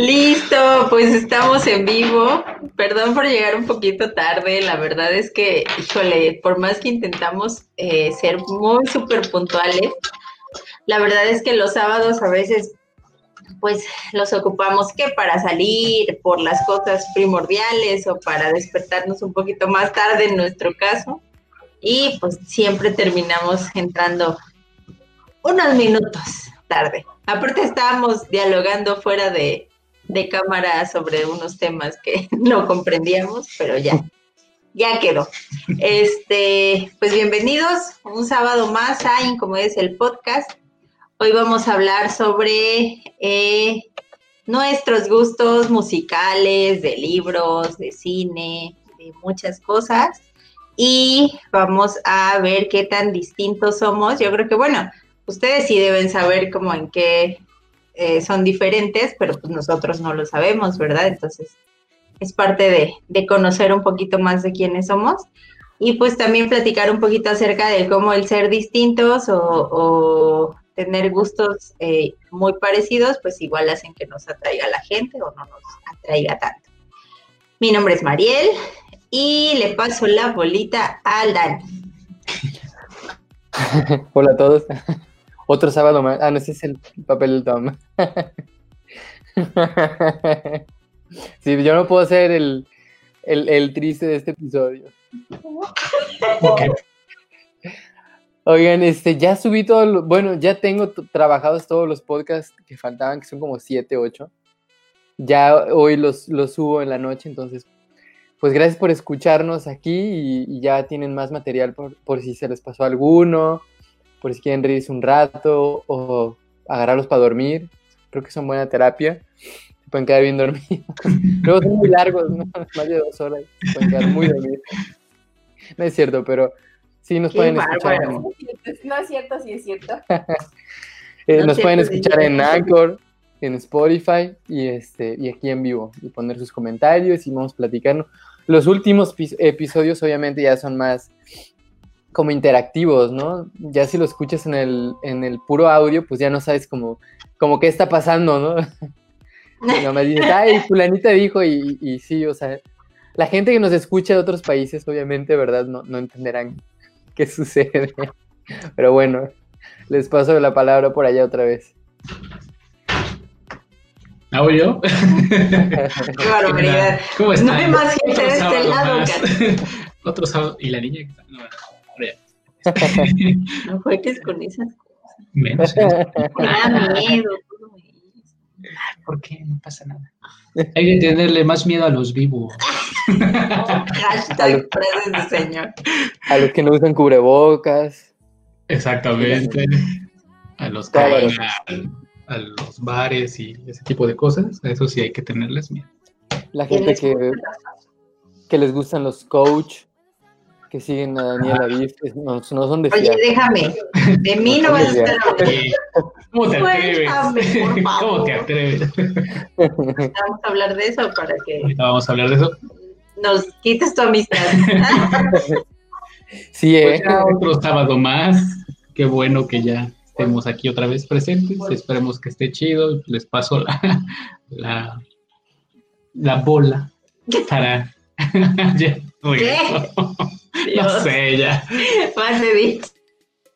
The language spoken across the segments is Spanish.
Listo, pues estamos en vivo. Perdón por llegar un poquito tarde. La verdad es que, híjole, por más que intentamos eh, ser muy súper puntuales, la verdad es que los sábados a veces, pues los ocupamos que para salir por las cosas primordiales o para despertarnos un poquito más tarde en nuestro caso. Y pues siempre terminamos entrando unos minutos tarde. Aparte estábamos dialogando fuera de, de cámara sobre unos temas que no comprendíamos, pero ya, ya quedó. Este, pues bienvenidos un sábado más a como es el podcast. Hoy vamos a hablar sobre eh, nuestros gustos musicales, de libros, de cine, de muchas cosas. Y vamos a ver qué tan distintos somos. Yo creo que, bueno, ustedes sí deben saber cómo en qué eh, son diferentes, pero pues nosotros no lo sabemos, ¿verdad? Entonces es parte de, conocer un poquito más de quiénes somos y pues también platicar un poquito acerca de cómo el ser distintos o, tener gustos eh, muy parecidos, pues igual hacen que nos atraiga la gente o no nos atraiga tanto. Mi nombre es Mariel y le paso la bolita al Dani. Hola a todos. Otro sábado más. Ah, no, ese es el papel del Tom. sí, yo no puedo ser el, triste de este episodio. Oigan, este, ya subí todo, bueno, ya tengo trabajados todos los podcasts que faltaban, que son como 7, 8. Ya hoy los, los subo en la noche, entonces, pues gracias por escucharnos aquí y, ya tienen más material por, por, si se les pasó alguno por si quieren reírse un rato o agarrarlos para dormir. Creo que son buena terapia. Se pueden quedar bien dormidos. Luego son muy largos, ¿no? más de dos horas. Se pueden quedar muy dormidos. No es cierto, pero sí nos pueden escuchar. En... No es cierto, sí es cierto. Eh, nos pueden escuchar en Anchor, en Spotify y, este, y aquí en vivo y poner sus comentarios y vamos platicando. Los últimos episodios obviamente ya son más como interactivos, ¿no? Ya si lo escuchas en el, en el puro audio, pues ya no sabes como, como qué está pasando, ¿no? no me dices, ay, fulanita dijo, y, y, sí, o sea, la gente que nos escucha de otros países, obviamente, ¿verdad? No, no entenderán qué sucede. Pero bueno, les paso la palabra por allá otra vez. ¿Hago yo? Qué barbaridad. ¿Cómo están? No hay más gente de este lado. Otro sábado. ¿Y la niña? No, no juegues con esas. Menos. da miedo. ¿Por qué? No pasa nada. Hay que tenerle más miedo a los vivos. Hashtag frases de señor. A los que no usan cubrebocas. Exactamente. A los que van a, los bares y ese tipo de cosas. A eso sí hay que tenerles miedo. La gente que, que les gustan los coach que siguen a Daniela Aviv no, no son de Oye, déjame, de mí no vas a estar ¿Cómo te atreves? ¿Cómo te atreves? Vamos a hablar de eso para que... Ahorita vamos a hablar de eso. Nos quites tu amistad. sí, pues eh. otro sábado más. Qué bueno que ya estemos aquí otra vez presentes. Esperemos que esté chido. Les paso la, la, la bola para... ¿Qué? no sé, ya.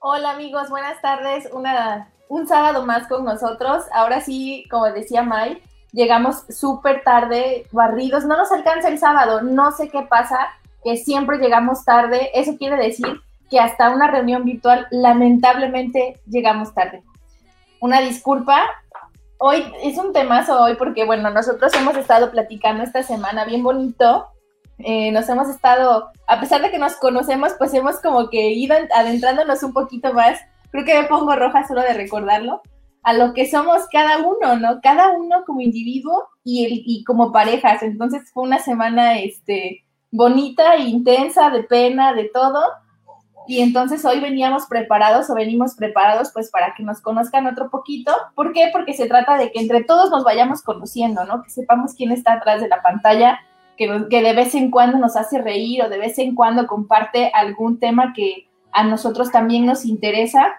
Hola amigos, buenas tardes. Una, un sábado más con nosotros. Ahora sí, como decía Mai, llegamos súper tarde, barridos. No nos alcanza el sábado. No sé qué pasa, que siempre llegamos tarde. Eso quiere decir que hasta una reunión virtual lamentablemente llegamos tarde. Una disculpa. Hoy es un temazo hoy porque, bueno, nosotros hemos estado platicando esta semana bien bonito eh, nos hemos estado, a pesar de que nos conocemos, pues hemos como que ido adentrándonos un poquito más, creo que me pongo roja solo de recordarlo, a lo que somos cada uno, ¿no? Cada uno como individuo y, y como parejas. Entonces fue una semana este, bonita, intensa, de pena, de todo. Y entonces hoy veníamos preparados o venimos preparados pues para que nos conozcan otro poquito. ¿Por qué? Porque se trata de que entre todos nos vayamos conociendo, ¿no? Que sepamos quién está atrás de la pantalla, que, de vez en cuando nos hace reír o de vez en cuando comparte algún tema que a nosotros también nos interesa.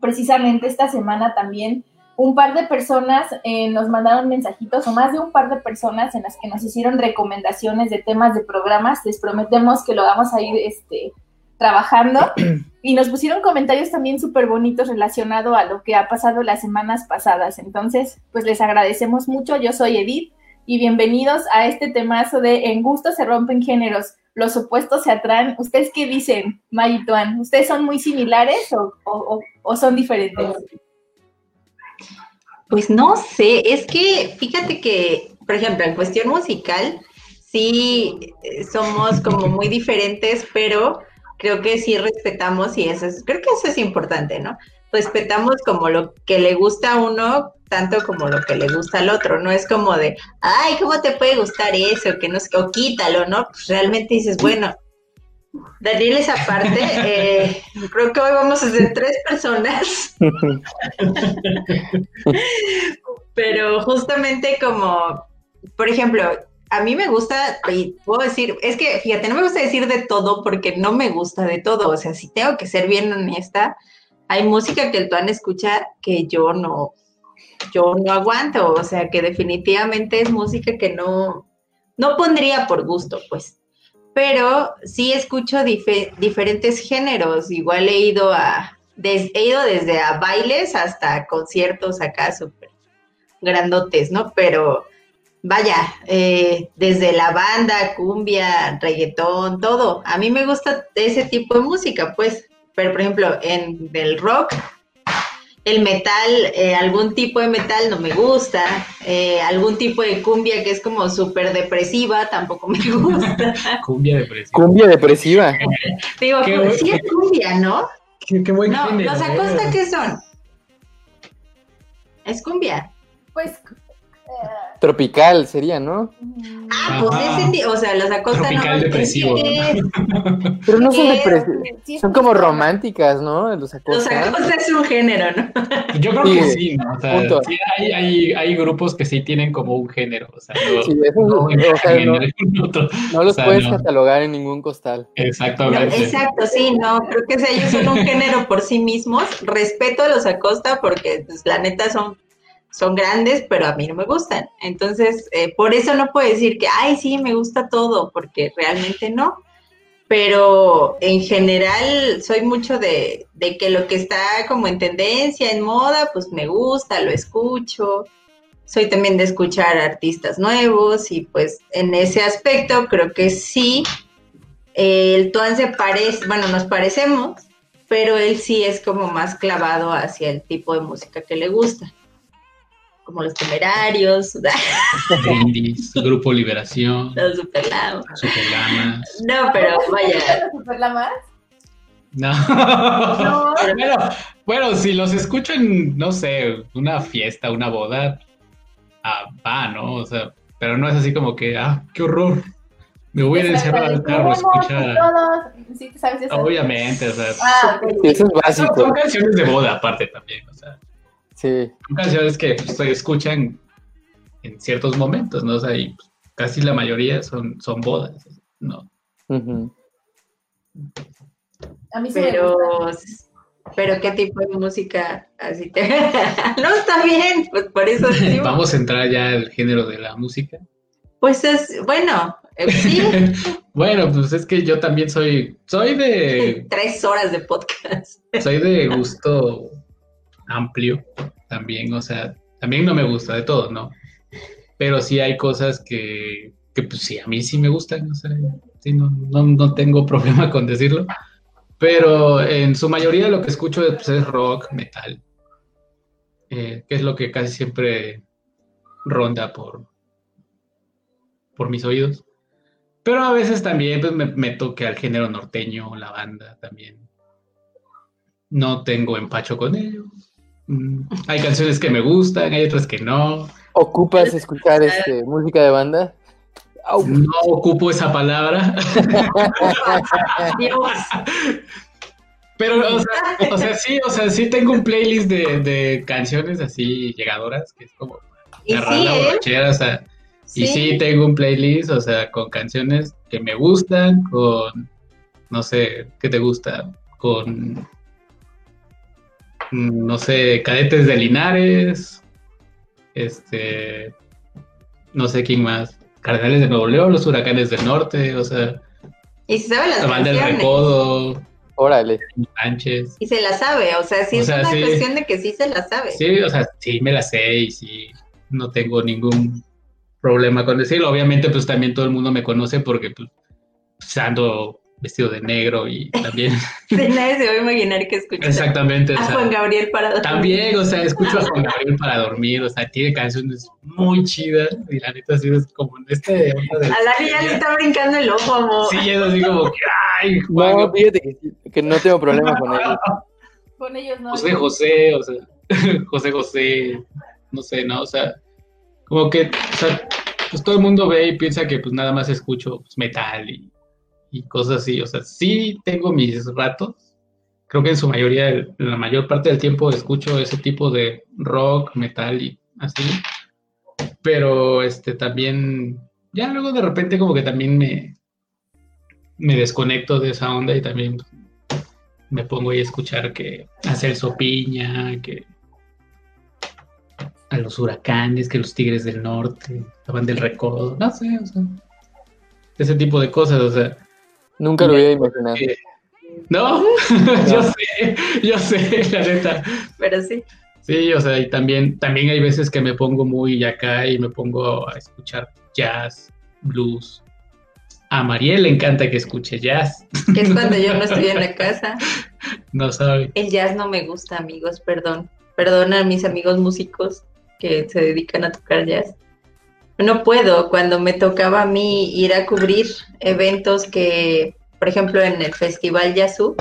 Precisamente esta semana también un par de personas eh, nos mandaron mensajitos, o más de un par de personas en las que nos hicieron recomendaciones de temas de programas. Les prometemos que lo vamos a ir este, trabajando. Y nos pusieron comentarios también súper bonitos relacionados a lo que ha pasado las semanas pasadas. Entonces, pues les agradecemos mucho. Yo soy Edith y bienvenidos a este temazo de En gusto se rompen géneros, los opuestos se atraen. ¿Ustedes qué dicen, Mayituan? ¿Ustedes son muy similares o, o son diferentes? Pues no sé, es que fíjate que, por ejemplo, en cuestión musical, sí eh, somos como muy diferentes, pero creo que sí respetamos y eso es, creo que eso es importante, ¿no? Respetamos como lo que le gusta a uno tanto como lo que le gusta al otro, no es como de, ay, ¿cómo te puede gustar eso? Que no o quítalo, ¿no? Pues realmente dices, bueno, Daniel esa parte, eh, creo que hoy vamos a ser tres personas, pero justamente como, por ejemplo, a mí me gusta, y puedo decir, es que fíjate, no me gusta decir de todo porque no me gusta de todo, o sea, si tengo que ser bien honesta, hay música que el Tuan escucha que yo no, yo no aguanto, o sea, que definitivamente es música que no, no pondría por gusto, pues. Pero sí escucho diferentes géneros, igual he ido a, he ido desde a bailes hasta conciertos acá súper grandotes, ¿no? Pero vaya, eh, desde la banda, cumbia, reggaetón, todo. A mí me gusta ese tipo de música, pues. Pero, por ejemplo, en el rock, el metal, eh, algún tipo de metal no me gusta. Eh, algún tipo de cumbia que es como súper depresiva, tampoco me gusta. cumbia depresiva. Cumbia depresiva. Digo, pues, sí es cumbia, ¿no? Qué, buen no, ¿Los Acosta qué son? Es cumbia. Pues Tropical sería, ¿no? Ah, pues ese, o sea, los acosta Tropical depresivo. Pero no son depresivos, son como románticas, ¿no? Los acosta. Los acosta es un género, ¿no? Yo creo que sí, ¿no? O sea, sí hay, hay, hay, grupos que sí tienen como un género, o sea, no, sí, eso, no, o sea, no, no los puedes catalogar en ningún costal. Exactamente. exacto, sí, no, creo que ellos son un género por sí mismos. Respeto a los acosta porque, pues, la neta son son grandes, pero a mí no me gustan. Entonces, eh, por eso no puedo decir que, ay, sí, me gusta todo, porque realmente no. Pero en general soy mucho de, de que lo que está como en tendencia, en moda, pues me gusta, lo escucho. Soy también de escuchar artistas nuevos y pues en ese aspecto creo que sí, el Tuan se parece, bueno, nos parecemos, pero él sí es como más clavado hacia el tipo de música que le gusta como los temerarios. Brindis, Grupo Liberación. Los Superlamas. Superlamas. No, pero vaya. ¿Los Superlamas? No. no. Bueno, bueno, si los escucho en, no sé, una fiesta, una boda, ah, va, ¿no? O sea, pero no es así como que, ah, qué horror. Me voy a encerrar al carro a escuchar. Sí, ¿sabes eso? Obviamente, o sea. Ah, eso es básico. Son canciones de boda, aparte también, o sea. Sí. Son canciones que pues, se escuchan en ciertos momentos, ¿no? O sea, y pues, casi la mayoría son, son bodas, ¿no? A mí pero, pero qué tipo de música así te... no, está bien, pues por eso... Vamos a entrar ya al género de la música. Pues es, bueno, eh, sí. bueno, pues es que yo también soy, soy de... Tres horas de podcast. soy de gusto amplio también, o sea, también no me gusta de todo, ¿no? Pero sí hay cosas que, que pues sí, a mí sí me gustan, o sea, sí, no, no, tengo problema con decirlo. Pero en su mayoría lo que escucho pues, es rock, metal, eh, que es lo que casi siempre ronda por, por mis oídos. Pero a veces también pues, me, me toque al género norteño, la banda también. No tengo empacho con ello. Mm, hay canciones que me gustan, hay otras que no. ¿Ocupas escuchar este, música de banda? No ocupo esa palabra. Pero, o sea, sí, o sea, sí tengo un playlist de, canciones así llegadoras, que es como agarrar la ¿eh? borrachera, o sea, y sí tengo un playlist, o sea, con canciones que me gustan, con, no sé, ¿qué te gusta? Con no sé, Cadetes de Linares, este, no sé quién más, Cardenales de Nuevo León, los Huracanes del Norte, o sea, y se sabe las Cabal del. Recodo, Órale. Sánchez. Y se la sabe, o sea, sí O es sea, una sí. cuestión de que sí se la sabe. Sí, o sea, sí me la sé y sí, no tengo ningún problema con decirlo. Obviamente, pues también todo el mundo me conoce porque pues, pues, ando vestido de negro y también, Sí, nadie se va a imaginar que escucha exactamente, o a sea, Juan Gabriel para también, o sea, escucho a Juan Gabriel para dormir, o sea, tiene canciones muy chidas y la neta sí es como en este A Lali ya le está brincando el ojo, amor. Sí, es así como que, ay, Juan, No, fíjate que, no tengo problema con él. Con ellos no. José José, o sea, José José, no sé, ¿no? O sea, como que, o sea, pues todo el mundo ve y piensa que pues nada más escucho pues, metal y, y cosas así, o sea, sí tengo mis ratos, creo que en su mayoría, la mayor parte del tiempo escucho ese tipo de rock, metal y así, pero este también, ya luego de repente como que también me, me desconecto de esa onda y también me pongo ahí a escuchar que a Celso Piña, que a los huracanes, que los tigres del norte, la banda del recodo, no sé, o sea, ese tipo de cosas, o sea, Nunca lo hubiera imaginado. que- no, yo sé, yo sé, la neta, Pero sí. sí, o sea, y también, también hay veces que me pongo muy acá y me pongo a escuchar jazz, blues. A Mariel le encanta que escuche jazz, Que es cuando yo no estoy en la casa. no sabe. El jazz no me gusta, amigos, perdón. Perdón a mis amigos músicos que se dedican a tocar jazz. No puedo, cuando me tocaba a mí ir a cubrir eventos que, por ejemplo, en el Festival Yazoo,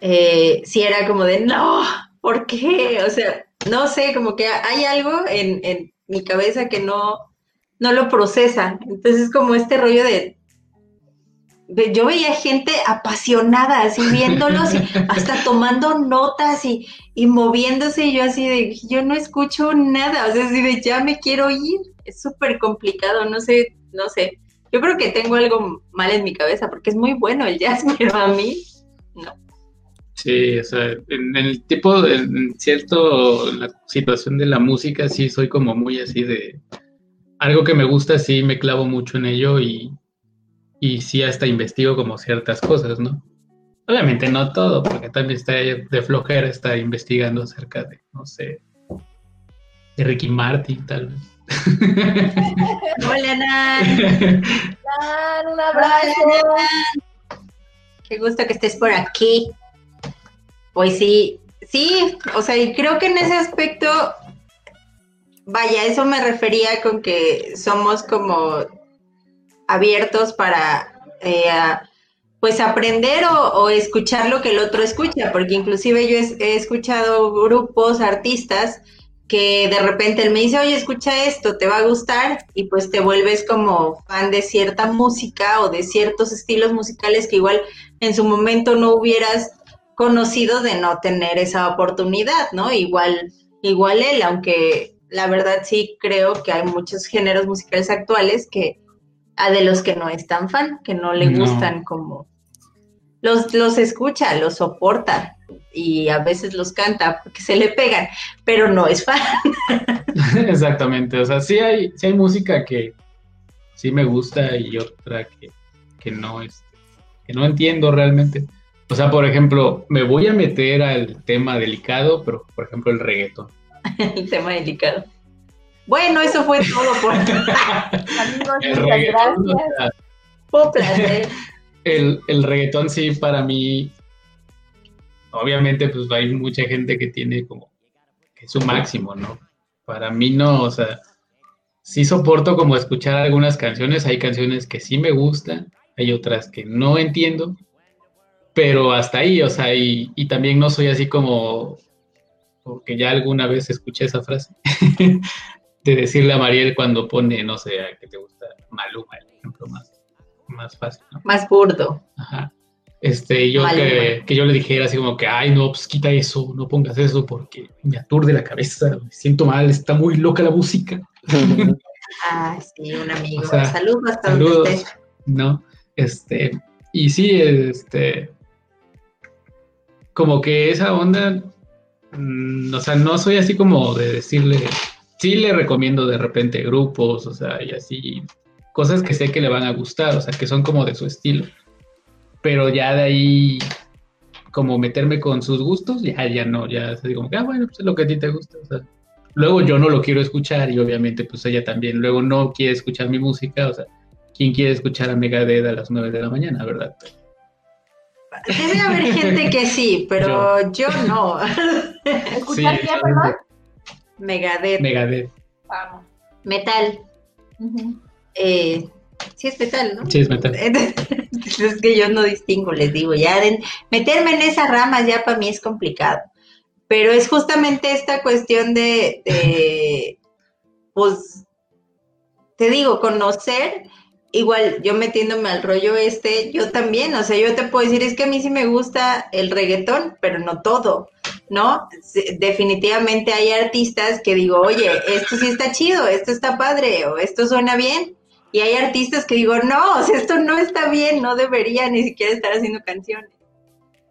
eh, sí era como de, no, ¿por qué? O sea, no sé, como que hay algo en, en mi cabeza que no, no lo procesa. Entonces es como este rollo de, de- yo veía gente apasionada, así viéndolos y hasta tomando notas y, y moviéndose y yo así de, yo no escucho nada, o sea, así de, ya me quiero ir. Es súper complicado, no sé, no sé. Yo creo que tengo algo mal en mi cabeza porque es muy bueno el jazz, pero a mí no. Sí, o sea, en el tipo, en cierto, la situación de la música, sí soy como muy así de algo que me gusta, sí me clavo mucho en ello y, y sí hasta investigo como ciertas cosas, ¿no? Obviamente no todo, porque también está de flojera estar investigando acerca de, no sé, de Ricky Martin, tal vez. Hola, Nan. Dan, un Hola, abrazo. Nan. Qué gusto que estés por aquí. Pues sí, sí, o sea, y creo que en ese aspecto, vaya, eso me refería con que somos como abiertos para, eh, a, pues, aprender o, o escuchar lo que el otro escucha, porque inclusive yo he, he escuchado grupos, artistas, que de repente él me dice, oye, escucha esto, te va a gustar, y pues te vuelves como fan de cierta música o de ciertos estilos musicales que igual en su momento no hubieras conocido de no tener esa oportunidad, ¿no? Igual, igual él, aunque la verdad sí creo que hay muchos géneros musicales actuales que a de los que no es tan fan, que no le No. gustan como los, los escucha, los soporta y a veces los canta porque se le pegan, pero no es fan. Exactamente, o sea, sí hay, sí hay música que sí me gusta y otra que, que no es, que no entiendo realmente. O sea, por ejemplo, me voy a meter al tema delicado, pero por ejemplo el reggaetón. El tema delicado. Bueno, eso fue todo por Amigos, El muchas gracias. placer. el, el reggaetón sí para mí, obviamente pues hay mucha gente que tiene como que es su máximo, ¿no? Para mí no, o sea, sí soporto como escuchar algunas canciones, hay canciones que sí me gustan, hay otras que no entiendo, pero hasta ahí, o sea, y, y también no soy así como, porque ya alguna vez escuché esa frase, de decirle a Mariel cuando pone, no sé, a que te gusta Maluma, el ejemplo más, más fácil, ¿no? Más burdo. Ajá. Este, yo que, que yo le dijera así como que, ay, no, pues quita eso, no pongas eso porque me aturde la cabeza, me siento mal, está muy loca la música, Ah, sí, un amigo. O sea, saludos hasta. ¿no? Este, y sí, este, como que esa onda, mm, o sea, no soy así como de decirle, sí le recomiendo de repente grupos, o sea, y así, cosas que sé que le van a gustar, o sea, que son como de su estilo. Pero ya de ahí, como meterme con sus gustos, ya, ya no, ya como que, ah, bueno, pues es lo que a ti te gusta, o sea. Luego yo no lo quiero escuchar y obviamente pues ella también luego no quiere escuchar mi música, o sea, ¿quién quiere escuchar a Megadeth a las 9 de la mañana, verdad? Debe haber gente que sí, pero yo, no. ¿Escuchar qué, perdón? Megadeth. Megadeth. Vamos. Metal. eh, sí es metal, ¿no? Sí, es metal. es que yo no distingo, les digo, ya de, meterme en esas ramas ya para mí es complicado. Pero es justamente esta cuestión de, de pues, te digo, conocer igual yo metiéndome al rollo este, yo también, o sea, yo te puedo decir, es que a mí sí me gusta el reggaetón, pero no todo, ¿no? Definitivamente hay artistas que digo, oye, esto sí está chido, esto está padre, o esto suena bien, y hay artistas que digo, no, o sea, esto no está bien, no debería ni siquiera estar haciendo canciones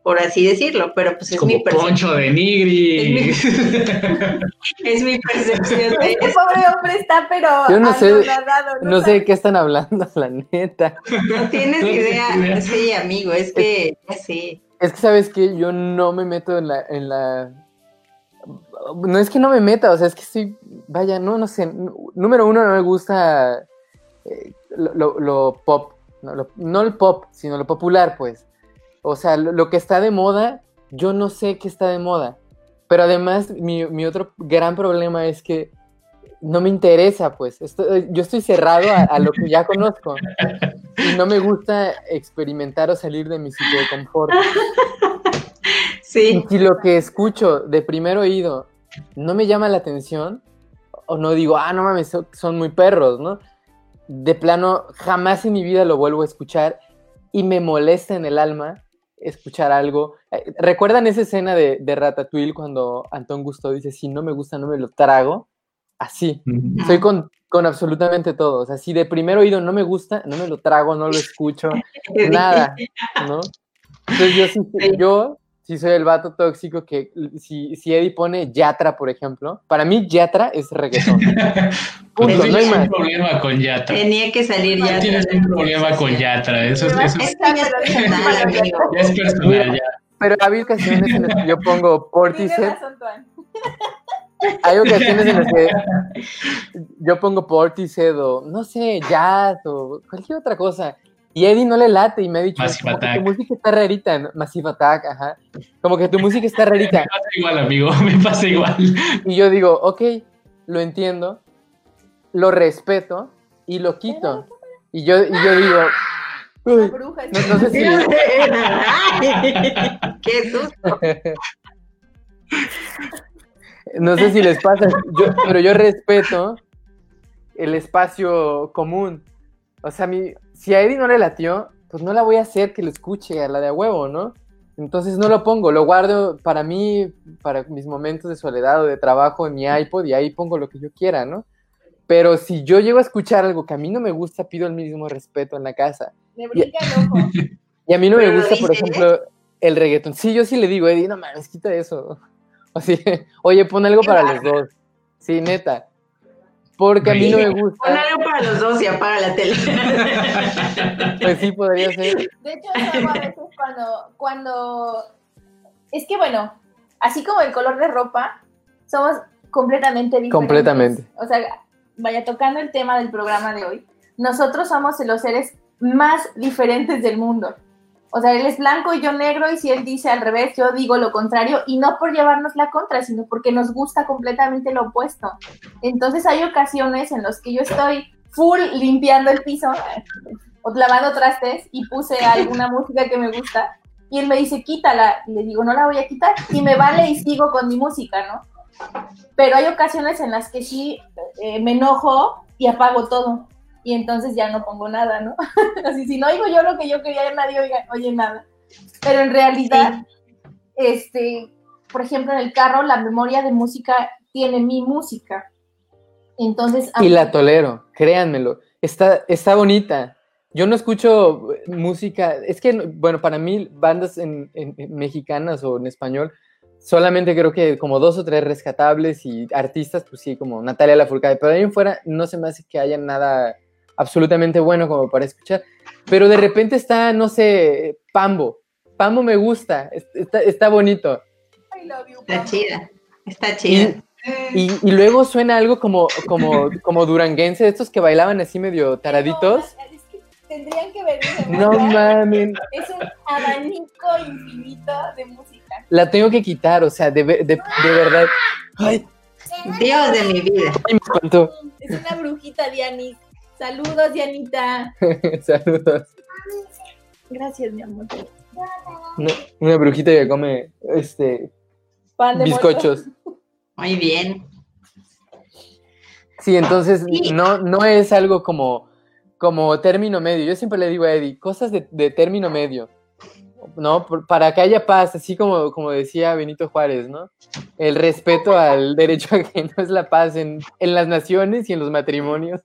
por así decirlo, pero pues es Como mi percepción. Poncho de Nigri. Es mi percepción de Este pobre hombre está, pero. Yo no sé- anonadado, No sé de qué están hablando, la neta. No tienes No idea. Sí, amigo, es que ya sé. Es que sabes que yo no me meto en la, en la. No es que no me meta, o sea, es que estoy. Vaya, no, no sé. Número uno, no me gusta eh, lo, pop. No, lo- no el pop, sino lo popular, pues. O sea, lo, lo que está de moda, yo no sé qué está de moda. Pero además, mi, mi otro gran problema es que no me interesa, pues. Estoy- yo estoy cerrado a, a lo que ya conozco. Y no me gusta experimentar o salir de mi sitio de confort. Sí. Y si lo que escucho de primer oído no me llama la atención, o no digo, ah, no mames, so- son muy perros, ¿no? De plano, jamás en mi vida lo vuelvo a escuchar y me molesta en el alma escuchar algo. Eh, ¿Recuerdan esa escena de, de Ratatouille cuando Antón Gusto dice, si no me gusta, no me lo trago? Así. Soy con, con absolutamente todo. O sea, si de primer oído no me gusta, no me lo trago, no lo escucho, nada, ¿no? Entonces yo yo sí soy el vato tóxico que si, si Eddie pone Yatra, por ejemplo, para mí Yatra es reggaetón. Punto, no hay tienes más. un problema con Yatra. Tenía que salir ya. Tienes un problema con Yatra. Eso, es- eso Es que ya es personal, amigo. ya es personal. Ya. Pero hay ocasiones en las que yo pongo Portishead, hay ocasiones en las que yo pongo Portishead o no sé, jazz o cualquier otra cosa. Y Eddie no le late y me ha dicho, Massive como que Attack. tu música está rarita, ¿no? Massive Attack, ajá. Como que tu música está rarita. Me pasa igual, amigo. Me pasa igual. Y yo digo, ok, lo entiendo, lo respeto y lo quito. Y yo, y yo digo, uy, no, no sé si... ¡Qué susto! No sé si les pasa, yo- pero yo respeto el espacio común. O sea, mi, si a Eddie no le latió, pues no la voy a hacer que lo escuche a la de a huevo, ¿no? Entonces no lo pongo, lo guardo para mí, para mis momentos de soledad o de trabajo en mi iPod y ahí pongo lo que yo quiera, ¿no? Pero si yo llego a escuchar algo que a mí no me gusta, pido el mismo respeto en la casa. Me brinca el ojo. Y a mí no me gusta, por ¿eh? ejemplo, el reggaetón. Sí, yo sí le digo, Eddie, no mames, quita eso. Así, oye, pon algo para los dos. Sí, neta. Porque a mí no me Pon gusta. algo para los dos y apaga la tele. Pues sí, podría ser. De hecho, eso a veces cuando, cuando. Es que bueno, así como el color de ropa, somos completamente diferentes. Completamente. O sea, vaya tocando el tema del programa de hoy, nosotros somos los seres más diferentes del mundo. O sea, él es blanco y yo negro, y si él dice al revés, yo digo lo contrario, y no por llevarnos la contra, sino porque nos gusta completamente lo opuesto. Entonces hay ocasiones en las que yo estoy full limpiando el piso o lavando trastes y puse alguna música que me gusta y él me dice, quítala. Y le digo, no la voy a quitar. Y me vale y sigo con mi música, ¿no? Pero hay ocasiones en las que sí eh, me enojo y apago todo. Y entonces ya no pongo nada, ¿no? Así, si no oigo yo lo que yo quería, nadie oiga, oye nada. Pero en realidad, este, por ejemplo, en el carro, la memoria de música tiene mi música. Entonces, Y la tolero, créanmelo. Está, está bonita. Yo no escucho música. Es que, bueno, para mí, bandas en, en- en mexicanas o en español solamente creo que como dos o tres rescatables y artistas, pues sí, como Natalia Lafourcade, pero ahí en fuera no se me hace que haya nada absolutamente bueno como para escuchar. Pero de repente está, no sé, Pambo. Pambo me gusta, está, está bonito. está chida, está chida. Y, y, luego suena algo como, como, como duranguense, estos que bailaban así medio taraditos. tendrían que ver. No mames. Es un abanico infinito de música. La tengo que quitar, o sea, de, de, de verdad. Ay. Dios de mi vida. Ay, me espantó. Es una brujita, Dianis. Saludos, Dianita. Saludos. Gracias, mi amor. Una, una, brujita que come este Pan de bizcochos. Muy bien. Sí, entonces sí. No, no es algo como, como término medio. Yo siempre le digo a Eddie, cosas de, de término medio. ¿No? Para que haya paz, así como, como decía Benito Juárez, ¿no? El respeto al derecho ajeno es la paz en, en las naciones y en los matrimonios.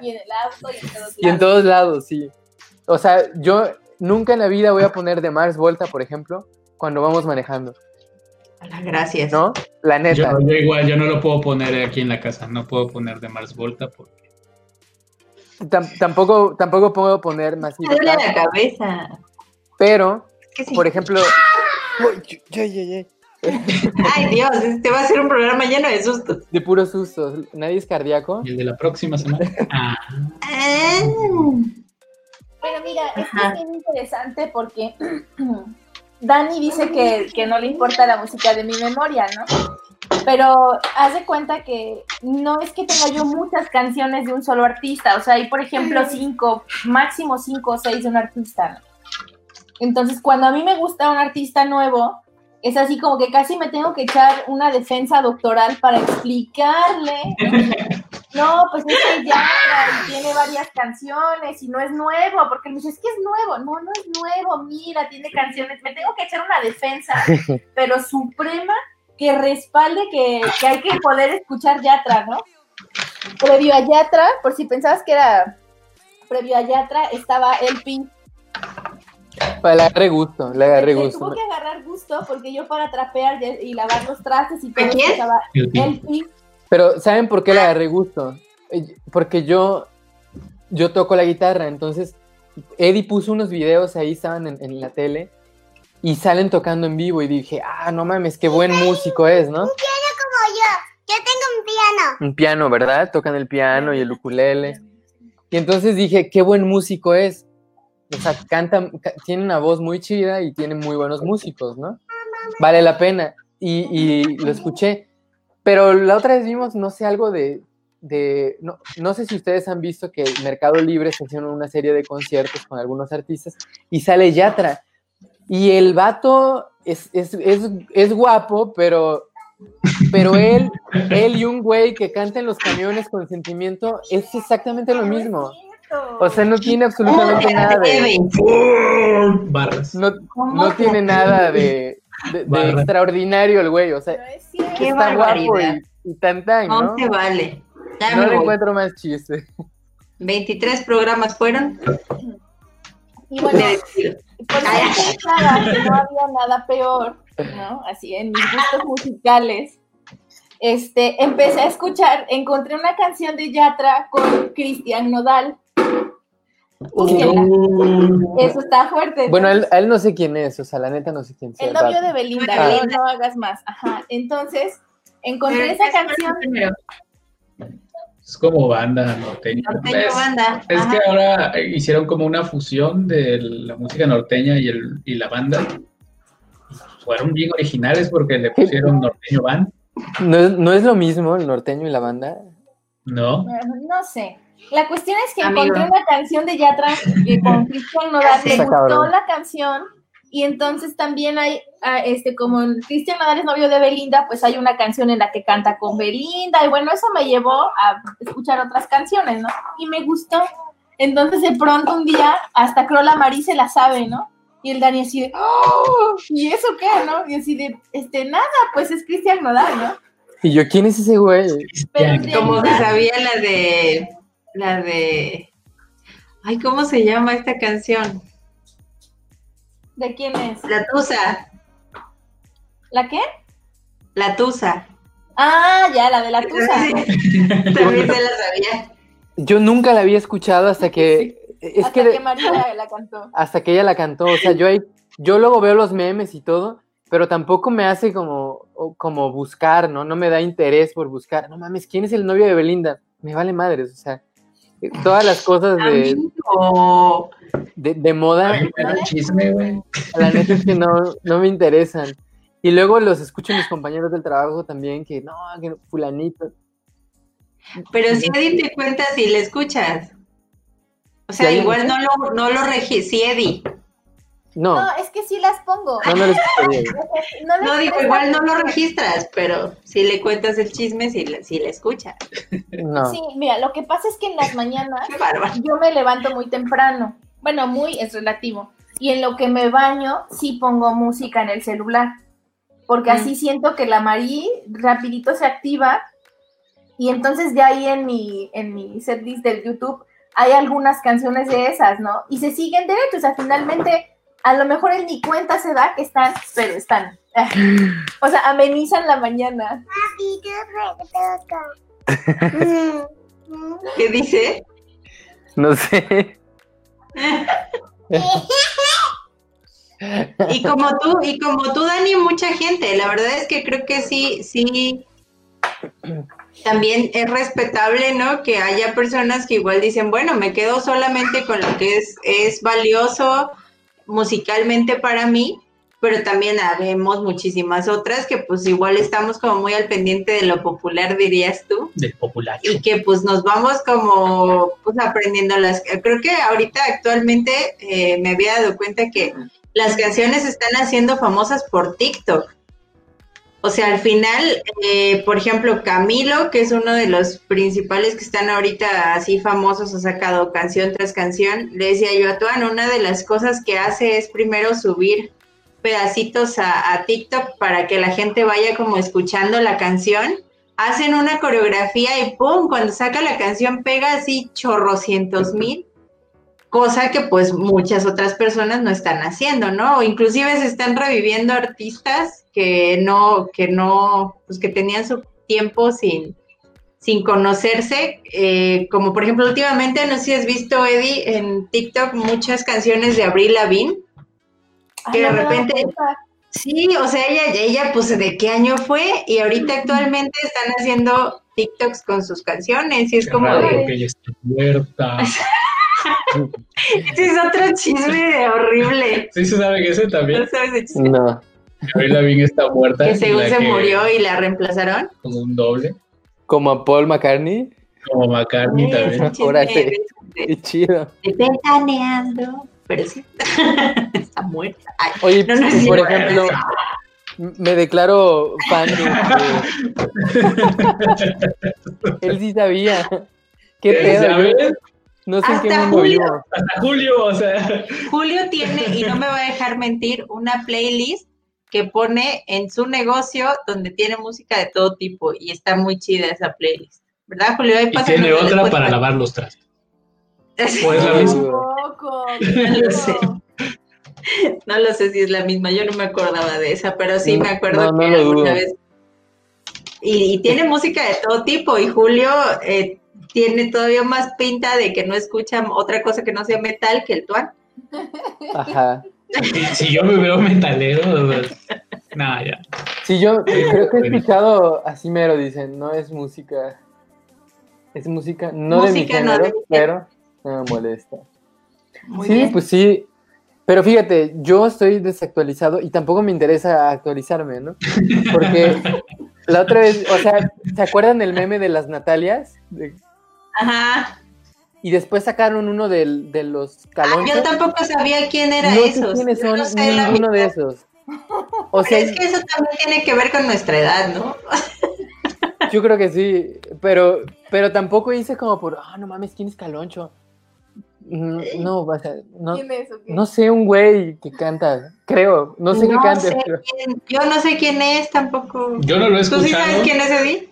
Y en el auto y en todos lados. Y en todos lados, sí. O sea, yo nunca en la vida voy a poner de Mars Volta, por ejemplo, cuando vamos manejando. Gracias. ¿No? La neta. Yo, yo, igual, yo no lo puedo poner aquí en la casa, no puedo poner de Mars Volta porque... tampoco, tampoco puedo poner más. Duele la cabeza. Pero, sí. por ejemplo. Uy, ya, ya, ya. Ay, Dios, este va a ser un programa lleno de sustos. De puros sustos. ¿Nadie es cardíaco? ¿Y el de la próxima semana? Ah. Pero mira, esto es bien interesante porque Dani dice que, que, no le importa la música de mi memoria, ¿no? Pero haz de cuenta que no es que tenga yo muchas canciones de un solo artista, o sea, hay por ejemplo cinco, máximo cinco o seis de un artista, ¿no? Entonces, cuando a mí me gusta un artista nuevo, es así como que casi me tengo que echar una defensa doctoral para explicarle. No, pues es que ya tiene varias canciones y no es nuevo, porque me dice, es que es nuevo. No, no es nuevo, mira, tiene canciones. Me tengo que echar una defensa, pero suprema, que respalde que, que hay que poder escuchar Yatra, ¿no? Previo a Yatra, por si pensabas que era previo a Yatra, estaba El Pink. Pues le agarré gusto, le agarré gusto. Tuvo que agarrar gusto porque yo para trapear y lavar los trastes y todo estaba. Pero ¿saben por qué le agarré gusto? Porque yo yo toco la guitarra, entonces Eddie puso unos videos ahí, estaban en, en, la tele y salen tocando en vivo y dije, ah, no mames, qué buen músico es, ¿no? Un piano como yo, yo tengo un piano. Un piano, ¿verdad? Tocan el piano y el ukulele. Y entonces dije, qué buen músico es o sea, canta, tiene una voz muy chida y tiene muy buenos músicos, ¿no? Vale la pena. Y, y lo escuché. Pero la otra vez vimos, no sé, algo de, de no, no, sé si ustedes han visto que Mercado Libre se hicieron una serie de conciertos con algunos artistas y sale Yatra. Y el vato es, es, es, es guapo, pero, pero él, él y un güey que canta en los camiones con sentimiento es exactamente lo mismo. O sea, no tiene absolutamente nada de. Barras. No, no tiene nada de, de, de extraordinario el güey. O sea, Qué está guapo y, y tan tan, ¿no? No se vale. Ya no le voy. encuentro más chiste. 23 programas fueron. Y bueno, por que no había nada peor, ¿no? Así en mis gustos musicales. Este, empecé a escuchar, encontré una canción de Yatra con Cristian Nodal. Eso está fuerte. ¿no? Bueno, él, no sé quién es, o sea, la neta no sé quién sea. el novio de Belinda, Ah. no, no hagas más. Ajá. Entonces, encontré esa ¿qué es canción. primero? Es como banda norteña. Norteño es, banda. es que ahora hicieron como una fusión de la música norteña y, el, y la banda. Fueron bien originales porque le pusieron norteño band, ¿No, es- ¿No es lo mismo el norteño y la banda? ¿no? No sé. La cuestión es que Amigo. encontré una canción de Yatra con Cristian Nodal, me gustó la canción y entonces también hay, ah, este, como Cristian Nodal es novio de Belinda, pues hay una canción en la que canta con Belinda y bueno, eso me llevó a escuchar otras canciones, ¿no? Y me gustó. Entonces de pronto un día hasta Crola Marí se la sabe, ¿no? Y el Dani así de, ¡Oh! ¿y eso qué, no? Y así de, este, nada, pues es Cristian Nodal, ¿no? Y yo, ¿quién es ese güey? Pero Como que realidad- sabía la de. La de. Ay, ¿cómo se llama esta canción? ¿De quién es? La Tusa. ¿La qué? La Tusa. Ah, ya, la de la tusa. También se la sabía. Yo nunca la había escuchado hasta que. Es Hasta que, que María la cantó. hasta que ella la cantó. O sea, yo ahí, yo luego veo los memes y todo, pero tampoco me hace como, como buscar, ¿no? No me da interés por buscar. No mames, ¿quién es el novio de Belinda? Me vale madres, o sea, todas las cosas de, de, de moda, Ay, chisme, la neta es que no, no me interesan. Y luego los escucho mis compañeros del trabajo también, que no, que fulanito. Pero si Eddie te cuenta si le escuchas. O sea, ¿Sí hay igual no lo, no lo regi... Sí, Eddie. No, No, es que sí las pongo. no, no lo escucharía. No, les No, digo, igual no lo registras, pero si le cuentas el chisme, si le, si le escuchas. No. Sí, mira, lo que pasa es que en las mañanas yo me levanto muy temprano. Bueno, muy es relativo. Y en lo que me baño, sí pongo música en el celular. Porque así siento que la Marí rapidito se activa. Y entonces ya ahí en mi, en mi setlist del YouTube hay algunas canciones de esas, ¿no? Y se siguen derecho. O sea, finalmente, a lo mejor él ni cuenta se da que están, pero están. O sea, amenizan la mañana. ¿Qué dice? No sé. Y como tú, y como tú, Dani, mucha gente. La verdad es que creo que sí, sí. También es respetable, ¿no? Que haya personas que igual dicen, bueno, me quedo solamente con lo que es, es valioso musicalmente para mí, pero también habemos muchísimas otras que pues igual estamos como muy al pendiente de lo popular, dirías tú Del popular. y que pues nos vamos como pues aprendiendo las creo que ahorita actualmente eh, me había dado cuenta que las canciones están haciendo famosas por TikTok o sea al final eh, por ejemplo Camilo que es uno de los principales que están ahorita así famosos ha sacado canción tras canción le decía yo a Tuan una de las cosas que hace es primero subir pedacitos a, a TikTok para que la gente vaya como escuchando la canción hacen una coreografía y ¡pum! Cuando saca la canción pega así chorrocientos mil, cosa que pues muchas otras personas no están haciendo, ¿no? O inclusive se están reviviendo artistas que no, que no, pues que tenían su tiempo sin, sin conocerse, eh, como por ejemplo últimamente, no sé si has visto, Eddie, en TikTok muchas canciones de Avril Lavigne, Que de Ay, repente-. Sí, o sea, ella, ella, pues, ¿de qué año fue? Y ahorita actualmente están haciendo TikToks con sus canciones y es Qué como raro de... que ella está muerta. Ese es otro chisme horrible. Sí, se sabe que ese ¿No también. sabes de chisme? No. Avril está muerta. Que según se que- murió y la reemplazaron. Como un doble. Como a Paul McCartney. Como McCartney Sí, también. de, de- Qué chido. ventaneando. Pero sí, está muerta. Ay, Oye, No, no es por ejemplo, me declaro fan de... Él sí sabía. ¿Qué pedo? No sé en qué Hasta mundo Julio. vivo. Hasta Julio, o sea. Julio tiene, y no me va a dejar mentir, una playlist que pone en su negocio donde tiene música de todo tipo y está muy chida esa playlist. ¿Verdad, Julio? Ahí Y tiene otra para lavar los trastos. Pues la misma. No lo sé. No lo sé si es la misma, yo no me acordaba de esa, pero sí No, me acuerdo no, no que alguna vez. Y, y tiene música de todo tipo, y Julio eh, tiene todavía más pinta de que no escucha otra cosa que no sea metal que el Tuan. Ajá. Si, si yo me veo metalero, pues, nada, ya. Sí, yo creo que he escuchado así mero, dicen, no es música. Es música, no Música de mi no de género, pero no me molesta. Muy sí, bien. pues sí. Pero fíjate, yo estoy desactualizado y tampoco me interesa actualizarme, ¿no? Porque la otra vez, o sea, ¿se acuerdan del meme de las Natalias? De- Ajá. y después sacaron uno de los Ah, calonchos. yo tampoco sabía quién era no sé esos. quiénes son no sé ninguno de esos. O Pero sea, es que eso también tiene que ver con nuestra edad, ¿no? yo creo que sí, pero, pero tampoco hice como por, ah, no mames, ¿quién es Caloncho? Mm, No, o sea, no, ¿Quién es qué? no sé un güey que canta, creo, no sé qué sé pero quién- yo no sé quién es tampoco. Yo no lo he ¿Tú sí sabes quién es Eddie?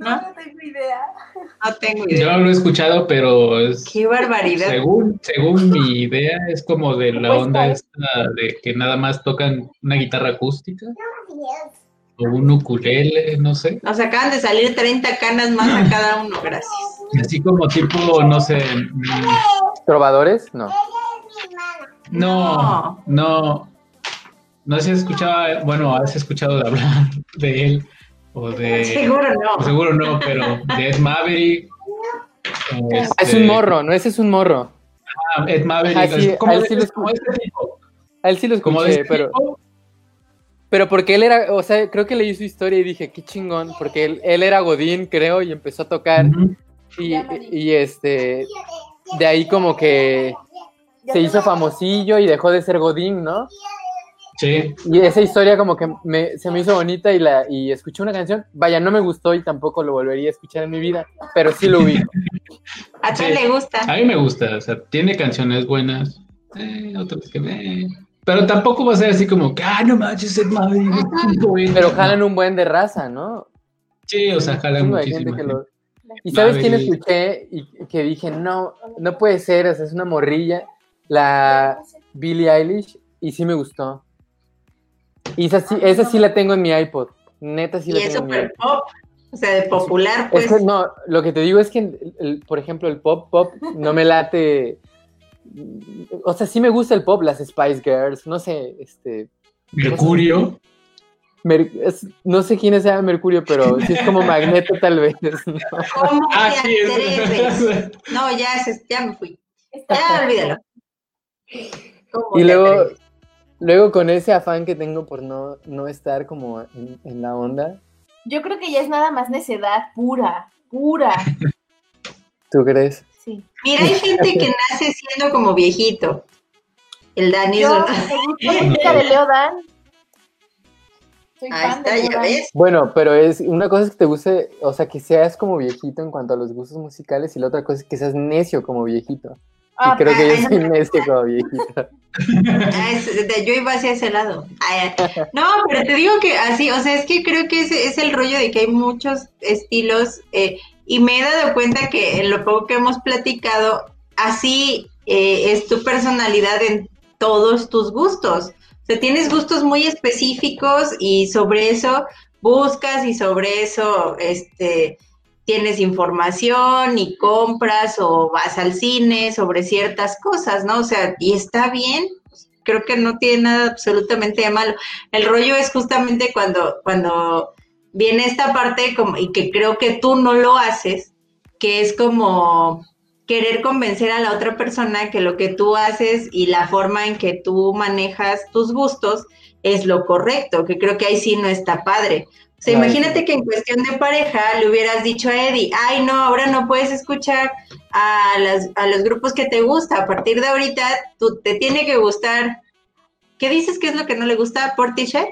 No, no tengo idea. No tengo idea. Yo lo he escuchado, pero es, Qué barbaridad. según, según mi idea, es como de la onda esta de que nada más tocan una guitarra acústica o un ukulele, no sé. Nos acaban de salir 30 canas más a cada uno, gracias. Así como tipo, no sé, mm, ¿Trovadores? No. no, no, no sé si escuchaba, bueno, has escuchado de hablar de él o de... Seguro no. Seguro no, pero de Ed Maverick. Es este, un morro, ¿no? Ese es un morro. ah, Ed Maverick. Ah, sí, es como, a él de- sí lo es como de este tipo. A él sí lo Como de escuché, este pero, tipo. pero porque él era, o sea, creo que leí su historia y dije, qué chingón, porque él, él era Godín, creo, y empezó a tocar, y, y este, de ahí como que se hizo famosillo y dejó de ser Godín, ¿no? Sí. Y esa historia como que me, se me hizo bonita y, la, y escuché una canción, vaya, no me gustó y tampoco lo volvería a escuchar en mi vida, pero sí lo vi. A ti Sí. le gusta. A mí me gusta, o sea, tiene canciones buenas, eh, otras que me... Pero tampoco va a ser así como que, ah, no manches, es poeta". Pero jalan un buen de raza, ¿no? Sí, o sea, jalan gente. lo- ¿Y sabes quién escuché y que dije, no, no puede ser, o sea, es una morrilla, la Billie Eilish, y sí me gustó. Y esa sí, esa sí la tengo en mi iPod, neta sí Y la es tengo en mi súper iPod. pop. O sea, de popular, Es pues. que no, lo que te digo es que, el- el- por ejemplo, el pop, pop, no me late, o sea, sí me gusta el pop, las Spice Girls, no sé, este, Mercurio. Mer- es- no sé quién sea Mercurio, pero sí es como Magneto tal vez, ¿no? ¿Cómo Ah, te sí, atreves? es... No, ya, se- ya me fui. Está Ya, olvídalo. ¿Cómo Y luego, atreves? Luego con ese afán que tengo por no, no estar como en, en la onda, Yo creo que ya es nada más necedad pura, pura. ¿tú crees? Sí. Mira, hay gente que nace siendo como viejito. El Dani Yo, es me gusta la música de Leo Dan. Soy Ahí fan está, de Leo ya Dan. ves. Bueno, pero es una cosa es que te guste, o sea, que seas como viejito en cuanto a los gustos musicales y la otra cosa es que seas necio como viejito. Ah, y creo que ah, yo soy necio como viejito. Ah, yo iba hacia ese lado. No, pero te digo que así, o sea, es que creo que ese es el rollo de que hay muchos estilos eh, y me he dado cuenta que en lo poco que hemos platicado, así eh, es tu personalidad en todos tus gustos. O sea, tienes gustos muy específicos y sobre eso buscas y sobre eso este, tienes información y compras o vas al cine sobre ciertas cosas, ¿no? O sea, y está bien, creo que no tiene nada absolutamente de malo. El rollo es justamente cuando, cuando viene esta parte como, y que creo que tú no lo haces, que es como querer convencer a la otra persona que lo que tú haces y la forma en que tú manejas tus gustos es lo correcto, que creo que ahí sí no está padre. O sea, imagínate que en cuestión de pareja le hubieras dicho a Eddie, ay no, ahora no puedes escuchar a, las, a los grupos que te gusta, a partir de ahorita tú te tiene que gustar. ¿Qué dices que es lo que no le gusta a Portishead?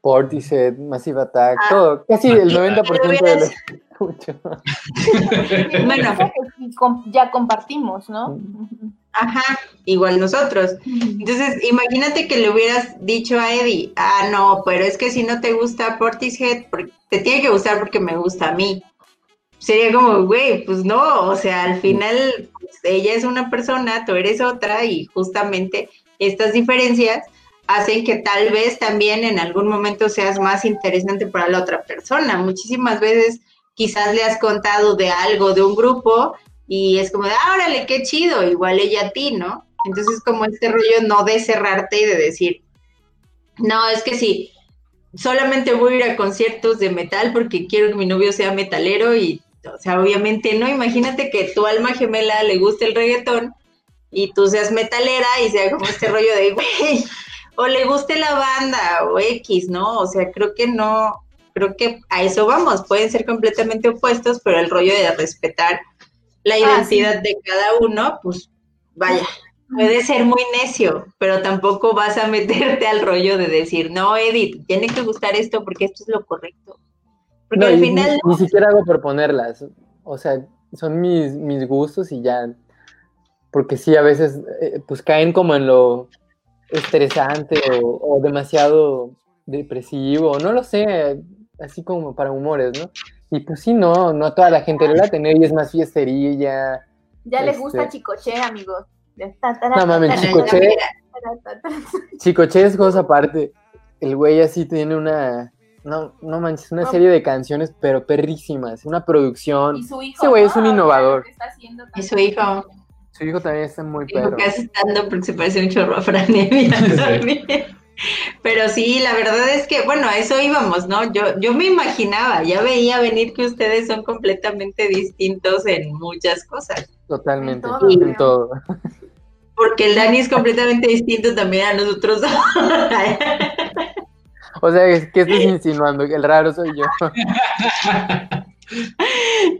Portishead, Massive Attack, Ah. todo, casi el 90% de lo hubieras- que escucho. Bueno. Com- ya compartimos, ¿no? Ajá, igual nosotros. Entonces, imagínate que le hubieras dicho a Eddie, ah, no, pero es que si no te gusta Portishead, por- te tiene que gustar porque me gusta a mí. Sería como, güey, pues no, o sea, al final pues, ella es una persona, tú eres otra y justamente estas diferencias hacen que tal vez también en algún momento seas más interesante para la otra persona. Muchísimas veces quizás le has contado de algo de un grupo y es como de, ah, órale, qué chido, igual ella a ti, ¿no? Entonces como este rollo no de cerrarte y de decir, no, es que sí, solamente voy a ir a conciertos de metal porque quiero que mi novio sea metalero y, o sea, obviamente no, imagínate que tu alma gemela le guste el reggaetón y tú seas metalera y sea como este rollo de, güey, o le guste la banda o X, ¿no? O sea, creo que no, creo que a eso vamos, pueden ser completamente opuestos, pero el rollo de respetar la Ah, identidad de cada uno, pues vaya, puede ser muy necio, pero tampoco vas a meterte al rollo de decir, no, Edith, tiene que gustar esto porque esto es lo correcto. Porque No, al final ni, ni siquiera hago por ponerlas. O sea, son mis, mis gustos y ya. Porque sí, a veces eh, pues caen como en lo estresante o, o demasiado depresivo, no lo sé, así como para humores, ¿no? Y pues sí, no, no a toda la gente le late, ¿no? Y es más fiestería. Ya les Este- gusta Chicoche, amigos. No mames, Chicoche, Chicoche es cosa aparte. El güey así tiene una, no, no manches, una No. serie de canciones, pero perrísimas, una producción. Y su hijo. Ese güey es un innovador. está haciendo Y su hijo, Su hijo también está muy perro. un chorro a Fran. Pero sí, la verdad es que, bueno, a eso íbamos, ¿no? Yo, yo me imaginaba, ya veía venir que ustedes son completamente distintos en muchas cosas. Totalmente, En todo, en creo. todo. Porque el Dani es completamente distinto también a nosotros. O sea, ¿qué estás insinuando? Que el raro soy yo.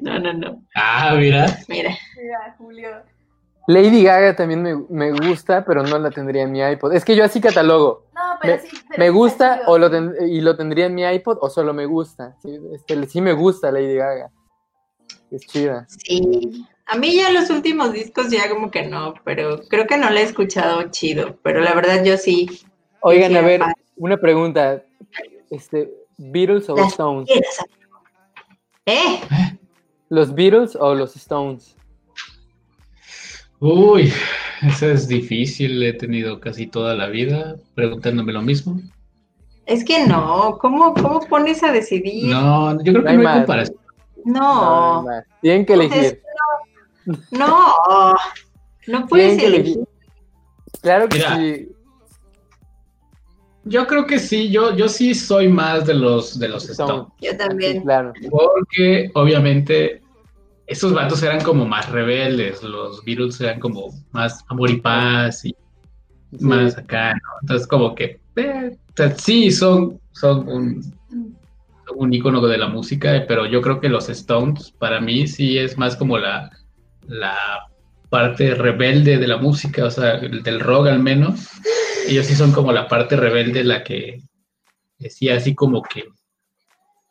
no, no, no. Ah, mira. Mira. Mira, Julio. Lady Gaga también me, me gusta, pero no la tendría en mi iPod. Es que yo así catalogo. No, pero Me- sí. pero Me sí gusta o lo ten- y lo tendría en mi iPod o solo me gusta. Sí, este, sí me gusta Lady Gaga. Es chida. Sí. A mí ya los últimos discos ya como que no, pero creo que no la he escuchado chido. Pero la verdad yo sí. Oigan, a ver, una pregunta. Este, ¿Beatles o Las Stones? ¿Eh? ¿Los Beatles o los Stones? Uy, eso es difícil. He tenido casi toda la vida preguntándome lo mismo. Es que no. ¿Cómo, cómo pones a decidir? No, yo creo No que hay no hay comparación. No. No, no, no. Tienen que elegir. No. No puedes Tienen que elegir. elegir. Claro que Mira. sí. Yo creo que sí, yo, yo sí soy más de los de los Stones. Yo también. claro. Porque obviamente esos vatos eran como más rebeldes, los Beatles eran como más amor y paz y Sí. más acá, ¿no? Entonces como que eh, o sea, sí son, son un, un ícono de la música, pero yo creo que los Stones para mí sí es más como la, la parte rebelde de la música, o sea, el del rock al menos. Ellos sí son como la parte rebelde, la que decía así como que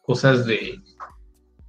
cosas de,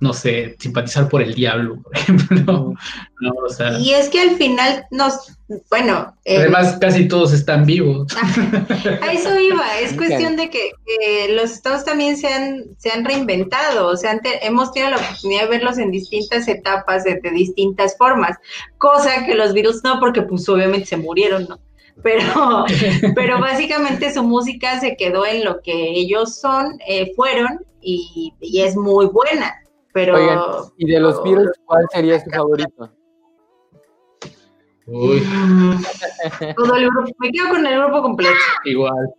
no sé, simpatizar por el diablo, por ejemplo. No, o sea, Y es que al final nos, bueno, eh, además casi todos están vivos. a eso iba, es cuestión de que, que los estados también se han, se han reinventado, o sea, han te- hemos tenido la oportunidad de verlos en distintas etapas, de, de distintas formas, cosa que los Beatles no, porque pues obviamente se murieron, ¿no? Pero, pero básicamente su música se quedó en lo que ellos son, eh, fueron, y, y es muy buena, pero... Oigan, ¿y de los Beatles cuál sería su favorito? Uy, Todo el grupo, me quedo con el grupo completo. igual.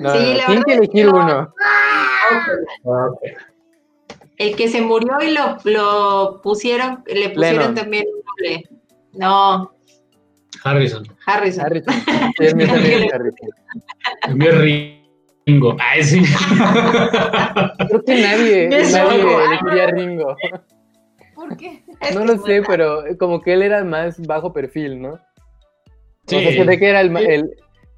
No, Sí, que elegir uno. El que se murió y lo, lo pusieron, le pusieron Lennon. también un doble. No, Harrison. Harrison. Harrison. Sí, es Harrison. Ringo. Ay, sí. Creo que nadie, Eso, nadie guau. elegiría a Ringo. ¿Por qué? Es No lo sé, pero como que él era más bajo perfil, ¿no? Sí. O sea, se ve que era el, el-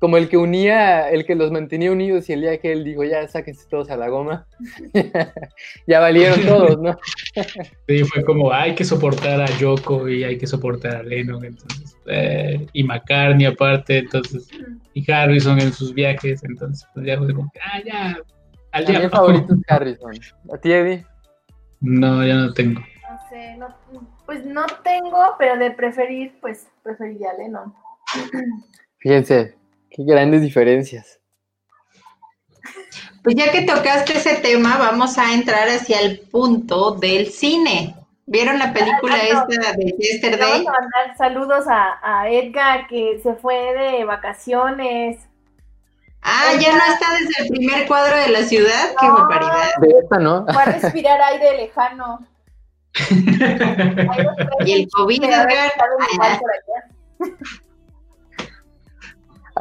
como el que unía, el que los mantenía unidos y el día que él dijo, ya sáquense todos a la goma, ya valieron todos, ¿no? Sí, fue como hay que soportar a Yoko y hay que soportar a Lennon, entonces, eh, y McCartney aparte, entonces, y Harrison en sus viajes, entonces, pues ya fue como, ah, ya, al día. el favorito es Harrison. ¿A ti, Eddie? No, ya no tengo. No sé, no, pues no tengo, pero de preferir, pues preferiría a Lennon. Fíjense, qué grandes diferencias. Pues ya que tocaste ese tema, vamos a entrar hacia el punto del cine. ¿Vieron la película Ah, no. esta de Yesterday? Vamos a mandar saludos a, a Edgar que se fue de vacaciones. Ah, ya no está desde el primer cuadro de la ciudad. Qué barbaridad. De esta, ¿no? Va a respirar aire lejano. Y el COVID, Edgar.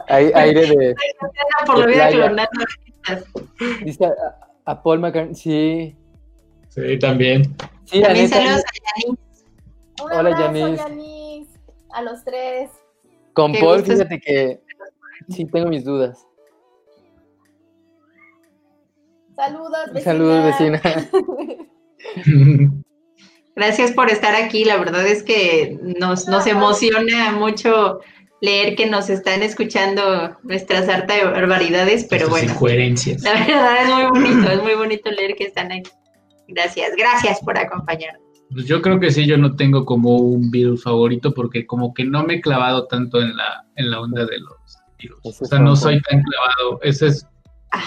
Hay aire de... Por la vida. Dice a, a Paul McCartney, sí. Sí, también. Sí, También saludos a Yanin. Un Hola, Yanis. Yanis. A los tres. con Paul, fíjate que sí tengo mis dudas. Saludos, vecina. Saludos, vecina. Gracias por estar aquí. La verdad es que nos, nos emociona mucho leer que nos están escuchando nuestras harta de barbaridades, pero Sus bueno, incoherencias. la verdad es muy bonito, es muy bonito leer que están aquí. Gracias, gracias por acompañarnos. Pues yo creo que sí, yo no tengo como un virus favorito porque como que no me he clavado tanto en la, en la onda de los virus. Ese O sea, no soy tan clavado. Ese es,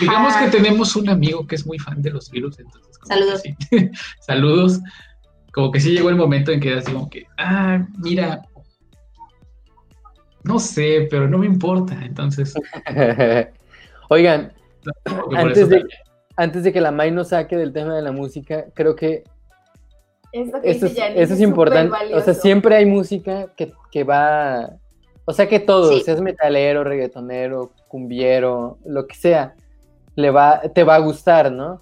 digamos Ajá. que tenemos un amigo que es muy fan de los virus, entonces. como Saludos. que sí. Saludos. Como que sí llegó el momento en que era así como que, ah, mira, no sé, pero no me importa. Entonces, Oigan, Antes de- también. antes de que la May nos saque del tema de la música, creo que Eso que eso dice es, eso importante. O sea, siempre hay música que, que va. O sea, que todo, Sí. seas metalero, reggaetonero, cumbiero, lo que sea, le va, te va a gustar, ¿no?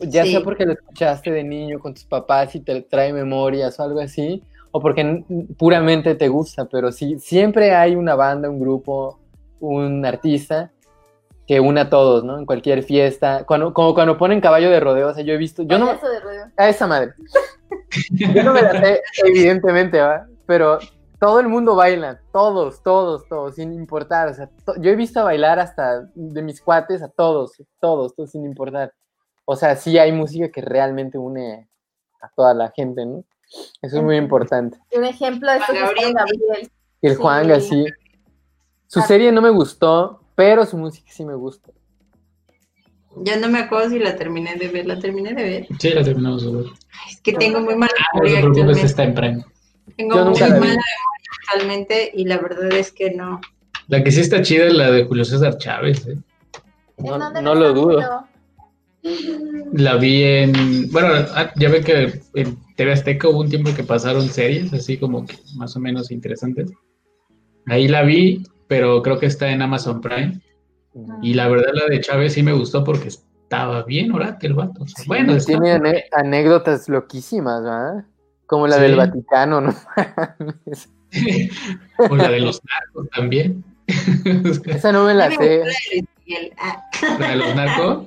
Ya Sí. sea porque lo escuchaste de niño con tus papás y te trae memorias o algo así, o porque puramente te gusta, pero sí, siempre hay una banda, un grupo, un artista que une a todos, ¿no? En cualquier fiesta, cuando, como cuando ponen caballo de rodeo, o sea, yo he visto, yo no, de ruido. a esa madre. Yo no me la sé, evidentemente, ¿va? Pero todo el mundo baila, todos, todos, todos, sin importar. O sea, to- yo he visto bailar hasta de mis cuates a todos, todos, todos, sin importar. O sea, sí hay música que realmente une a toda la gente, ¿no? Eso es muy importante. Un ejemplo de esto Gabriel. Gabriel. Y el Sí. Juan así. Su Ah. serie no me gustó, pero su música sí me gusta. Yo no me acuerdo si la terminé de ver, la terminé de ver. Sí, la terminamos de ver. Ay, Es que tengo muy mala Ah, no memoria te preocupes, actualmente. está en Prime. Tengo Yo muy mala memoria actualmente y la verdad es que no. La que sí está chida es la de Julio César Chávez. ¿eh? ¿En No, no lo dudo. La vi en. Bueno, ah, ya ven que en TV Azteca hubo un tiempo que pasaron series así como que más o menos interesantes. Ahí la vi, pero creo que está en Amazon Prime. Y la verdad, la de Chávez sí me gustó porque estaba bien orate el vato. O sea, bueno, está- Tiene anécdotas loquísimas, ¿verdad? Como la Sí. del Vaticano, ¿no? o la de los narcos también. Esa no me la sé. Ah, la de los narcos.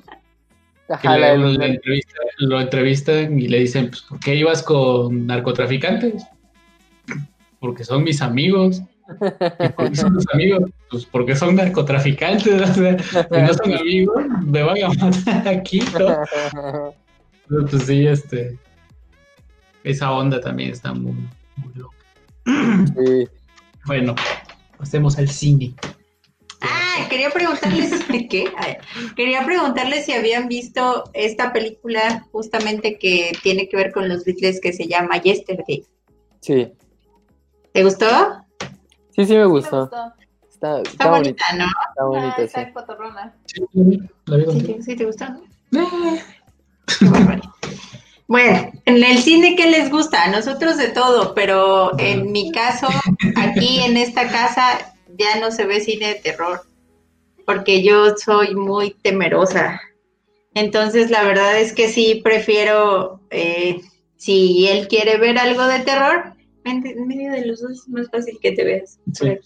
Ajá, le- entrevista- lo entrevistan y le dicen, pues, ¿por qué ibas con narcotraficantes? Porque son mis amigos. ¿Y ¿Por qué son tus amigos? Pues porque son narcotraficantes. O sea, si no son amigos, me van a matar aquí, ¿no? Pero, Pues sí, este. Esa onda también está muy, muy loca. Sí. Bueno, pasemos al cine. Ah, quería preguntarles qué. Quería preguntarles si habían visto esta película justamente que tiene que ver con los Beatles que se llama Yesterday. Sí. ¿Te gustó? Sí, sí me Me gustó. gustó. Está, Está está bonita, bonita, ¿no? está Ah, bonita, sí. está cotorrona. Sí, la vi ¿Sí te, sí te gustó? Bueno, en el cine, ¿qué les gusta? A nosotros de todo, pero en mi caso, aquí en esta casa ya no se ve cine de terror, porque yo soy muy temerosa. Entonces, la verdad es que sí prefiero, eh, si él quiere ver algo de terror, en medio de los dos es más fácil que te veas. Sí.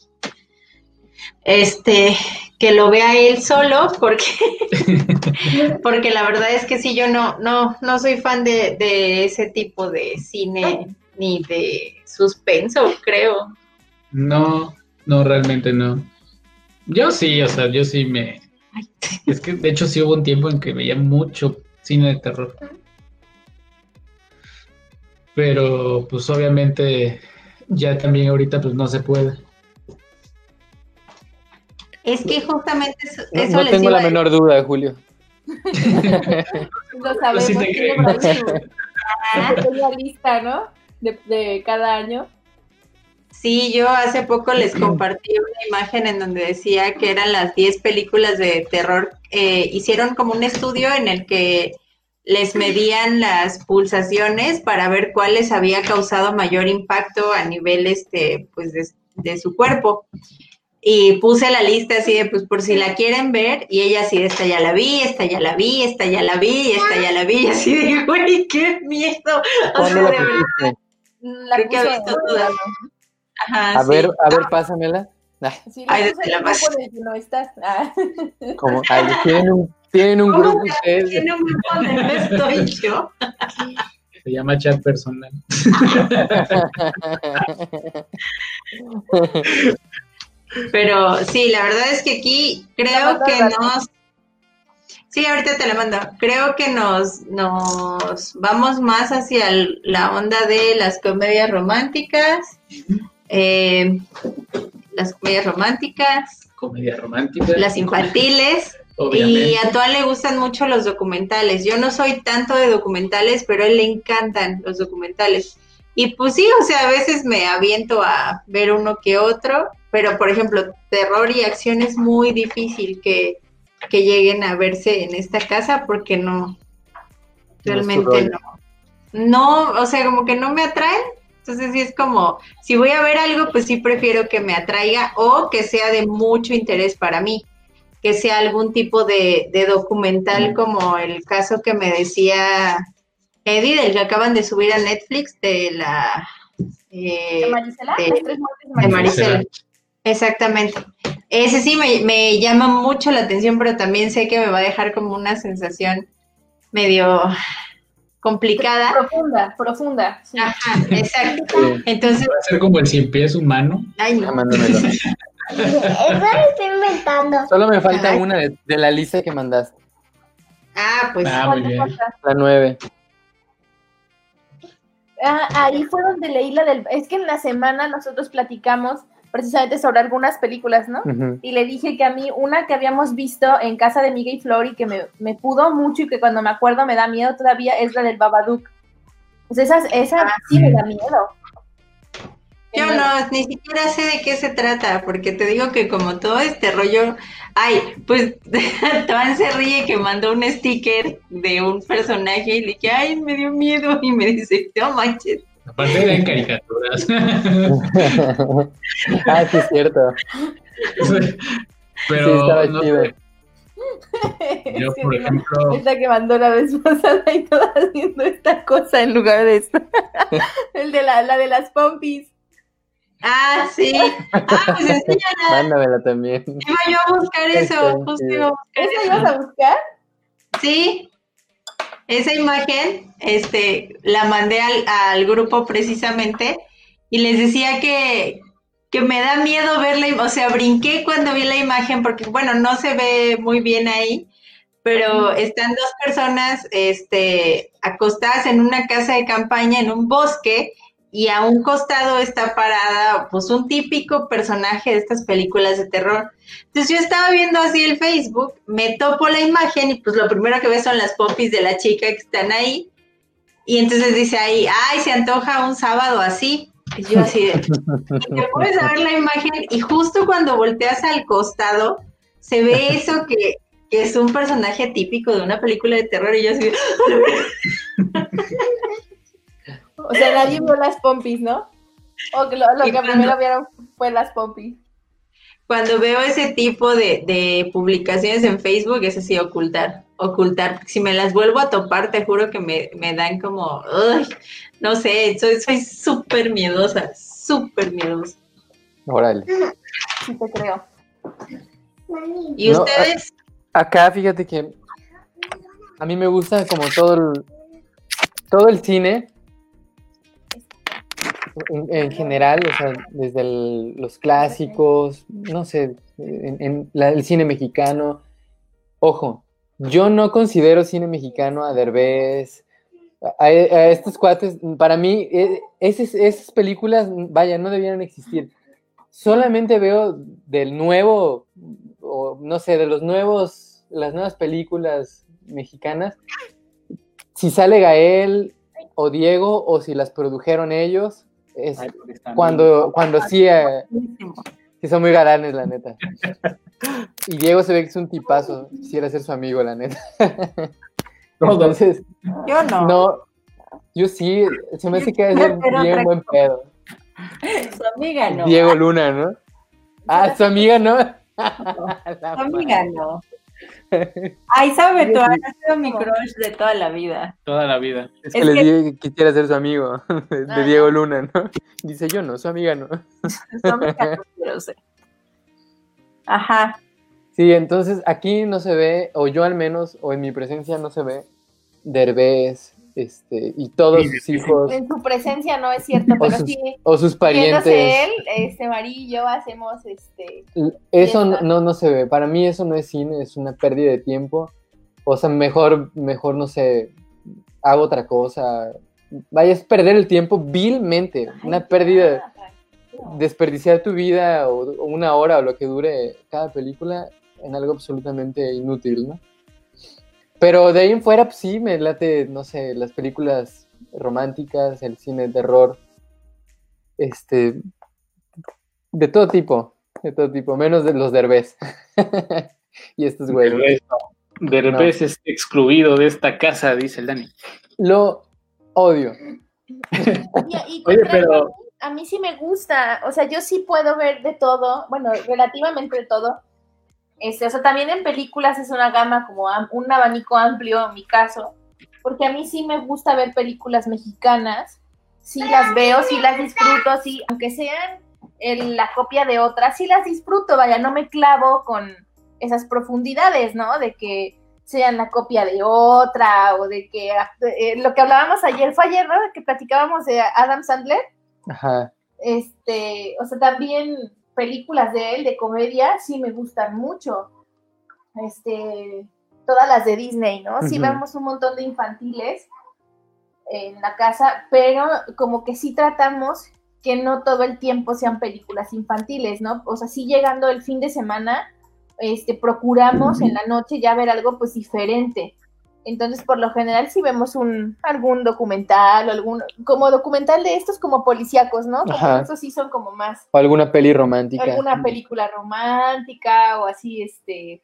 Este, que lo vea él solo, porque porque la verdad es que sí, yo no, no, no soy fan de, de ese tipo de cine ni de suspenso, creo. No, no, realmente no. Yo sí, o sea, yo sí me... Es que de hecho sí hubo un tiempo en que veía mucho cine de terror. Pero pues obviamente ya también ahorita pues no se puede. Es que justamente eso, No, eso no les tengo iba la a menor duda, Julio. Lo sabemos, sí te lista, ¿no? De, de cada año. Sí, yo hace poco les compartí una imagen en donde decía que eran las 10 películas de terror. Eh, hicieron como un estudio en el que les medían las pulsaciones para ver cuáles había causado mayor impacto a nivel este, pues de, de su cuerpo. Y puse la lista así de, pues por si la quieren ver, y ella así de, esta ya la vi, esta ya la vi, esta ya la vi, esta ya la vi, y así de, güey, qué miedo. O ¿Cuándo sea, la de verdad? La Creo que visto todas. Ajá, A sí. ver, a ver, pásamela. Ay, Sí, la Ay, desde la no estás. Ah. como, tienen un, tienen un ¿Cómo grupo ustedes. tiene un grupo donde no estoy yo? Se llama chat personal. Pero sí, la verdad es que aquí creo que no. Sí, ahorita te la mando. Creo que nos, nos vamos más hacia el- la onda de las comedias románticas, eh, las comedias románticas, Comedia romántica. las infantiles, Obviamente. y a Tuan le gustan mucho los documentales. Yo no soy tanto de documentales, pero a él le encantan los documentales. Y pues sí, o sea, a veces me aviento a ver uno que otro, pero por ejemplo, terror y acción es muy difícil que, que lleguen a verse en esta casa porque no, realmente no. No, o sea, como que no me atraen. Entonces sí es como, si voy a ver algo, pues sí prefiero que me atraiga o que sea de mucho interés para mí que sea algún tipo de, de documental como el caso que me decía Eddie, del que acaban de subir a Netflix, de la... eh, ¿De Marisela? de- Marisela. Exactamente. Ese sí me, me llama mucho la atención, pero también sé que me va a dejar como una sensación medio complicada. Profunda, profunda. sí. Ajá, exacto. Sí, Entonces, Va a ser como el cien pies humano. ay no. mándamelo. Eso lo estoy inventando. Solo me falta Ay. una de, de la lista que mandaste, Ah, pues Ah, muy ¿Cuántas bien. la nueve. Ah, ahí fue donde leí la del... Es que en la semana nosotros platicamos precisamente sobre algunas películas, ¿no? Y le dije que a mí una que habíamos visto en casa de Miguel y Flor y que me, me pudo mucho y que cuando me acuerdo me da miedo todavía es la del Babadook. Pues esa, esa sí me da miedo. Yo no, ni siquiera sé de qué se trata, porque te digo que como todo este rollo, ay, pues Tuan se ríe que mandó un sticker de un personaje y le dije, ay, me dio miedo, y me dice, no manches. Aparte eran caricaturas. ah, sí, es cierto. Pero Sí, estaba no chido. sé, yo, Sí, por no. ejemplo, Esta que mandó la vez pasada y toda haciendo esta cosa en lugar de esto. El de la, la de las pompis. Ah, sí. Ah, pues enséñala. Mándamela también. Iba yo a buscar eso, justo iba a buscar ¿Esa eso. ibas a buscar? Sí, esa imagen, este, la mandé al, al grupo precisamente y les decía que, que me da miedo verla, o sea, brinqué cuando vi la imagen porque, bueno, no se ve muy bien ahí, pero están dos personas, este, acostadas en una casa de campaña en un bosque y a un costado está parada, pues, un típico personaje de estas películas de terror. Entonces yo estaba viendo así el Facebook, me topo la imagen y pues lo primero que veo son las popis de la chica que están ahí. Y entonces dice ahí, ay, se antoja un sábado así. Y yo así y te a ver la imagen y justo cuando volteas al costado se ve eso que, es un personaje típico de una película de terror y yo así, de, O sea, nadie vio las pompis, ¿no? O que lo, lo que cuando- primero vieron fue las pompis. cuando veo ese tipo de, de publicaciones en Facebook es así ocultar, ocultar. Si me las vuelvo a topar, te juro que me, me dan como, "Uy", no sé, soy soy súper miedosa, súper miedosa. Órale. Sí te creo. ¿Y No, ustedes? Acá, fíjate que a mí me gusta como todo el, todo el cine en, en general, desde los clásicos, no sé, en, el cine mexicano. Ojo, yo no considero cine mexicano a Derbez, a, estos cuates, para mí, eh, esas, esas películas, vaya, no debieran existir. Solamente veo del nuevo, o no sé, de los nuevos, las nuevas películas mexicanas, si sale Gael o Diego, o si las produjeron ellos, es ay, cuando, cuando sí, eh, sí son muy galanes, la neta. Y Diego se ve que es un tipazo, quisiera ser su amigo, la neta. Entonces, Yo no. no, yo sí, se me hace que es bien otra buen pedo. Su amiga no. Diego Luna, ¿no? Ah, su amiga, ¿no? Su amiga no. Ay, sabe, tú has sido mi crush de toda la vida. toda la vida. Es que Es le que- dije que quisiera ser su amigo, de, Ah. Diego Luna, ¿no? Dice yo no, su amiga no. Su amiga no quiero ser. Ajá. Sí, entonces aquí no se ve, o yo al menos, o en mi presencia no se ve, Derbez, este, y todos Sí, sus hijos, En su presencia no es cierto, o pero sus, sí. o sus parientes. Él, este Marí y yo hacemos este. Eso no, no, no se ve. Para mí eso no es cine, es una pérdida de tiempo. O sea, mejor, mejor, no sé, hago otra cosa. Vaya, es perder el tiempo vilmente, una pérdida, desperdiciar tu vida o, o una hora o lo que dure cada película en algo absolutamente inútil, ¿no? Pero de ahí en fuera, pues sí, me late, no sé, las películas románticas, el cine de terror, este, de todo tipo, de todo tipo, menos de los derbés. y estos güeyes. Derbez, no. Derbez es excluido de esta casa, dice el Dani. Lo odio. Y, y Oye, contrario pero- a mí, a mí sí me gusta, o sea, yo sí puedo ver de todo, bueno, relativamente de todo. Este, o sea, también en películas es una gama como un abanico amplio en mi caso, porque a mí sí me gusta ver películas mexicanas, sí las veo, sí las disfruto, sí, aunque sean el- la copia de otras, sí las disfruto, vaya, no me clavo con esas profundidades, ¿no? De que sean la copia de otra o de que eh, lo que hablábamos ayer fue ayer, ¿no? Que platicábamos de Adam Sandler, Ajá. este, o sea, también películas de él, de comedia, sí me gustan mucho. Este, todas las de Disney, ¿no? Sí Ujú. vemos un montón de infantiles en la casa, pero como que sí tratamos que no todo el tiempo sean películas infantiles, ¿no? O sea, sí llegando el fin de semana, este, procuramos en la noche ya ver algo pues diferente. Entonces, por lo general, si vemos un, algún documental o algún, como documental de estos como policíacos, ¿no? Como esos sí son como más, O alguna peli romántica. alguna película romántica o así, este.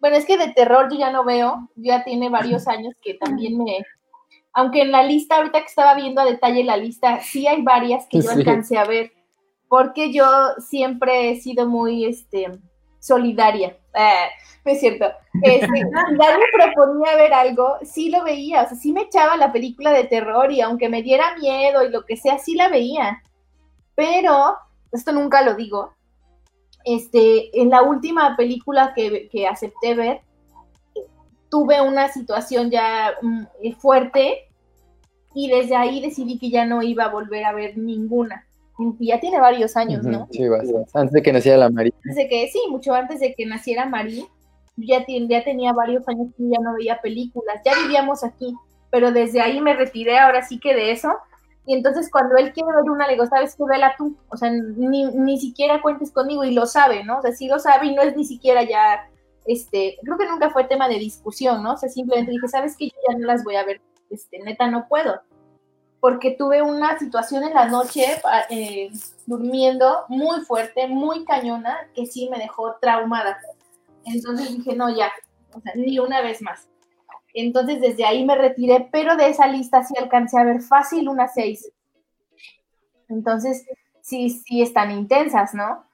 Bueno, es que de terror yo ya no veo, ya tiene varios años que también me, aunque en la lista, ahorita que estaba viendo a detalle la lista, sí hay varias que yo Sí. alcancé a ver, porque yo siempre he sido muy, este, solidaria. Ah, no es cierto. Este, si Dani proponía ver algo, sí lo veía, o sea, sí me echaba la película de terror y aunque me diera miedo y lo que sea, sí la veía. Pero, esto nunca lo digo, este, en la última película que, que acepté ver, tuve una situación ya mm, eh, fuerte y desde ahí decidí que ya no iba a volver a ver ninguna. Ya tiene varios años, ¿no? Sí, bastante. Antes de que naciera la María. Antes de que, sí, mucho antes de que naciera Marí, yo ya, ten- ya tenía varios años que ya no veía películas, ya vivíamos aquí, pero desde ahí me retiré ahora sí que de eso. Y entonces cuando él quiere ver una, le digo, ¿sabes qué? Vela tú. O sea, ni, ni siquiera cuentes conmigo y lo sabe, ¿no? O sea, sí lo sabe y no es ni siquiera ya, este, creo que nunca fue tema de discusión, ¿no? O sea, simplemente dije, ¿sabes qué? Yo ya no las voy a ver, este, neta, no puedo. Porque tuve una situación en la noche, eh, durmiendo muy fuerte, muy cañona, que sí me dejó traumada. Entonces dije, no, ya, o ni una vez más. Entonces desde ahí me retiré, pero de esa lista sí alcancé a ver fácil unas seis. Entonces, sí, sí están intensas, ¿no?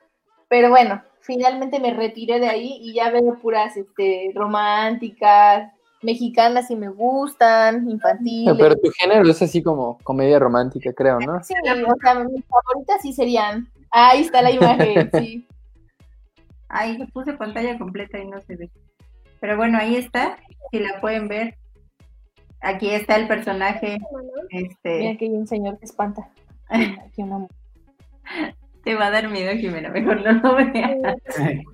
Pero bueno, finalmente me retiré de ahí y ya veo puras este, románticas, mexicanas y me gustan, infantiles. Pero tu género es así como comedia romántica, creo, ¿no? Sí, o sea, mis favoritas sí serían. Ahí está la imagen, sí. Ay, le puse pantalla completa y no se ve. Pero bueno, ahí está, si la pueden ver. Aquí está el personaje. Mira Este, que hay un señor que espanta. Aquí una te va a dar miedo, Jimena, mejor no lo veas.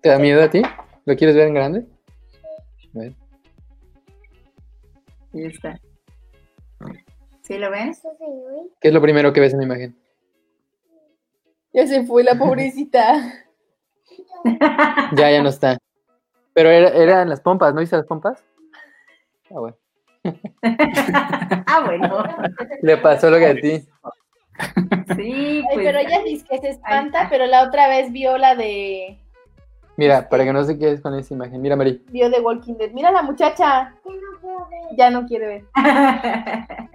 ¿Te da miedo a ti? ¿Lo quieres ver en grande? Ahí está. ¿Sí lo ven? ¿Qué es lo primero que ves en la imagen? Ya se fue la pobrecita. Ya, ya no está. Pero era, eran las pompas, ¿no viste las pompas? Ah, bueno. Ah, bueno. Le pasó lo que a ti. Sí, Ay, pues. pero ella dice que se espanta, pero la otra vez vio la de Mira, para que no se quedes con esa imagen. Mira, Mari. vio de Walking Dead. Mira la muchacha, ya no quiere ver.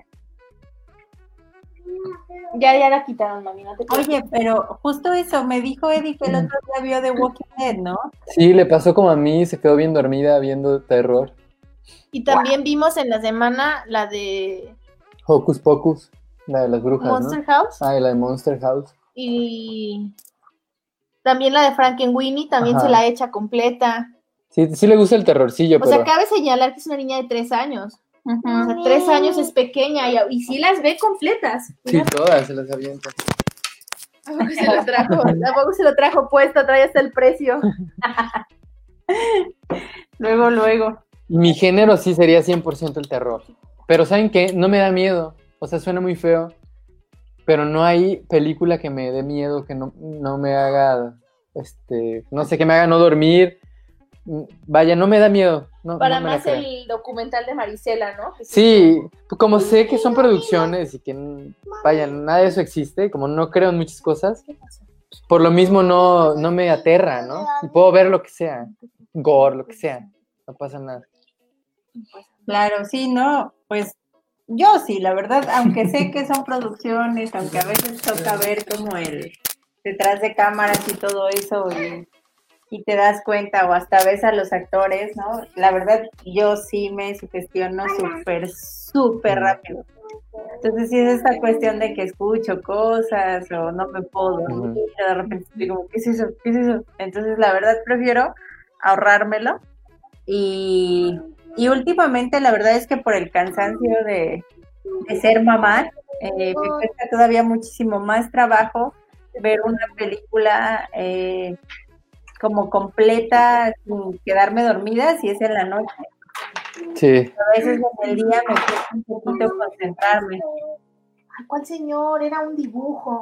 Ya, ya la quitaron, mami, no te. Oye, pero justo eso, me dijo Eddie que el otro día vio The Walking Dead, ¿no? Sí, le pasó como a mí, se quedó bien dormida viendo terror. Y también vimos en la semana la de Hocus Pocus, la de las brujas, Monster ¿no? House Ah, y la de Monster House. y también la de Frankenweenie, también Ajá. se la echa completa. Sí, sí le gusta el terrorcillo, O sea, cabe señalar que es una niña de tres años. O sea, tres años es pequeña y, y sí las ve completas. Sí, todas se las avienta. Tampoco se lo trajo, tampoco se lo trajo puesto, trae hasta el precio. luego, luego. Mi género sí sería 100% el terror. Pero ¿saben qué? No me da miedo. O sea, suena muy feo. Pero no hay película que me dé miedo, que no, no me haga, este, no sé, que me haga no dormir. Vaya, no me da miedo. No, Para no más el documental de Marisela, ¿no? Que Sí, como sé que son producciones y que, vaya, nada de eso existe, como no creo en muchas cosas, por lo mismo no, no me aterra, ¿no? Y puedo ver lo que sea, gore, lo que sea, no pasa nada. Claro, sí, no, pues yo sí, la verdad, aunque sé que son producciones, aunque a veces toca ver como el detrás de cámaras y todo eso y, y te das cuenta o hasta ves a los actores, ¿no? La verdad, yo sí me sugestiono súper, súper rápido. Entonces sí es esta cuestión de que escucho cosas o no me puedo dormir, de repente estoy como, ¿qué es eso? ¿Qué es eso? Entonces la verdad prefiero ahorrármelo y, y últimamente la verdad es que por el cansancio de, de ser mamá, eh, me cuesta todavía muchísimo más trabajo ver una película eh, como completa sin quedarme dormida si es en la noche. Sí, A veces en el día me cuesta un poquito concentrarme. Ay, ¿Cuál señor? Era un dibujo.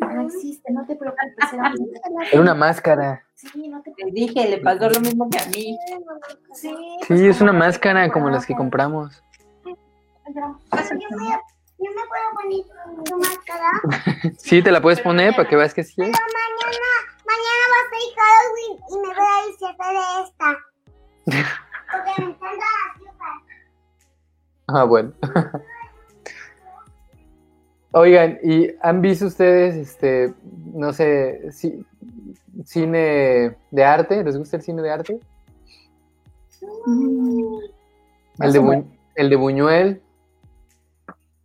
No existe, no te preocupes. Era un dibujo. era una máscara. Sí, no te Les dije, le pasó lo mismo que a mí. Sí, Sí, es una máscara como las que compramos. Yo me puedo poner tu máscara. Sí, te la puedes poner para que veas que sí. es. Mañana, mañana va a ser Halloween y me voy a disfrazar de esta. Porque me encanta la azúcar. Ah, bueno. Oigan, ¿y han visto ustedes, este, no sé, ci- cine de arte? ¿Les gusta el cine de arte? El de, Bu- el de Buñuel.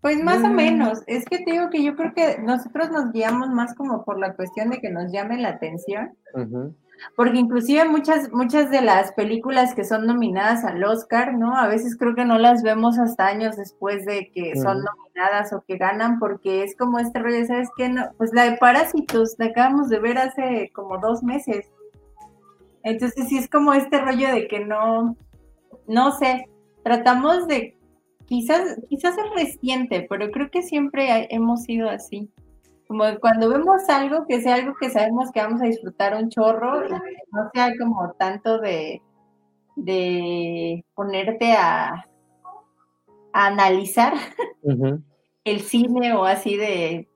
Pues más o Mm. menos. Es que te digo que yo creo que nosotros nos guiamos más como por la cuestión de que nos llame la atención. Ujú. Porque inclusive muchas, muchas de las películas que son nominadas al Oscar, ¿no? A veces creo que no las vemos hasta años después de que son nominadas o que ganan, porque es como este rollo, ¿sabes qué? No, pues la de Parásitos, la acabamos de ver hace como dos meses. Entonces sí es como este rollo de que no, no sé, tratamos de, quizás, quizás es reciente, pero creo que siempre hemos sido así. Como cuando vemos algo, que sea algo que sabemos que vamos a disfrutar un chorro, y que no sea como tanto de, de ponerte a, a analizar el cine o así de,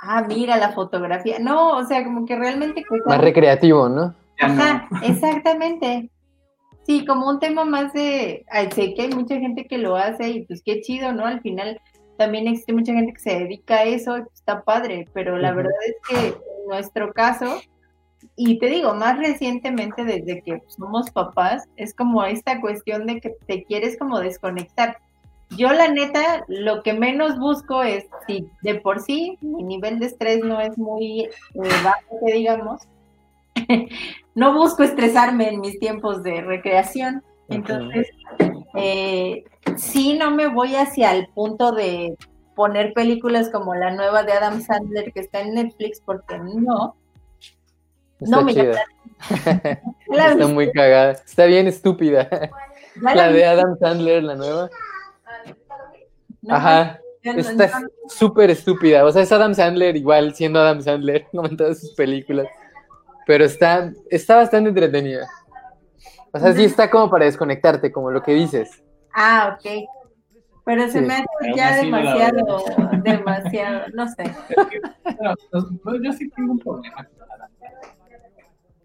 ah, mira la fotografía. No, o sea, como que realmente... Más recreativo, ¿no? Ajá, exactamente. Sí, como un tema más de, ay, sé que hay mucha gente que lo hace y pues qué chido, ¿no? Al final también existe mucha gente que se dedica a eso está padre, pero la Ujú. verdad es que en nuestro caso, y te digo, más recientemente desde que somos papás, es como esta cuestión de que te quieres como desconectar. Yo la neta, lo que menos busco es, si de por sí mi nivel de estrés no es muy eh, bajo, que digamos, no busco estresarme en mis tiempos de recreación. Entonces, eh, sí, no me voy hacia el punto de poner películas como la nueva de Adam Sandler que está en Netflix, porque no. Está No, chida. La Está muy cagada. Está bien estúpida. la de Adam Sandler, la nueva. no, Ajá. no- Está súper estúpida. O sea, es Adam Sandler igual siendo Adam Sandler, como en todas sus películas. Pero está, está bastante entretenida. O sea, sí está como para desconectarte, como lo que dices. Ah, ok. Pero se Sí. me hace ya demasiado, demasiado, no sé. Bueno, pues, pues, yo sí tengo un problema. con.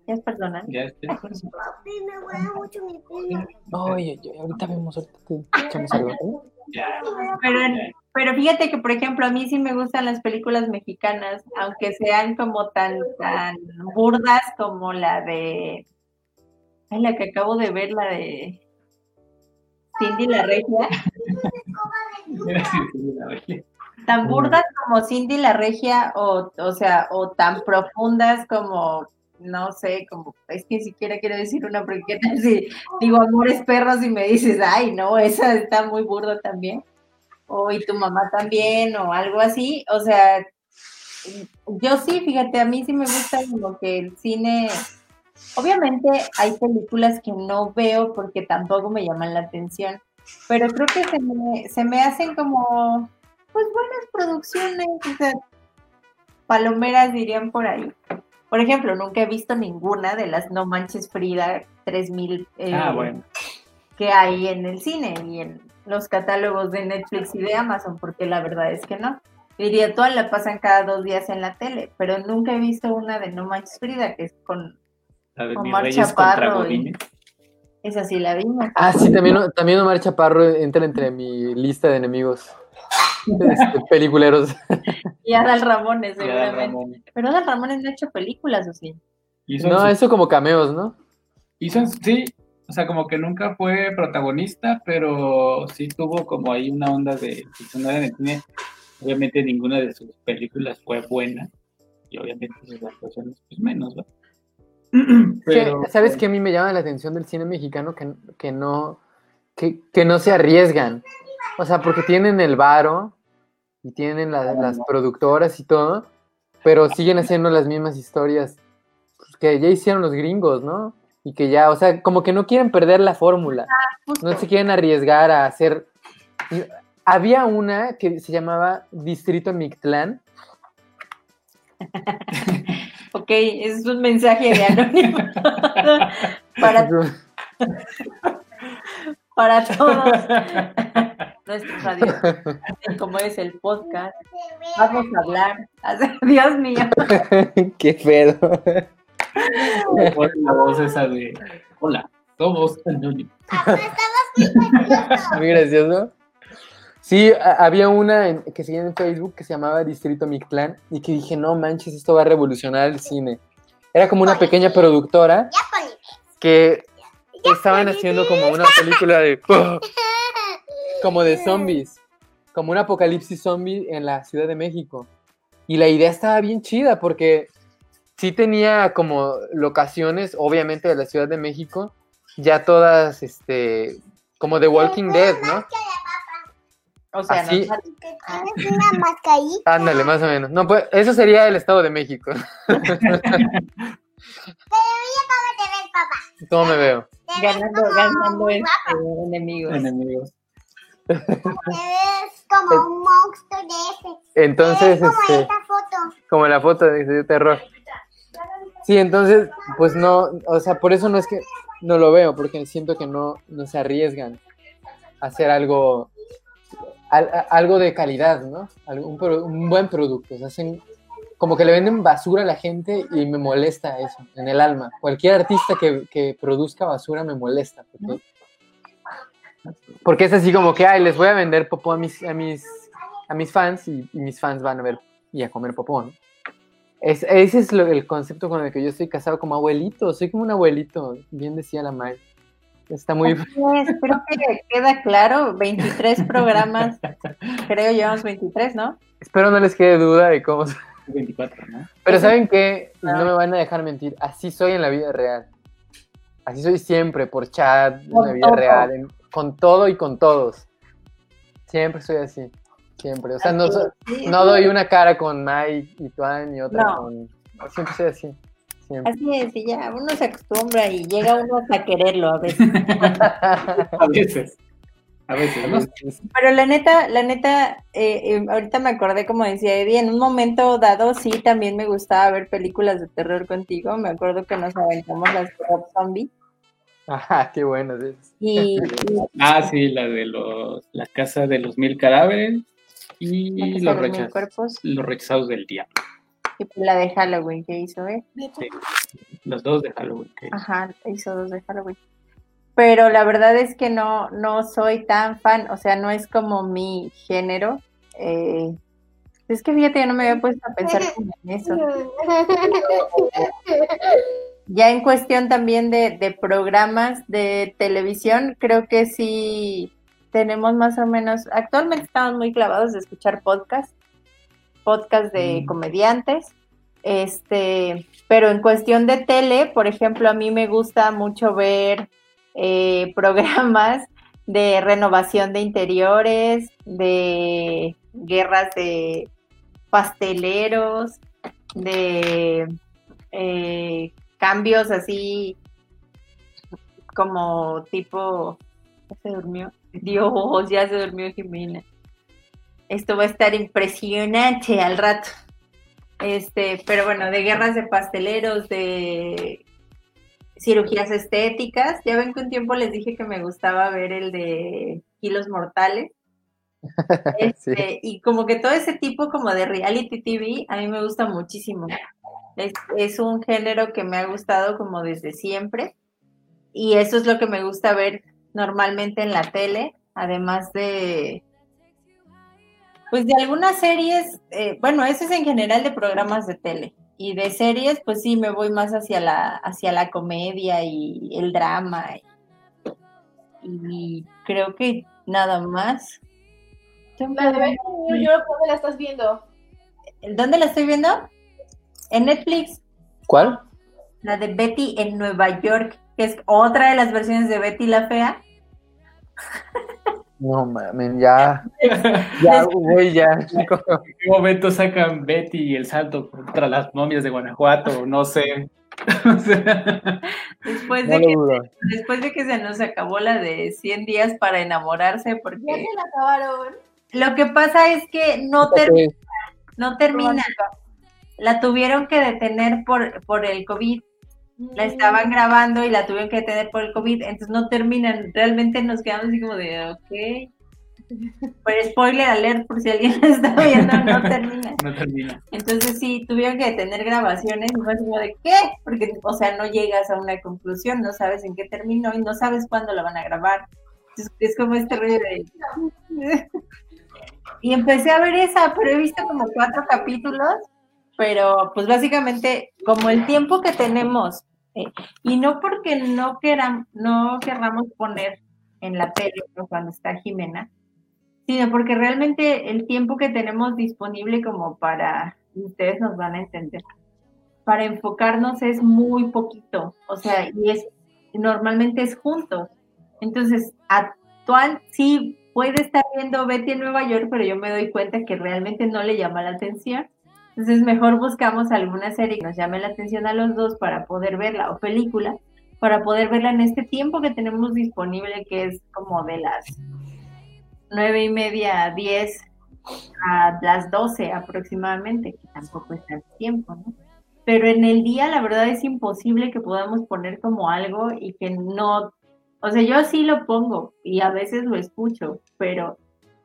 ¿Ya es personal? Ya Papi, me huele mucho mi pelo. Oye, ahorita vemos, ahorita te echamos algo. Pero, pero fíjate que, por ejemplo, a mí sí me gustan las películas mexicanas, aunque sean como tan, tan burdas como la de. Ay, la que acabo de ver, la de Cindy la Regia. Era la. Tan burdas como Cindy la Regia, o, o sea, o tan profundas como. No sé, como, es que ni siquiera quiero decir una, porque qué tal si digo amores perros y me dices, ay, no, esa está muy burda también. o y tu mamá también, o algo así. O sea, yo sí, fíjate, a mí sí me gusta como que el cine Obviamente hay películas que no veo porque tampoco me llaman la atención, pero creo que se me, se me hacen como, pues buenas producciones, o sea, palomeras dirían por ahí. Por ejemplo, nunca he visto ninguna de las No Manches Frida 3000 eh, Ah, bueno. que hay en el cine y en los catálogos de Netflix y de Amazon, porque la verdad es que no. Diría, todas la pasan cada dos días en la tele, pero nunca he visto una de No Manches Frida, que es con, La de mis Omar reyes contra Chaparro y- Godínez. esa sí la vimos. Ah, sí, también, también Omar Chaparro entra entre mi lista de enemigos este, peliculeros. Y Adal Ramones, Adal seguramente. Ramón. Pero Adal Ramones no ha hecho películas, ¿o sí? No, su- eso como cameos, ¿no? hizo en- sí, o sea, como que nunca fue protagonista, pero sí tuvo como ahí una onda de en el cine. Obviamente ninguna de sus películas fue buena y obviamente sus actuaciones pues menos, ¿no? Pero, ¿Sabes qué a mí me llama la atención del cine mexicano? Que, que no, que, que no se arriesgan. O sea, porque tienen el varo y tienen la- las productoras y todo, pero siguen haciendo las mismas historias pues, que ya hicieron los gringos, ¿no? Y que ya, o sea, como que no quieren perder la fórmula. No se quieren arriesgar a hacer. Había una que se llamaba Distrito Mictlán. Es un mensaje de anónimo para, para todos nuestros radios. Como es el podcast, vamos a hablar. Dios mío. Qué pedo. La voz esa de hola, somos anónimos. Muy gracioso. Sí, había una en- que seguía en Facebook que se llamaba Distrito Mictlán y que dije, no manches, esto va a revolucionar el cine. Era como una pequeña productora que estaban haciendo como una película de... como de zombies, como un apocalipsis zombie en la Ciudad de México. Y la idea estaba bien chida porque sí tenía como locaciones, obviamente de la Ciudad de México, ya todas, este, como The Walking Dead, ¿no? O sea, Así. no, Que tienes una mascarita. Ándale, más o menos. No, pues eso sería el Estado de México. Te ves, papá. ¿Cómo me veo? Te ves ganando, ganando este, enemigos. Enemigos. Te ves como un monstruo de ese. Entonces, Te ves como este, esta foto. como la foto de, de terror. Sí, entonces, pues no, o sea, por eso no es que no lo veo, porque siento que no, no se arriesgan a hacer algo, al- a- algo de calidad, ¿no? Pro- un buen producto. O sea, hacen como que le venden basura a la gente y me molesta eso, en el alma. Cualquier artista que, que produzca basura me molesta, porque, porque es así como que, ay, les voy a vender popó a mis, a mis, a mis fans y, y mis fans van a ver y a comer popó, ¿no? Es, ese es lo- el concepto con el que yo estoy casado como abuelito, soy como un abuelito, bien decía la May. Está muy... Es, creo que queda claro, 23 programas, creo llevamos 23, ¿no? Espero no les quede duda de cómo... 24, ¿no? Pero ¿saben qué? Y Ah. No me van a dejar mentir, así soy en la vida real. Así soy siempre, por chat, en la vida todo. real, en- con todo y con todos. Siempre soy así, siempre. O sea, no, Así sí, no doy una cara con Mike y Tuan y otra No. con... Siempre soy así. Así es, y ya uno se acostumbra y llega uno hasta quererlo a veces. A veces. A veces, ¿no? Pero la neta, la neta, eh, eh, ahorita me acordé, como decía Eddie, en un momento dado sí también me gustaba ver películas de terror contigo. Me acuerdo que nos aventamos las de Rob Zombie. Ajá, qué bueno. Y, y Ah, sí, la de los, la casa de los mil cadáveres y los, los Mil rechaz- cuerpos los rechazados del diablo. La de Halloween que hizo, ¿eh? Los dos de Halloween. que- Ajá, hizo dos de Halloween. Pero la verdad es que no, no soy tan fan, o sea, no es como mi género. Eh, es que fíjate, yo no me había puesto a pensar como en eso. Ya en cuestión también de, de programas de televisión, creo que sí tenemos más o menos, actualmente estamos muy clavados de escuchar podcasts, podcasts de Mm. comediantes, este, pero en cuestión de tele, por ejemplo, a mí me gusta mucho ver eh, programas de renovación de interiores, de guerras de pasteleros, de eh, cambios así como tipo, ¿ya se durmió? Dios, ya se durmió Jimena. Esto va a estar impresionante al rato. Este, pero bueno, de guerras de pasteleros, de cirugías estéticas. Ya ven que un tiempo les dije que me gustaba ver el de kilos mortales. Este, Y como que todo ese tipo como de reality TV a mí me gusta muchísimo. Es, es, un género que me ha gustado como desde siempre y eso es lo que me gusta ver normalmente en la tele, además de pues de algunas series, eh, bueno, eso es en general de programas de tele y de series, pues sí me voy más hacia la hacia la comedia y el drama y creo que nada más. La de Betty New York, ¿dónde la estás viendo? ¿Dónde la estoy viendo? En Netflix. ¿Cuál? La de Betty en Nueva York, que es otra de las versiones de Betty la Fea. No mames, ya. Ya, güey, ya. ¿En qué momento sacan Betty y el salto contra las momias de Guanajuato? No sé. después, de que, después de que se nos acabó la de 100 días para enamorarse, porque. Ya se la acabaron. Lo que pasa es que no termina. No termina. La tuvieron que detener por, por el COVID. La estaban grabando y la tuvieron que detener por el COVID, entonces no terminan. Realmente nos quedamos así como de, ok. Pero spoiler alert, por si alguien la está viendo, no termina. No termina. Entonces sí, tuvieron que detener grabaciones y fue como de, ¿qué? Porque, o sea, no llegas a una conclusión, no sabes en qué terminó y no sabes cuándo la van a grabar. Entonces, es como este rollo de... y empecé a ver esa, pero he visto como cuatro capítulos, pero pues básicamente como el tiempo que tenemos, eh, y no porque no, queram, no querramos poner en la tele cuando está Jimena, sino porque realmente el tiempo que tenemos disponible como para, ustedes nos van a entender, para enfocarnos es muy poquito, o sea, y es normalmente es juntos. Entonces, actual sí puede estar viendo Betty en Nueva York, pero yo me doy cuenta que realmente no le llama la atención. Entonces, mejor buscamos alguna serie que nos llame la atención a los dos para poder verla o película, para poder verla en este tiempo que tenemos disponible, que es como de las nueve y media a diez a las doce aproximadamente, que tampoco es tanto tiempo, ¿no? Pero en el día, la verdad, es imposible que podamos poner como algo y que no o sea, yo sí lo pongo y a veces lo escucho, pero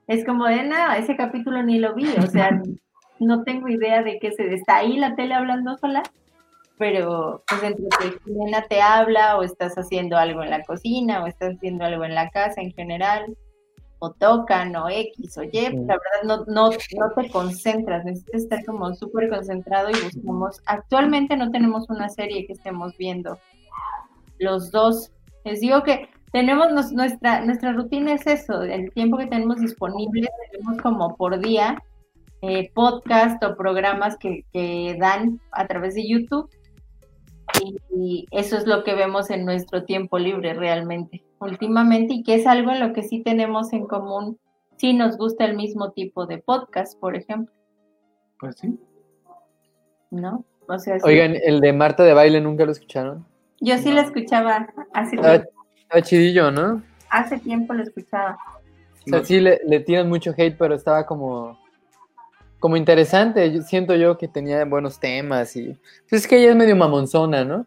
es como de nada, ese capítulo ni lo vi, o sea, no tengo idea de qué se está ahí la tele hablando sola, pero pues entre que Jimena te habla o estás haciendo algo en la cocina o estás haciendo algo en la casa en general, o tocan o X o Y, la verdad no, no, no te concentras, necesitas estar como súper concentrado y buscamos, actualmente no tenemos una serie que estemos viendo los dos. Les digo que tenemos nuestra, nuestra rutina es eso, el tiempo que tenemos disponible, tenemos como por día eh, podcast o programas que, dan a través de YouTube y, eso es lo que vemos en nuestro tiempo libre realmente, últimamente, y que es algo en lo que sí tenemos en común, si nos gusta el mismo tipo de podcast, por ejemplo. Pues sí. ¿No? O sea, Oigan, el de Marta de baile, ¿nunca lo escucharon? Yo sí lo escuchaba hace tiempo. Estaba chidillo, ¿no? Hace tiempo lo escuchaba. O sea, sí le, le tiran mucho hate, pero estaba como como interesante. Yo, siento yo que tenía buenos temas y pues es que ella es medio mamonzona, ¿no?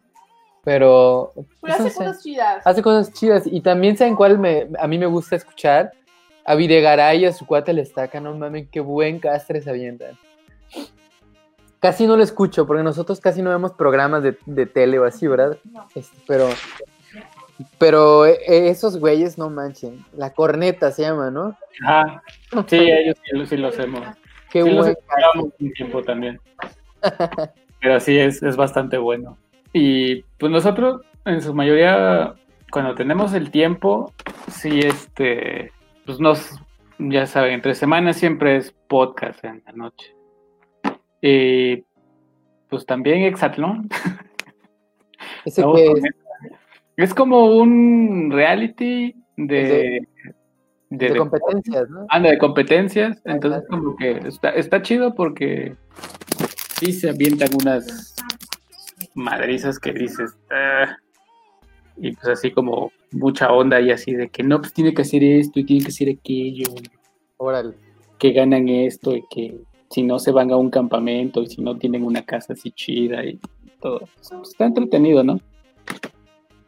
Pero, pero pues, hace cosas chidas. Hace cosas chidas y también saben cuál me, a mí me gusta escuchar. A Videgaray y a su cuate le estaca, no mames, qué buen castre se avientan. Casi no lo escucho, porque nosotros casi no vemos programas de, de tele o así, ¿verdad? Este, pero, pero eh, esos güeyes no manchen. La corneta se llama, ¿no? Ah, sí, ellos sí, lo hacemos. Qué sí, buen un tiempo también. Pero sí, es, es bastante bueno. Y pues nosotros, en su mayoría, cuando tenemos el tiempo, sí, este, pues nos, ya saben, entre semanas siempre es podcast en la noche. Y pues también Exatlón. ¿Ese qué es? Es como un reality de, de, competencias, ¿no? Anda, de competencias. Entonces, como que está, está chido porque sí se avientan unas madrizas que dices, "Ah", y pues así como mucha onda y así de que no, pues tiene que hacer esto y tiene que hacer aquello, Órale. que ganan esto y que si no se van a un campamento y si no tienen una casa así chida y todo. Pues, está entretenido, ¿no?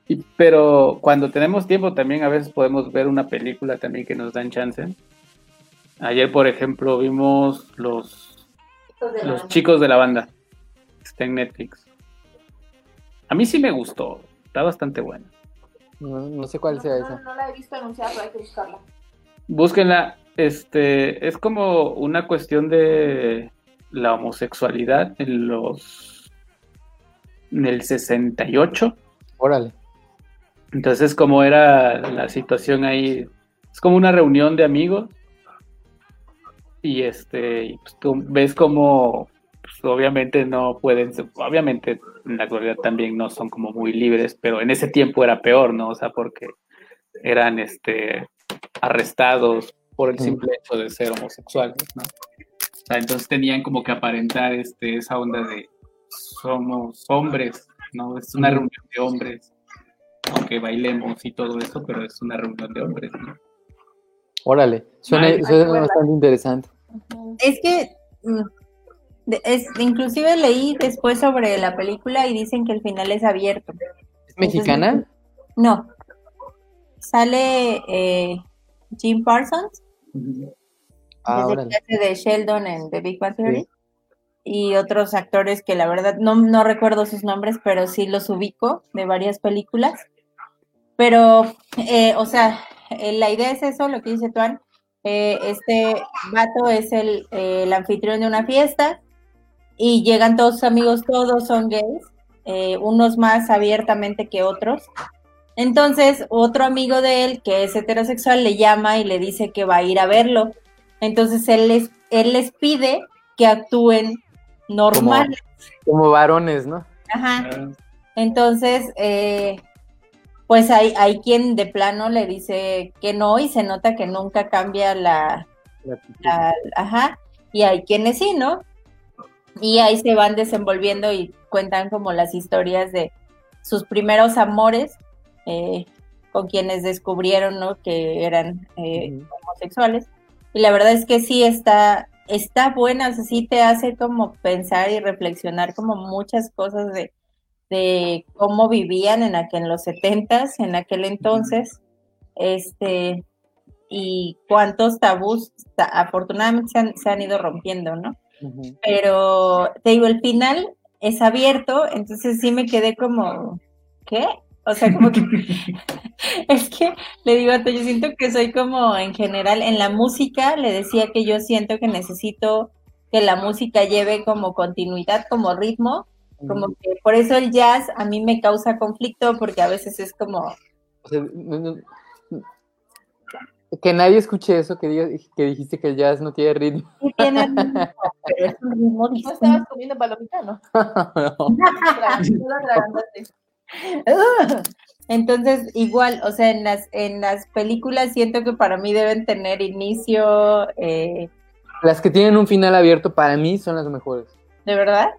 Y- pero cuando tenemos tiempo también a veces podemos ver una película también que nos dan chance. Ayer, por ejemplo, vimos los, los chicos de la banda. Está en Netflix. A mí sí me gustó. Está bastante buena. No, no sé cuál No, sea no, esa. no la he visto anunciada, pero hay que buscarla. Búsquenla. Este, es como una cuestión de la homosexualidad en los en el 68. Órale. Entonces, como era la situación ahí, es como una reunión de amigos. Y este, pues, tú ves como, pues, obviamente no pueden, ser- obviamente en la actualidad también no son como muy libres, pero en ese tiempo era peor, ¿no? O sea, porque eran este arrestados por el simple hecho de ser homosexuales, ¿no? O sea, entonces tenían como que aparentar este, esa onda de somos hombres, ¿no? Es una reunión de hombres aunque bailemos y todo eso, pero es una reunión de hombres, ¿no? Órale. Suena, suena bastante interesante. Es que mm, es, inclusive leí después sobre la película y dicen que el final es abierto. ¿Es mexicana? No. Sale eh, Jim Parsons, Ah, que es el órale. que hace de Sheldon en The Big Bang Theory, y otros actores que la verdad no, no recuerdo sus nombres, pero sí los ubico de varias películas. Pero, eh, o sea, eh, la idea es eso, lo que dice Tuan. Eh, este vato es el, eh, el anfitrión de una fiesta y llegan todos sus amigos, todos son gays, unos más abiertamente que otros. Entonces, otro amigo de él, que es heterosexual, le llama y le dice que va a ir a verlo. Entonces, él les, él les pide que actúen normal. Como varones, ¿no? Ajá. Entonces, eh, pues hay, hay quien de plano le dice que no y se nota que nunca cambia la, La actitud. la- ajá, y hay quienes sí, ¿no? Y ahí se van desenvolviendo y cuentan como las historias de sus primeros amores, eh, con quienes descubrieron, ¿no? Que eran eh, homosexuales. Y la verdad es que sí está, está buena, o sea, sí te hace como pensar y reflexionar como muchas cosas de, de cómo vivían en aquel, en los setentas, en aquel entonces, este, y cuántos tabús ta- afortunadamente se han, se han ido rompiendo, ¿no? Pero te digo, el final es abierto, entonces sí me quedé como, ¿qué? O sea, como que es que le digo a Toyo, yo siento que soy como en general en la música, le decía que yo siento que necesito que la música lleve como continuidad, como ritmo, como que por eso el jazz a mí me causa conflicto porque a veces es como, O sea, no- no- que nadie escuche eso, que, diga, que dijiste que el jazz no tiene ritmo. sí tiene ritmo, pero es un ritmo ¿No estabas comiendo palomita, no? No. Entonces, igual, o sea, en las, en las películas siento que para mí deben tener inicio, eh, Las que tienen un final abierto para mí son las mejores. ¿de verdad?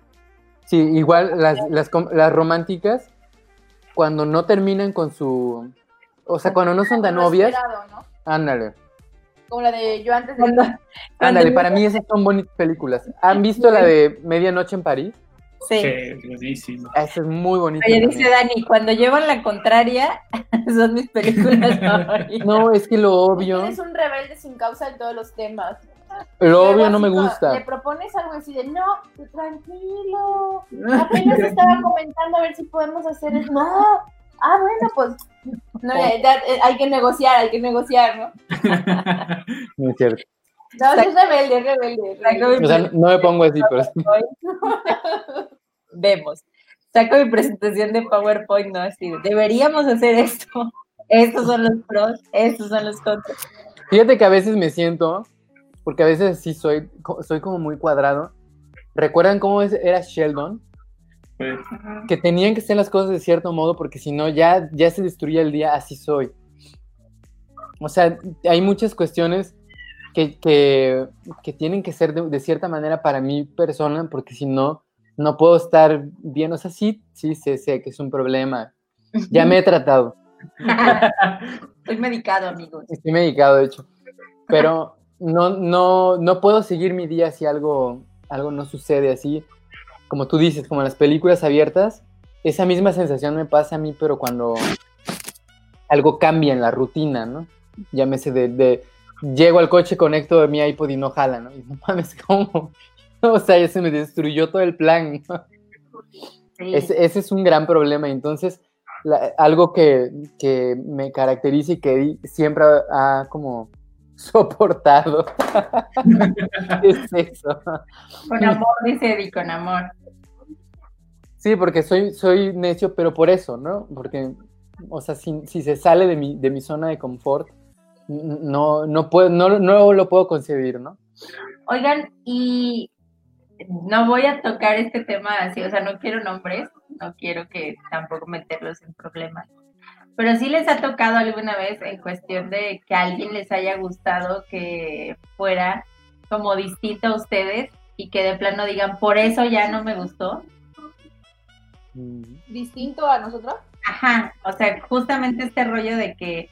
Sí, igual las, las, románticas, cuando no terminan con su... O sea, cuando no son tan obvias, ¿no? ándale. Como la de yo antes de... Ándale, para mí esas son bonitas películas. ¿Han visto la de Medianoche en París? Sí. Sí, buenísimo. Esa es muy bonita. Oye, dice Dani, cuando llevan la contraria, son mis películas favoritas. No, es que lo obvio, Eres un rebelde sin causa en todos los temas. lo obvio no me como Le gusta. propones algo así de, no, tranquilo. Apenas estaba comentando a ver si podemos hacer eso. No. Ah, bueno, pues. No, ya- ya, hay que negociar, hay que negociar, ¿no? No es cierto. No, es rebelde, es rebelde. O sea, no me pongo así, pero sí. Vemos. Saco mi presentación de PowerPoint, ¿no? Así, de, deberíamos hacer esto. Estos son los pros, estos son los contras. Fíjate que a veces me siento, porque a veces sí soy, soy como muy cuadrado. ¿Recuerdan cómo era Sheldon? Que tenían que ser las cosas de cierto modo, porque si no, ya, ya se destruía el día, así soy. O sea, hay muchas cuestiones que, que, que tienen que ser de, de cierta manera para mi persona, porque si no, no puedo estar bien, o sea, sí, sí, sé, sé que es un problema. Ya me he tratado. Estoy medicado, amigos. Estoy medicado, de hecho. Pero no, no, no puedo seguir mi día si algo, algo no sucede así. Como tú dices, como las películas abiertas, esa misma sensación me pasa a mí, pero cuando algo cambia en la rutina, ¿no? Llámese de, de llego al coche, conecto mi iPod y no jala, ¿no? Y no mames, ¿cómo? O sea, ya se me destruyó todo el plan. ¿no? Sí. Ese, ese es un gran problema. Entonces, la- algo que, que me caracteriza y que siempre ha, como soportado es eso. Con amor, dice Eddie, con amor. Sí, porque soy, soy necio, pero por eso, ¿no? Porque, o sea, si, si se sale de mi, de mi zona de confort, no, no, puedo, no, no lo puedo concebir, ¿no? Oigan, y no voy a tocar este tema así, o sea, no quiero nombres, no quiero que tampoco meterlos en problemas. Pero sí les ha tocado alguna vez en cuestión de que a alguien les haya gustado que fuera como distinto a ustedes y que de plano digan, por eso ya no me gustó. Mm, Distinto a nosotros. Ajá, o sea, justamente este rollo de que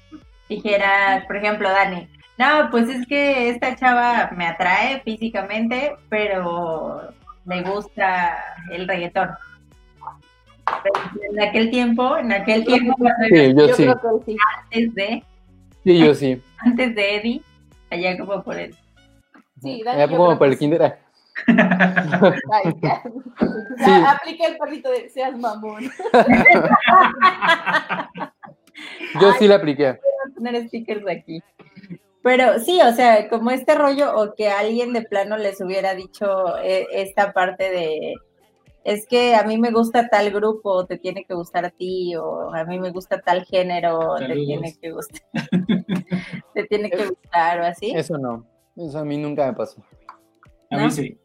dijera, por ejemplo, Dani, no, pues es que esta chava me atrae físicamente, pero me gusta el reggaetón. Pero En aquel tiempo, en aquel tiempo, Sí, yo, Yo sí, creo que sí. antes de, sí, yo sí. antes de Eddie, allá como por el Sí, Dani, yo como por el sí. kinder. ah, Ay, ya. Sí. Aplica el perrito de seas mamón. Yo sí la apliqué. poner stickers aquí. Pero sí, o sea, como este rollo o que alguien de plano les hubiera dicho eh, esta parte de es que a mí me gusta tal grupo, te tiene que gustar a ti, o a mí me gusta tal género, te tiene que gustar, te tiene que gustar o así. Eso no. Eso a mí nunca me pasó. A ¿No? mí sí.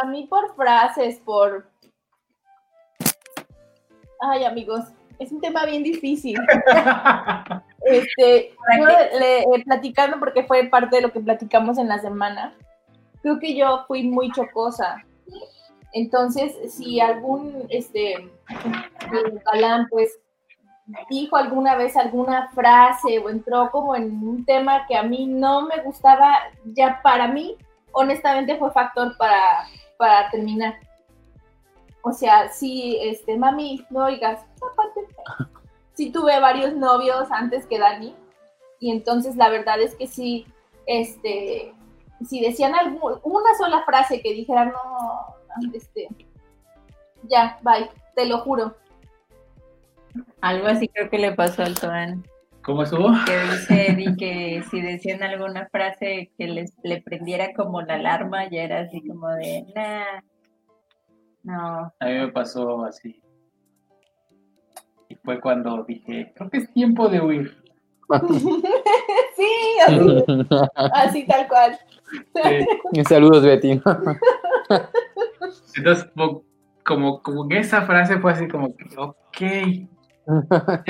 A mí por frases, por... Ay, amigos, es un tema bien difícil. Este, yo le, eh, platicando porque fue parte de lo que platicamos en la semana, creo que yo fui muy chocosa. Entonces, si algún este galán pues dijo alguna vez alguna frase o entró como en un tema que a mí no me gustaba, ya para mí, honestamente fue factor para, para terminar. O sea, sí, este, mami, no oigas, sí tuve varios novios antes que Dani, y entonces la verdad es que sí, este, si decían algu- una sola frase que dijera, no, este, ya, bye, te lo juro. Algo así creo que le pasó al Toan, ¿Cómo estuvo? que dice Eddie que si decían alguna frase que les le prendiera como la alarma, ya era así como de, nah, no, A mí me pasó así. Y fue cuando dije, creo que es tiempo de huir. sí, así, así tal cual. Sí. Saludos, Betty. Entonces, como, como, como que esa frase fue así como que, ok.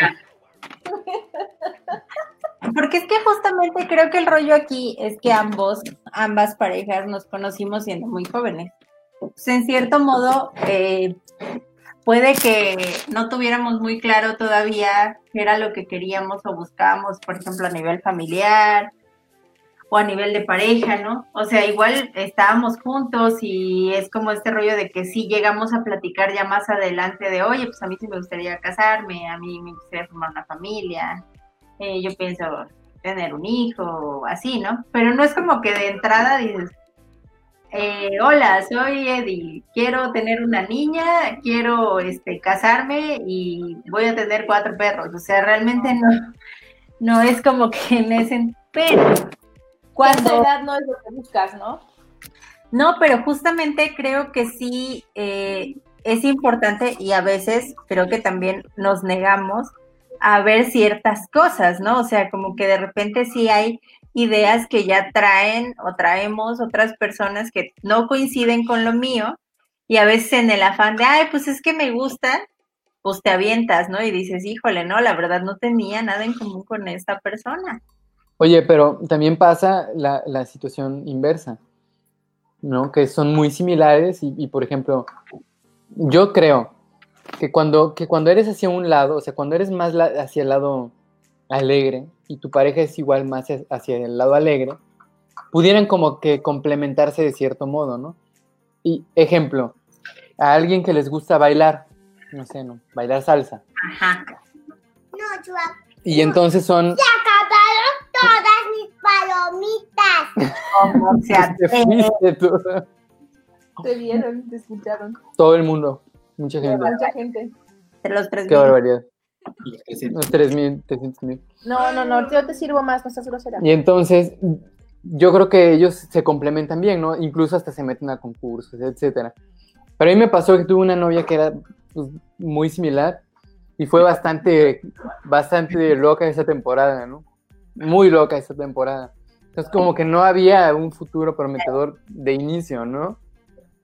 Porque es que justamente creo que el rollo aquí es que ambos, ambas parejas nos conocimos siendo muy jóvenes. Pues, en cierto modo, eh, puede que no tuviéramos muy claro todavía qué era lo que queríamos o buscábamos, por ejemplo, a nivel familiar o a nivel de pareja, ¿no? O sea, igual estábamos juntos y es como este rollo de que sí llegamos a platicar ya más adelante de, oye, pues a mí sí me gustaría casarme, a mí me gustaría formar una familia, eh, yo pienso tener un hijo, así, ¿no? Pero no es como que de entrada dices, eh, hola, soy Eddie, quiero tener una niña, quiero este, casarme y voy a tener cuatro perros. O sea, realmente no, no es como que en ese... Pero Cuando edad no es lo que buscas, ¿no? No, pero justamente creo que sí eh, es importante y a veces creo que también nos negamos a ver ciertas cosas, ¿no? O sea, como que de repente sí hay ideas que ya traen o traemos otras personas que no coinciden con lo mío y a veces en el afán de, ay, pues es que me gusta, pues te avientas, ¿no? Y dices, híjole, no, la verdad no tenía nada en común con esta persona. Oye, pero también pasa la, la situación inversa, ¿no? Que son muy similares y, y, por ejemplo, yo creo que cuando, que cuando eres hacia un lado, o sea, cuando eres más la- hacia el lado alegre y tu pareja es igual más hacia- el lado alegre, pudieran como que complementarse de cierto modo, ¿no? Y ejemplo, a alguien que les gusta bailar, no sé, ¿no? Bailar salsa. Ajá. No, Chua. Y entonces son... Se acabaron todas mis palomitas. Se Te tú. Te vieron, te escucharon. Todo el mundo, mucha gente. Mucha gente. de los tres Qué barbaridad. Los que se- Unos 3.000, 300.000. No, no, no, yo te sirvo más, no estás grosera. Y entonces, yo creo que ellos se complementan bien, ¿no? Incluso hasta se meten a concursos, etcétera. Pero a mí me pasó que tuve una novia que era pues, muy similar y fue bastante, bastante loca esa temporada, ¿no? Muy loca esa temporada. Entonces, como que no había un futuro prometedor de inicio, ¿no?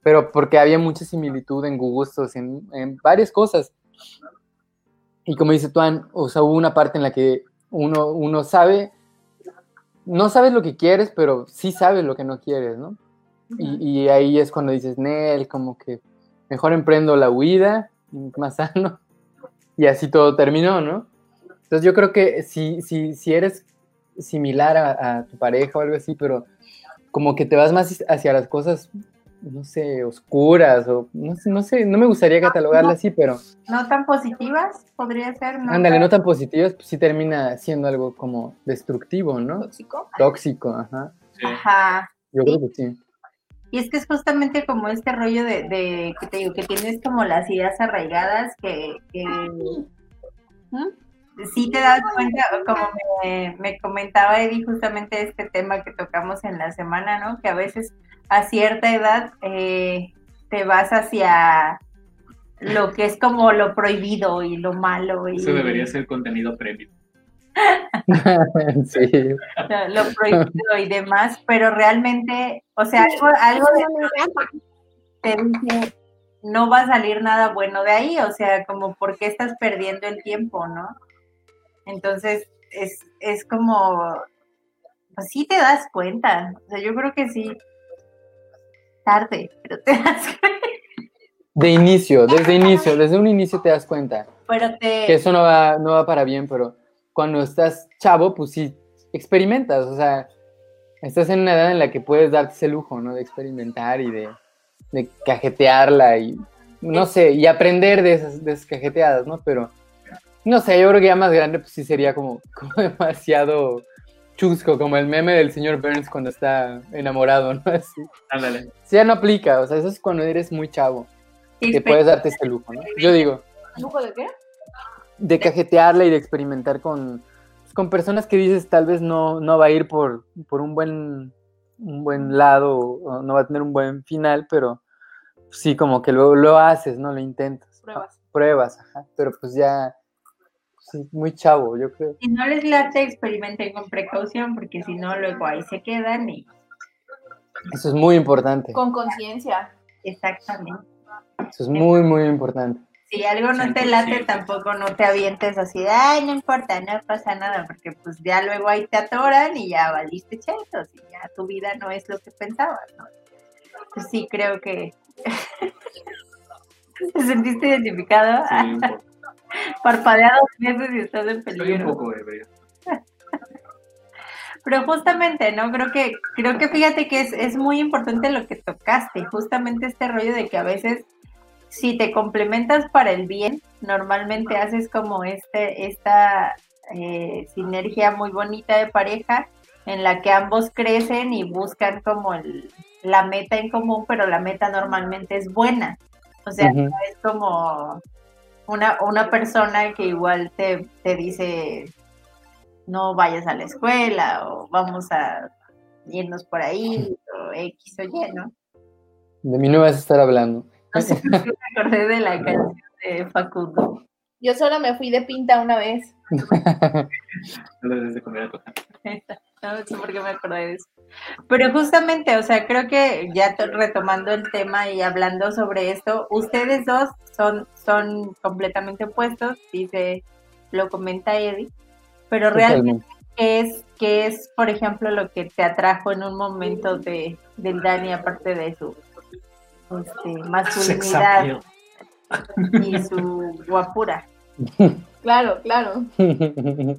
Pero porque había mucha similitud en gustos, en, en varias cosas. Y como dice Tuan, o sea, hubo una parte en la que uno, uno sabe, no sabes lo que quieres, pero sí sabes lo que no quieres, ¿no? Y, y ahí es cuando dices, Nel, como que mejor emprendo la huida, más sano, y así todo terminó, ¿no? Entonces yo creo que si, si, si eres similar a, a tu pareja o algo así, pero como que te vas más hacia las cosas, no sé, oscuras, o no sé, no, sé, no me gustaría catalogarla así, pero No tan positivas, podría ser. ¿no? ándale, no tan positivas, pues sí termina siendo algo como destructivo, ¿no? ¿Tóxico? Tóxico, ajá. Sí. Ajá. Yo creo que sí. Y es que es justamente como este rollo de, de que te digo, que tienes como las ideas arraigadas que, que sí te das cuenta, como me, me comentaba Eddie, justamente este tema que tocamos en la semana, ¿no? Que a veces a cierta edad eh, te vas hacia lo que es como lo prohibido y lo malo y Eso debería ser contenido premium. sí. lo, lo prohibido y demás, pero realmente, o sea, algo, algo de te dice, no va a salir nada bueno de ahí, o sea, como por qué estás perdiendo el tiempo, ¿no? Entonces, es, es como, pues sí te das cuenta, o sea, yo creo que sí, tarde, pero te das cuenta, De inicio, desde inicio, desde un inicio te das cuenta pero que te, eso no va, no va para bien, pero cuando estás chavo, pues sí, experimentas, o sea, estás en una edad en la que puedes darte ese lujo, ¿no? De experimentar y de, de cajetearla y, no sé, y aprender de esas, de esas cajeteadas, ¿no? Pero, no sé, yo creo que ya más grande, pues sí sería como, como demasiado chusco, como el meme del señor Burns cuando está enamorado, ¿no? Así. Ándale. Sí, ya no aplica, o sea, eso es cuando eres muy chavo, que puedes darte ese lujo, ¿no? Yo digo, ¿Lujo de qué? de cajetearla y de experimentar con, pues, con personas que dices tal vez no, no va a ir por, por un buen un buen lado o no va a tener un buen final, pero sí como que lo, lo haces, ¿no? Lo intentas. Pruebas. Pruebas, ajá. Pero pues ya muy chavo, yo creo. si no les late, experimenten con precaución, porque si no, luego ahí se quedan y Eso es muy importante. Con conciencia. exactamente. Eso es muy, muy importante. Si algo no te late, tampoco no te avientes así de, ay, no importa, no pasa nada, porque pues ya luego ahí te atoran y ya valiste chetos y ya tu vida no es lo que pensabas, ¿no? Pues sí, creo que... ¿Te sentiste identificado? Sí. Parpadea dos veces y estás en Estoy un peligro. poco ebrio. Pero justamente, ¿no? Creo que, creo que fíjate que es, es muy importante lo que tocaste, justamente este rollo de que a veces si te complementas para el bien, normalmente haces como este, esta eh, sinergia muy bonita de pareja en la que ambos crecen y buscan como el, la meta en común, pero la meta normalmente es buena. O sea, es como una, una persona que igual te, te dice no vayas a la escuela o vamos a irnos por ahí o X o Y, ¿no? De mí no vas a estar hablando. No sé me acordé de la canción de Facundo. Yo solo me fui de pinta una vez. No de comer sé por qué me acordé de eso. Pero justamente, o sea, creo que ya to- retomando el tema y hablando sobre esto, ustedes dos son, son completamente opuestos, dice, lo comenta Eddie, pero realmente. ¿qué es, qué es, por ejemplo, lo que te atrajo en un momento de, del Dani, aparte de su este, masculinidad? y su guapura. Claro, claro.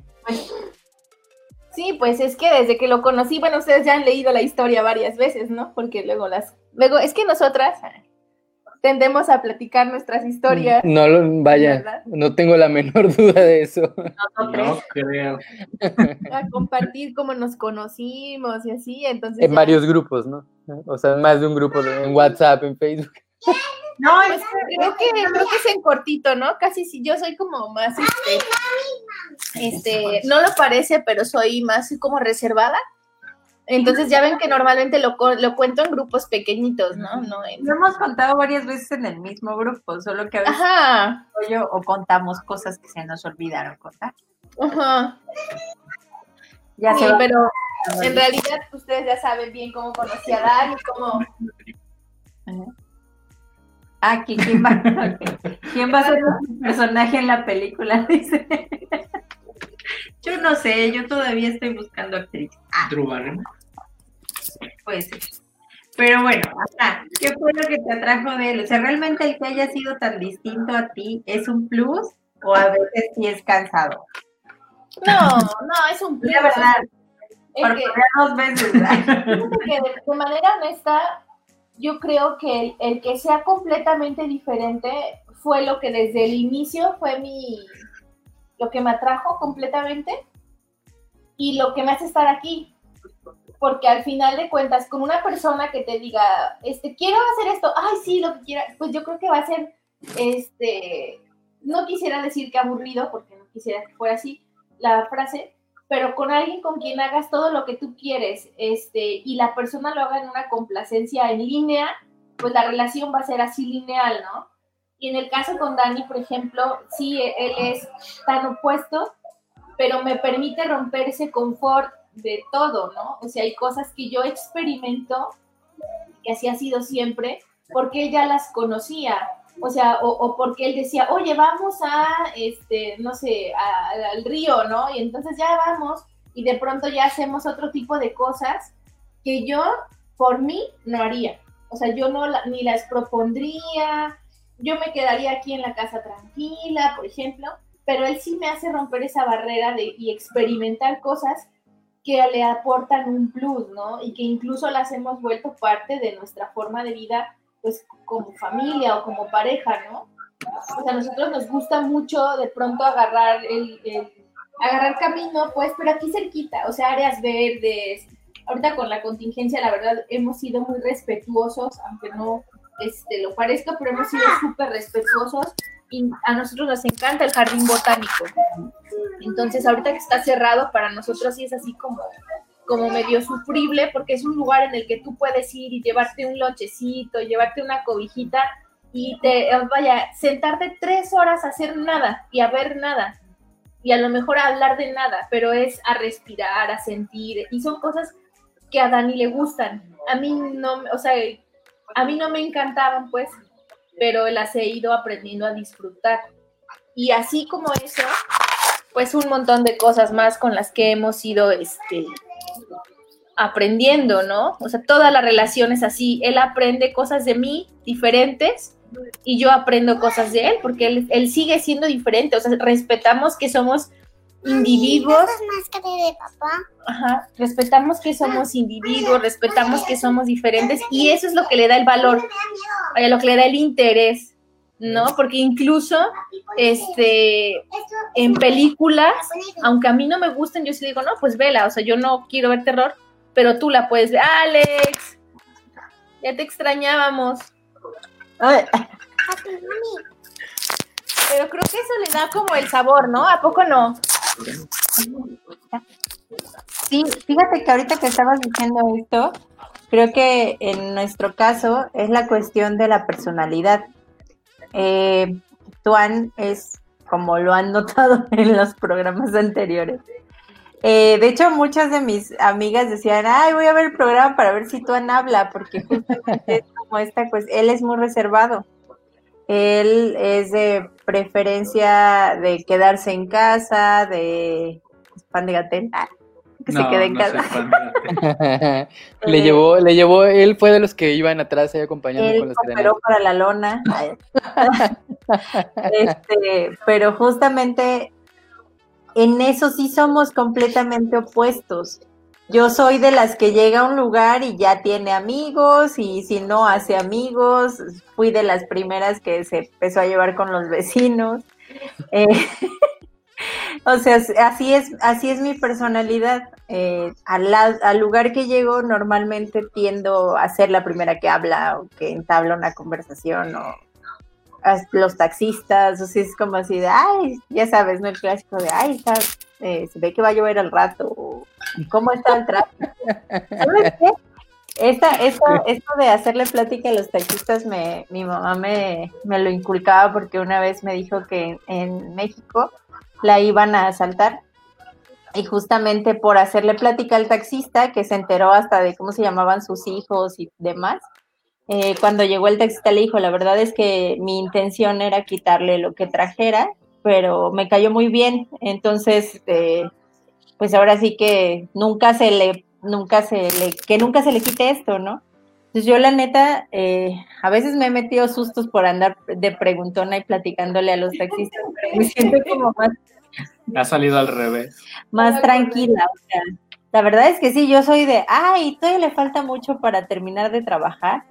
Sí, pues es que desde que lo conocí, bueno, ustedes ya han leído la historia varias veces, ¿no? Porque luego las, luego es que nosotras tendemos a platicar nuestras historias. No, lo- vaya, ¿Verdad? no tengo la menor duda de eso. No creo. a compartir cómo nos conocimos y así, entonces En ya- varios grupos, ¿no? O sea, más de un grupo, en WhatsApp, en Facebook. No, Pues, creo que creo que es en cortito, ¿no? Casi si yo soy como más este este, no lo parece, pero soy más como reservada. Entonces ya ven que normalmente lo, lo cuento en grupos pequeñitos, ¿no? No en- lo hemos contado varias veces en el mismo grupo, solo que a veces Ajá, yo o contamos cosas que se nos olvidaron contar. ajá. Ya Sí, se pero en realidad ustedes ya saben bien cómo conocí a Dani, cómo Ah, ¿qui- ¿quién va, ok. ¿quién va a ser el personaje en la película? Dice. Yo no sé, yo todavía estoy buscando actriz. Drew Barrymore. Puede ser. Pero bueno, ajá, ¿qué fue lo que te atrajo de él? O sea, ¿realmente el que haya sido tan distinto a ti es un plus o a veces sí es cansado? No, no, es un plus. La verdad, Es por que- dos veces. ¿verdad? Fíjate que de, de manera honesta, yo creo que el, que sea completamente diferente fue lo que desde el inicio fue mi, lo que me atrajo completamente y lo que me hace estar aquí. Porque al final de cuentas, con una persona que te diga, este, quiero hacer esto, ay, sí, lo que quiera, pues yo creo que va a ser, este, no quisiera decir que aburrido, porque no quisiera que fuera así la frase, pero con alguien con quien hagas todo lo que tú quieres, este, y la persona lo haga en una complacencia en línea, pues la relación va a ser así lineal, ¿no? Y en el caso con Dani, por ejemplo, sí, él es tan opuesto, pero me permite romper ese confort de todo, ¿no? O sea, hay cosas que yo experimento, que así ha sido siempre, porque él ya las conocía. O sea, o, porque él decía, oye, vamos a, este, no sé, a- al río, ¿no? Y entonces ya vamos y de pronto ya hacemos otro tipo de cosas que yo, por mí, no haría. O sea, yo no la- ni las propondría, yo me quedaría aquí en la casa tranquila, por ejemplo, pero él sí me hace romper esa barrera de, y experimentar cosas que le aportan un plus, ¿no? Y que incluso las hemos vuelto parte de nuestra forma de vida, pues como familia o como pareja, ¿no? O sea, a nosotros nos gusta mucho de pronto agarrar el, el- agarrar camino, pues, pero aquí cerquita, o sea, áreas verdes. Ahorita con la contingencia, la verdad, hemos sido muy respetuosos, aunque no este, lo parezca, pero hemos sido súper respetuosos y a nosotros nos encanta el jardín botánico. Entonces, ahorita que está cerrado, para nosotros sí es así como, como medio sufrible, porque es un lugar en el que tú puedes ir y llevarte un lonchecito, llevarte una cobijita y te, vaya, sentarte tres horas a hacer nada y a ver nada y a lo mejor a hablar de nada, pero es a respirar, a sentir, y son cosas que a Dani le gustan. A mí no, o sea, a mí no me encantaban, pues, pero las he ido aprendiendo a disfrutar. Y así como eso, pues un montón de cosas más con las que hemos ido este, aprendiendo, ¿no? O sea, toda la relación es así. Él aprende cosas de mí diferentes y yo aprendo cosas de él porque él, él sigue siendo diferente. O sea, respetamos que somos individuos. Ajá, respetamos que somos individuos, respetamos que somos diferentes y eso es lo que le da el valor, a lo que le da el interés, ¿no? Porque incluso este en películas, aunque a mí no me gusten, yo sí digo, no, pues vela, o sea, yo no quiero ver terror, pero tú la puedes ver. Alex, ya te extrañábamos. Ay. Pero creo que eso le da como el sabor, ¿no? ¿A poco no? Sí, fíjate que ahorita que estabas diciendo esto, creo que en nuestro caso es la cuestión de la personalidad. Eh, Tuan es, como lo han notado en los programas anteriores. Eh, de hecho, muchas de mis amigas decían, ay, voy a ver el programa para ver si Tuan habla, porque justamente es como esta, pues él es muy reservado. Él es de preferencia de quedarse en casa, de pan de gatel, que se quede en no casa. le llevó, le llevó, él fue de los que iban atrás ahí acompañando Él con los cooperó para la lona. Este, pero justamente en eso sí somos completamente opuestos. Yo soy de las que llega a un lugar y ya tiene amigos y si no hace amigos, fui de las primeras que se empezó a llevar con los vecinos. Eh, o sea, así es, así es mi personalidad. Eh, al, al, lugar que llego normalmente tiendo a ser la primera que habla o que entabla una conversación o los taxistas, o sea, es como así de, ay, ya sabes, ¿no? El clásico de, ay, está, eh, se ve que va a llover al rato, ¿cómo está el tráfico? ¿Sabes qué? Esta, esto, esto de hacerle plática a los taxistas, me, mi mamá me, me lo inculcaba porque una vez me dijo que en México la iban a asaltar y justamente por hacerle plática al taxista, que se enteró hasta de cómo se llamaban sus hijos y demás, eh, cuando llegó el taxista le dijo, la verdad es que mi intención era quitarle lo que trajera, pero me cayó muy bien, entonces, eh, pues ahora sí que nunca se le, nunca se le, que nunca se le quite esto, ¿no? Entonces yo la neta, eh, a veces me he metido sustos por andar de preguntona y platicándole a los taxistas, me siento como más... Ha salido al revés. Más tranquila, o sea, la verdad es que sí, yo soy de, ay, todavía le falta mucho para terminar de trabajar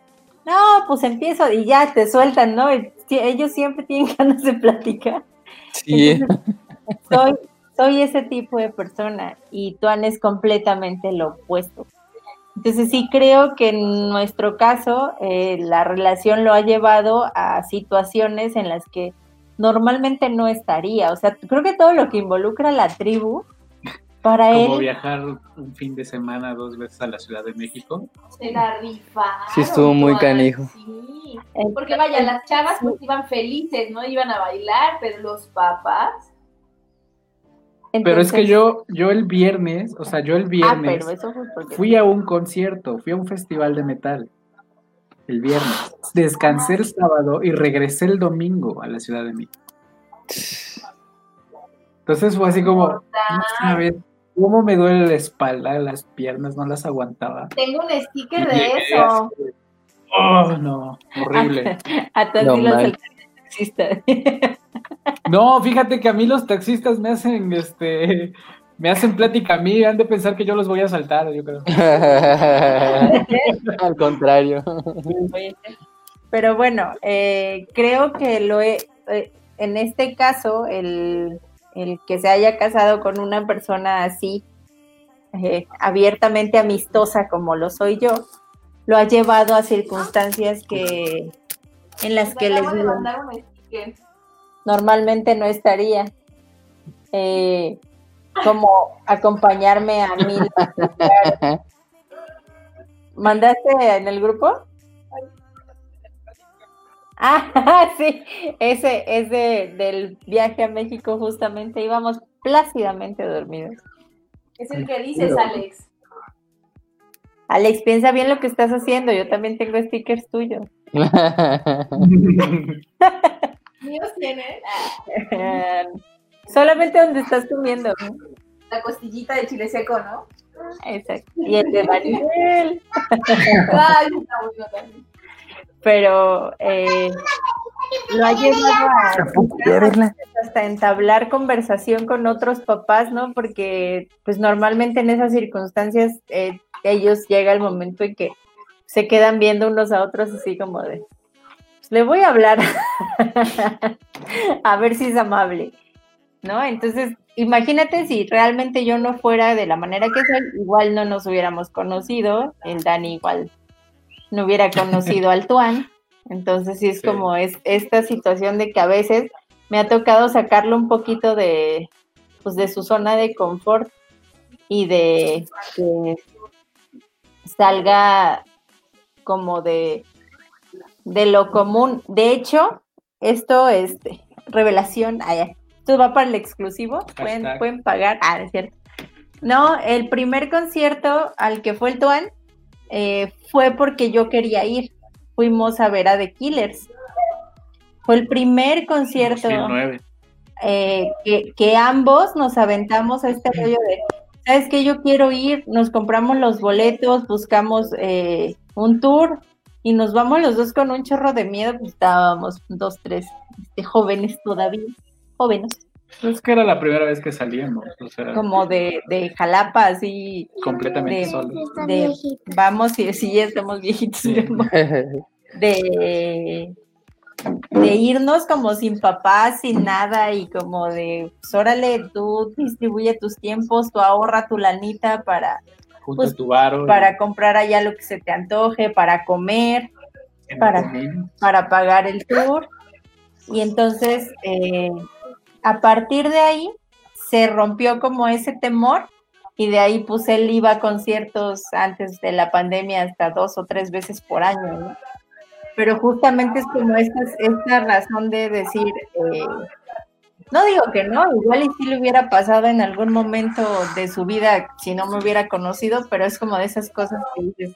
no, pues empiezo y ya te sueltan, ¿no? Ellos siempre tienen ganas de platicar. Sí. soy, soy ese tipo de persona y Tuan es completamente lo opuesto. Entonces sí creo que en nuestro caso eh, la relación lo ha llevado a situaciones en las que normalmente no estaría. O sea, creo que todo lo que involucra a la tribu para Como viajar un fin de semana dos veces a la Ciudad de México. Se la rifaron. Sí, estuvo muy canijo. Sí, porque vaya, las chavas pues iban felices, ¿no? Iban a bailar, pero los papás... pero es que yo, yo el viernes, o sea, yo el ah, viernes fui a un concierto, fui a un festival de metal el viernes. Descansé el sábado y regresé el domingo a la Ciudad de México. Entonces fue así como, no sabes, ¿Cómo me duele la espalda, las piernas? No las aguantaba. Tengo un sticker de eso. Oh, no, horrible. a todos no, los taxistas. no, fíjate que a mí los taxistas me hacen, este, me hacen plática a mí, han de pensar que yo los voy a saltar, yo creo. Al contrario. Pero bueno, eh, creo que lo he, eh, en este caso, el el que se haya casado con una persona así, eh, abiertamente amistosa como lo soy yo, lo ha llevado a circunstancias que en las que les normalmente no estaría. Eh, como acompañarme a mí. ¿Mandaste en el grupo? Ah, sí, ese es del viaje a México justamente, íbamos plácidamente dormidos. Es el que dices, Alex. Alex, piensa bien lo que estás haciendo, yo también tengo stickers tuyos. ¿Míos tienes? solamente donde estás comiendo. La costillita de chile seco, ¿no? Exacto. Y el de Maribel. Ay, está bueno también pero eh, lo ha llevado a hasta entablar conversación con otros papás, ¿no? Porque pues normalmente en esas circunstancias eh, ellos llega el momento en que se quedan viendo unos a otros así como de, pues, le voy a hablar a ver si es amable, ¿no? Entonces, imagínate si realmente yo no fuera de la manera que soy, igual no nos hubiéramos conocido, el Dani igual no hubiera conocido al Tuan. Entonces sí es como es esta situación de que a veces me ha tocado sacarlo un poquito de, pues, de su zona de confort y de que salga como de, de lo común. De hecho, esto es revelación. Va para el exclusivo. Pueden, pueden pagar. Ah, es cierto. No, el primer concierto al que fue el Tuan eh, fue porque yo quería ir. Fuimos a ver a The Killers. Fue el primer concierto eh, que, ambos nos aventamos a este rollo de, ¿sabes qué? Yo quiero ir, nos compramos los boletos, buscamos eh, un tour y nos vamos los dos con un chorro de miedo, pues estábamos dos, tres este, jóvenes todavía, jóvenes. Es que era la primera vez que salíamos, o sea, como de, de Jalapa, así, completamente de- solos. De- vamos y sí, ya estamos viejitos, Sí. de, de irnos como sin papás, sin nada y como de, pues órale, tú distribuye tus tiempos, tú ahorra tu lanita para, Junto pues, a tu varo. y- para comprar allá lo que se te antoje, para comer, para- para pagar el tour. Y entonces, eh, a partir de ahí, se rompió como ese temor y de ahí pues él iba a conciertos antes de la pandemia hasta dos o tres veces por año. Pero justamente es como esta, esta razón de decir, eh, no digo que no, igual y si le hubiera pasado en algún momento de su vida si no me hubiera conocido, pero es como de esas cosas que dices,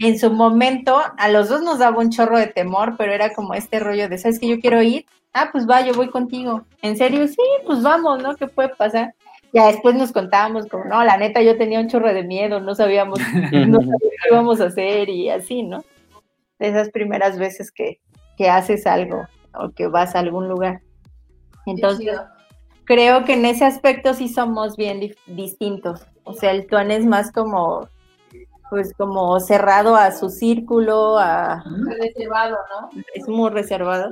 en su momento a los dos nos daba un chorro de temor, pero era como este rollo de, ¿sabes que yo quiero ir? Ah, pues va, yo voy contigo. ¿En serio? Sí, pues vamos, ¿no? ¿Qué puede pasar? Ya después nos contábamos como, no, la neta yo tenía un chorro de miedo, no sabíamos, no sabíamos qué íbamos a hacer y así, ¿no? De esas primeras veces que, que haces algo o que vas a algún lugar. Entonces, creo que en ese aspecto sí somos bien distintos. O sea, el Tuan es más como, pues como cerrado a su círculo, a, Reservado, ¿no? es muy reservado.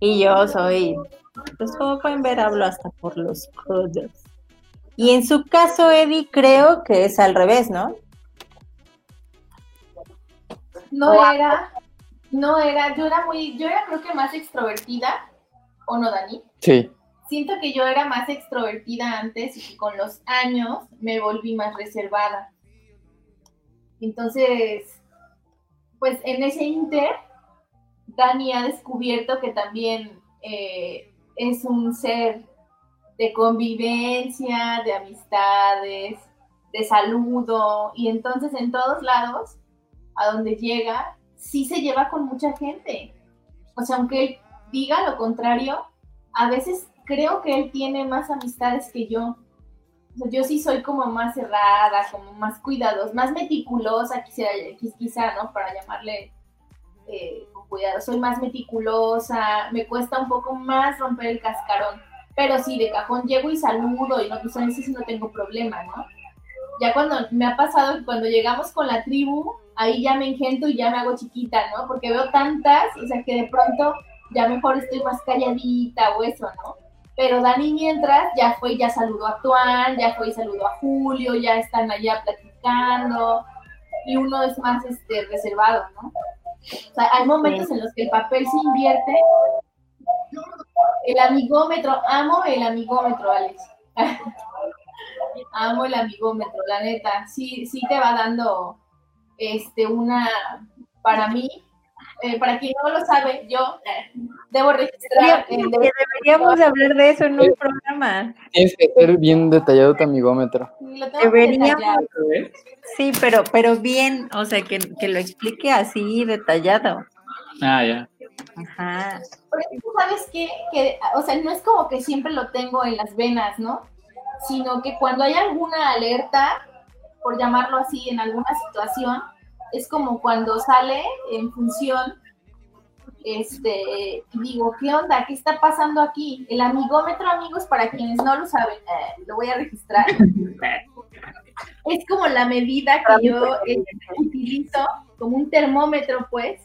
Y yo soy, pues como pueden ver, hablo hasta por los codos. Y en su caso, Eddie, creo que es al revés, ¿no? No era, no era, yo era muy, yo era creo que más extrovertida, ¿o no, Dani? Sí, Siento que yo era más extrovertida antes y que con los años me volví más reservada. Entonces, pues en ese inter, Dani ha descubierto que también eh, es un ser de convivencia, de amistades, de saludo, y entonces en todos lados, a donde llega, sí se lleva con mucha gente. O sea, aunque él diga lo contrario, a veces creo que él tiene más amistades que yo. Yo sí soy como más cerrada, como más cuidadosa, más meticulosa, quisiera, quis- quizá, ¿no? Para llamarle eh, cuidado. Soy más meticulosa, me cuesta un poco más romper el cascarón. Pero sí, de cajón llego y saludo y no, pues eso sí no tengo problema, ¿no? Ya cuando me ha pasado que cuando llegamos con la tribu, ahí ya me engento y ya me hago chiquita, ¿no? Porque veo tantas, o sea, que de pronto ya mejor estoy más calladita o eso, ¿no? Pero Dani mientras ya fue ya saludó a Tuan, ya fue y saludó a Julio, ya están allá platicando y uno es más este, reservado, ¿no? O sea, hay momentos en los que el papel se invierte. El amigómetro, amo el amigómetro, Alex. amo el amigómetro, la neta. Sí, sí te va dando este una, para mí, eh, para quien no lo sabe, yo eh, debo registrar. en- Que deberíamos de hablar de eso en un programa. tienes que ser bien detallado tu amigómetro. lo tengo que Deberíamos. detallar. Sí, pero, pero bien, o sea, que, que lo explique así detallado. Ah, ya. Ajá. Porque tú sabes qué? que, o sea, no es como que siempre lo tengo en las venas, ¿no? Sino que cuando hay alguna alerta, por llamarlo así, en alguna situación, es como cuando sale en función, este, digo, ¿qué onda? ¿Qué está pasando aquí? El amigómetro, amigos, para quienes no lo saben, eh, lo voy a registrar. es como la medida que yo eh, utilizo como un termómetro, pues,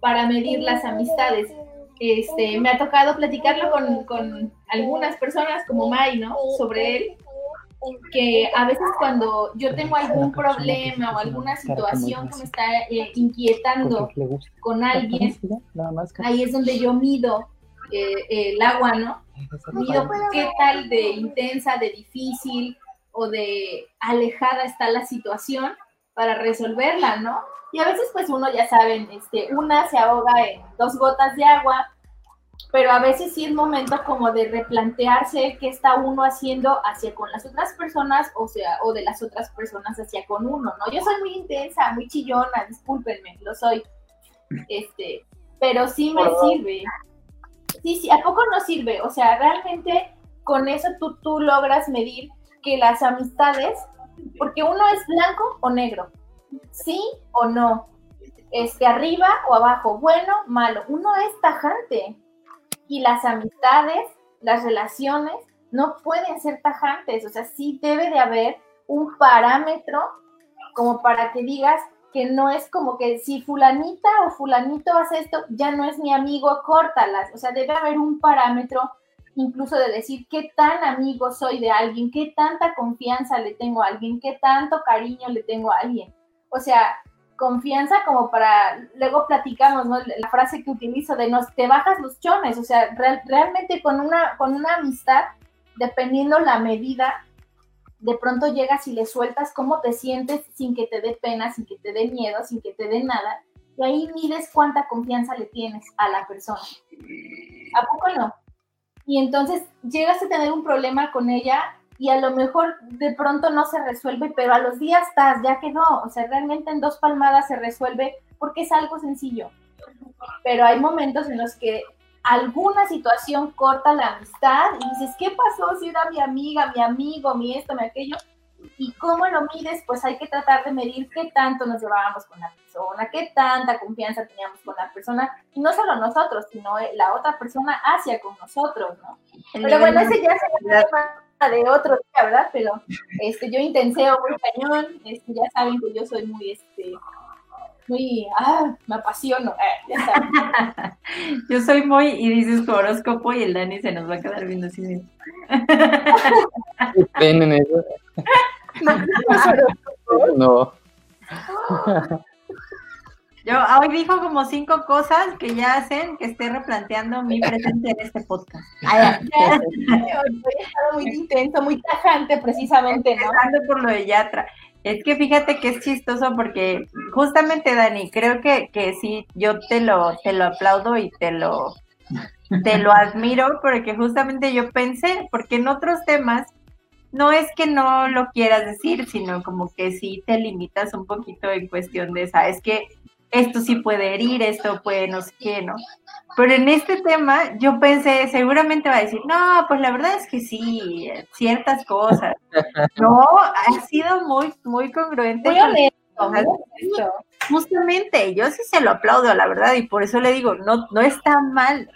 para medir las amistades. Este, me ha tocado platicarlo con, con algunas personas como Mai, ¿no? Sobre él, que a veces cuando yo tengo algún problema o alguna situación que me está eh, inquietando con alguien, ahí es donde yo mido eh, el agua, ¿no? Mido qué tal de intensa, de difícil o de alejada está la situación para resolverla, ¿no? Y a veces pues uno ya saben, este, una se ahoga en dos gotas de agua, pero a veces sí es momento como de replantearse qué está uno haciendo hacia con las otras personas o sea, o de las otras personas hacia con uno, ¿no? Yo soy muy intensa, muy chillona, discúlpenme, lo soy. Este, pero sí me sirve. Sí, sí, ¿a poco no sirve? O sea, realmente con eso tú, tú logras medir que las amistades, porque uno es blanco o negro, sí o no. este, arriba o abajo, bueno, malo. Uno es tajante. Y las amistades, las relaciones, no pueden ser tajantes. O sea, sí debe de haber un parámetro como para que digas que no es como que si fulanita o fulanito hace esto, ya no es mi amigo, córtalas. O sea, debe haber un parámetro incluso de decir qué tan amigo soy de alguien, qué tanta confianza le tengo a alguien, qué tanto cariño le tengo a alguien. O sea, confianza como para, luego platicamos, ¿no? La frase que utilizo de nos te bajas los chones, o sea, realmente con una, con una amistad, dependiendo la medida, de pronto llegas y le sueltas cómo te sientes sin que te dé pena, sin que te dé miedo, sin que te dé nada, y ahí mides cuánta confianza le tienes a la persona. ¿A poco no? Y entonces llegas a tener un problema con ella y a lo mejor de pronto no se resuelve, pero a los días estás, ya quedó, o sea, realmente en dos palmadas se resuelve porque es algo sencillo. Pero hay momentos en los que alguna situación corta la amistad y dices, ¿qué pasó si era mi amiga, mi amigo, mi esto, mi aquello? ¿Y cómo lo mides? Pues hay que tratar de medir qué tanto nos llevábamos con la persona, qué tanta confianza teníamos con la persona, y no solo nosotros, sino la otra persona hacia con nosotros, ¿no? Pero bueno, ese ya se de otro día, ¿verdad? Pero este, yo intenseo muy cañón, este, ya saben que yo soy muy, este, muy, ah, me apasiono, eh, ya saben. yo soy muy, y dices tu horóscopo y el Dani se nos va a quedar viendo así. ¿Tienen eso? No. Yo hoy dijo como cinco cosas que ya hacen que esté replanteando mi presencia en este podcast. Ay, estado muy intenso, muy tajante precisamente, ¿no? por lo de Yatra. Es que fíjate que es chistoso porque justamente Dani, creo que, que sí, yo te lo, te lo aplaudo y te lo, te lo admiro porque justamente yo pensé, porque en otros temas no es que no lo quieras decir, sino como que sí te limitas un poquito en cuestión de, sabes que esto sí puede herir, esto puede no sé qué, ¿no? Pero en este tema yo pensé, seguramente va a decir, no, pues la verdad es que sí, ciertas cosas. No, ha sido muy, muy congruente. Justamente, yo sí se lo aplaudo, la verdad, y por eso le digo, no, no está mal,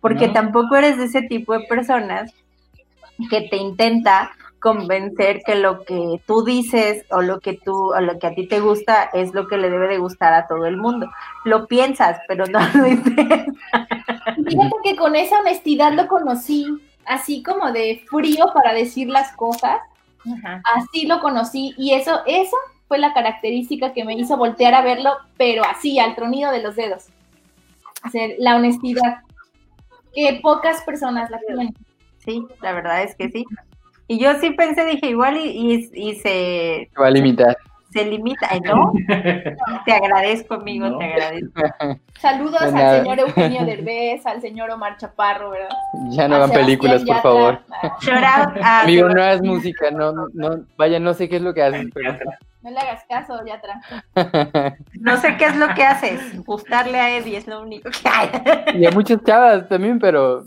porque tampoco eres de ese tipo de personas que te intenta convencer que lo que tú dices o lo que tú o lo que a ti te gusta es lo que le debe de gustar a todo el mundo. Lo piensas, pero no lo dices. Fíjate que con esa honestidad lo conocí, así como de frío para decir las cosas. Así lo conocí y eso eso fue la característica que me hizo voltear a verlo, pero así al tronido de los dedos. hacer la honestidad que pocas personas la tienen. Sí, la verdad es que sí. Y yo sí pensé, dije, igual y, y, se... va a limitar. Se limita, ¿no? te agradezco, amigo, te agradezco. Saludos al señor Eugenio Derbez, al señor Omar Chaparro, ¿verdad? Ya no hagan películas, por favor. Amigo, no hagas música, no, no, vaya, no sé qué es lo que haces, pero... No le hagas caso, Yatra. No sé qué es lo que haces. Gustarle a Eddie es lo único que hay. Y a muchas chavas también, pero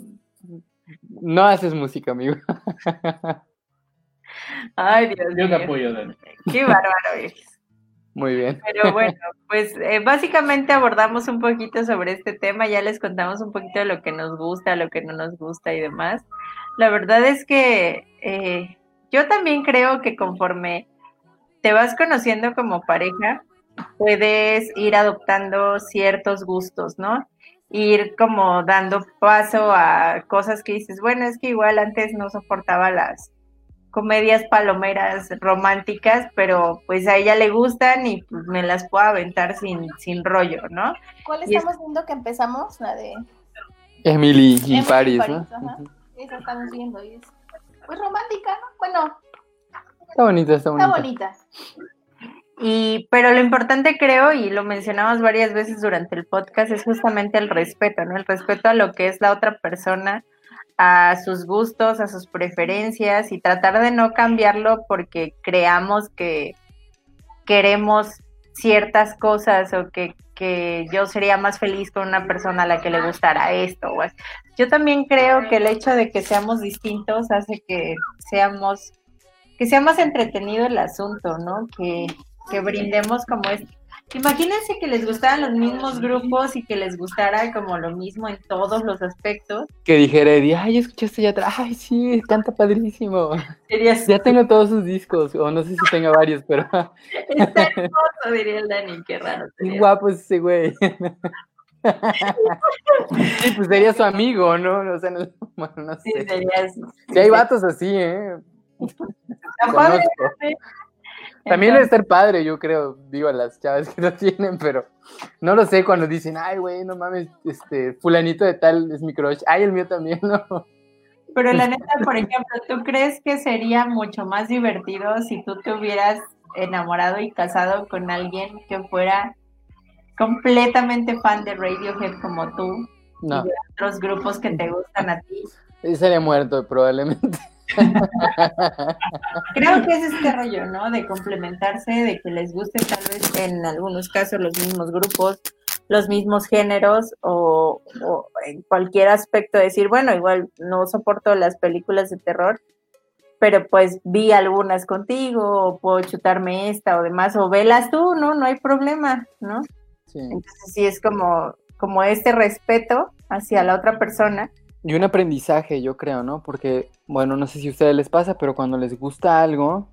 no haces música, amigo. Ay, Dios mío. Yo te apoyo, Dani. Qué bárbaro eres. Muy bien. Pero bueno, pues eh, básicamente abordamos un poquito sobre este tema, ya les contamos un poquito de lo que nos gusta, lo que no nos gusta y demás. La verdad es que eh, yo también creo que conforme te vas conociendo como pareja, puedes ir adoptando ciertos gustos, ¿no? Ir como dando paso a cosas que dices, bueno, es que igual antes no soportaba las comedias palomeras románticas, pero pues a ella le gustan y pues me las puedo aventar sin, sin rollo, ¿no? ¿Cuál estamos viendo que empezamos? La de Emily y Paris, ¿no? Esa estamos viendo y es pues romántica, ¿no? Bueno. Está bonita, está bonita. Está bonita. Y, pero lo importante creo, y lo mencionamos varias veces durante el podcast, es justamente el respeto, ¿no? El respeto a lo que es la otra persona, a sus gustos, a sus preferencias y tratar de no cambiarlo porque creamos que queremos ciertas cosas o que, que yo sería más feliz con una persona a la que le gustara esto. O yo también creo que el hecho de que seamos distintos hace que seamos que sea más entretenido el asunto, ¿no? Que, que brindemos como es, Imagínense que les gustaran los mismos grupos y que les gustara como lo mismo en todos los aspectos. Que dijera Eddie, ay, escuchaste ya atrás, ay, sí, canta padrísimo. Ya tengo todos sus discos, o no sé si tenga varios, pero Está hermoso, diría el Dani, qué raro. qué guapo es ese güey. Sí, pues sería su amigo, ¿no? O sea, no, bueno, no Sí, sé. serías. Sí hay vatos así, ¿eh? Está padre, Conozco. ¿sí? También debe ser padre, yo creo, digo, a las chavas que lo tienen, pero no lo sé cuando dicen, ay, güey, no mames, este, fulanito de tal es mi crush, ay, el mío también, ¿no? Pero la neta, por ejemplo, ¿tú crees que sería mucho más divertido si tú te hubieras enamorado y casado con alguien que fuera completamente fan de Radiohead como tú No, y de otros grupos que te gustan a ti? estaría muerto probablemente. Creo que es este rollo, ¿no? De complementarse, de que les guste tal vez en algunos casos los mismos grupos, los mismos géneros o, o en cualquier aspecto decir, bueno, igual no soporto las películas de terror, pero pues vi algunas contigo, o puedo chutarme esta o demás, o velas tú, ¿no? No hay problema, ¿no? Sí. Entonces sí es como, como este respeto hacia la otra persona. Y un aprendizaje, yo creo, ¿no? Porque, bueno, no sé si a ustedes les pasa, pero cuando les gusta algo,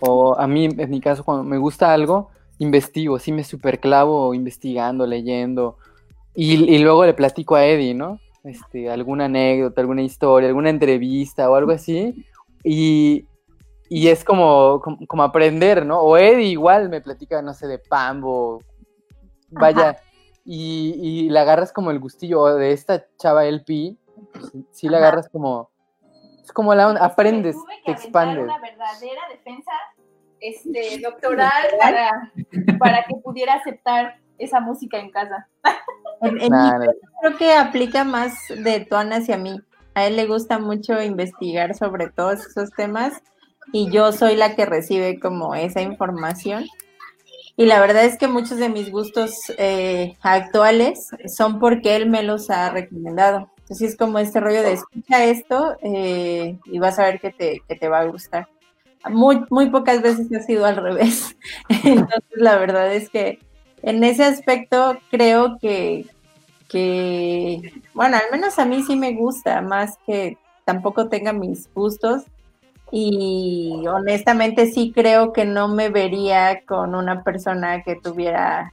o a mí, en mi caso, cuando me gusta algo, investigo, sí me superclavo investigando, leyendo, y, y luego le platico a Eddie, ¿no? Este, alguna anécdota, alguna historia, alguna entrevista o algo así, y, y es como, como, como aprender, ¿no? O Eddie igual me platica, no sé, de Pambo, vaya, y, y le agarras como el gustillo de esta chava LP, pues, sí le Ajá. agarras como, es como la onda, aprendes, Tuve te que expandes. una verdadera defensa este, doctoral para, para que pudiera aceptar esa música en casa. En, en mi no, creo que aplica más de Tuan hacia mí. A él le gusta mucho investigar sobre todos esos temas y yo soy la que recibe como esa información. Y la verdad es que muchos de mis gustos eh, actuales son porque él me los ha recomendado. Entonces es como este rollo de escucha esto eh, y vas a ver que te, que te va a gustar. Muy, muy pocas veces ha sido al revés. Entonces la verdad es que en ese aspecto creo que, que, bueno, al menos a mí sí me gusta, más que tampoco tenga mis gustos. Y honestamente sí creo que no me vería con una persona que tuviera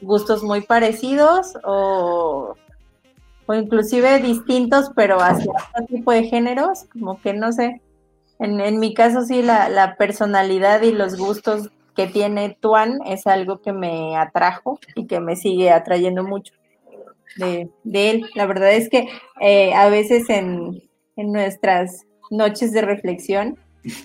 gustos muy parecidos o, o inclusive distintos, pero hacia otro tipo de géneros, como que no sé. En, en mi caso sí, la, la personalidad y los gustos que tiene Tuan es algo que me atrajo y que me sigue atrayendo mucho de, de él. La verdad es que eh, a veces en, en nuestras noches de reflexión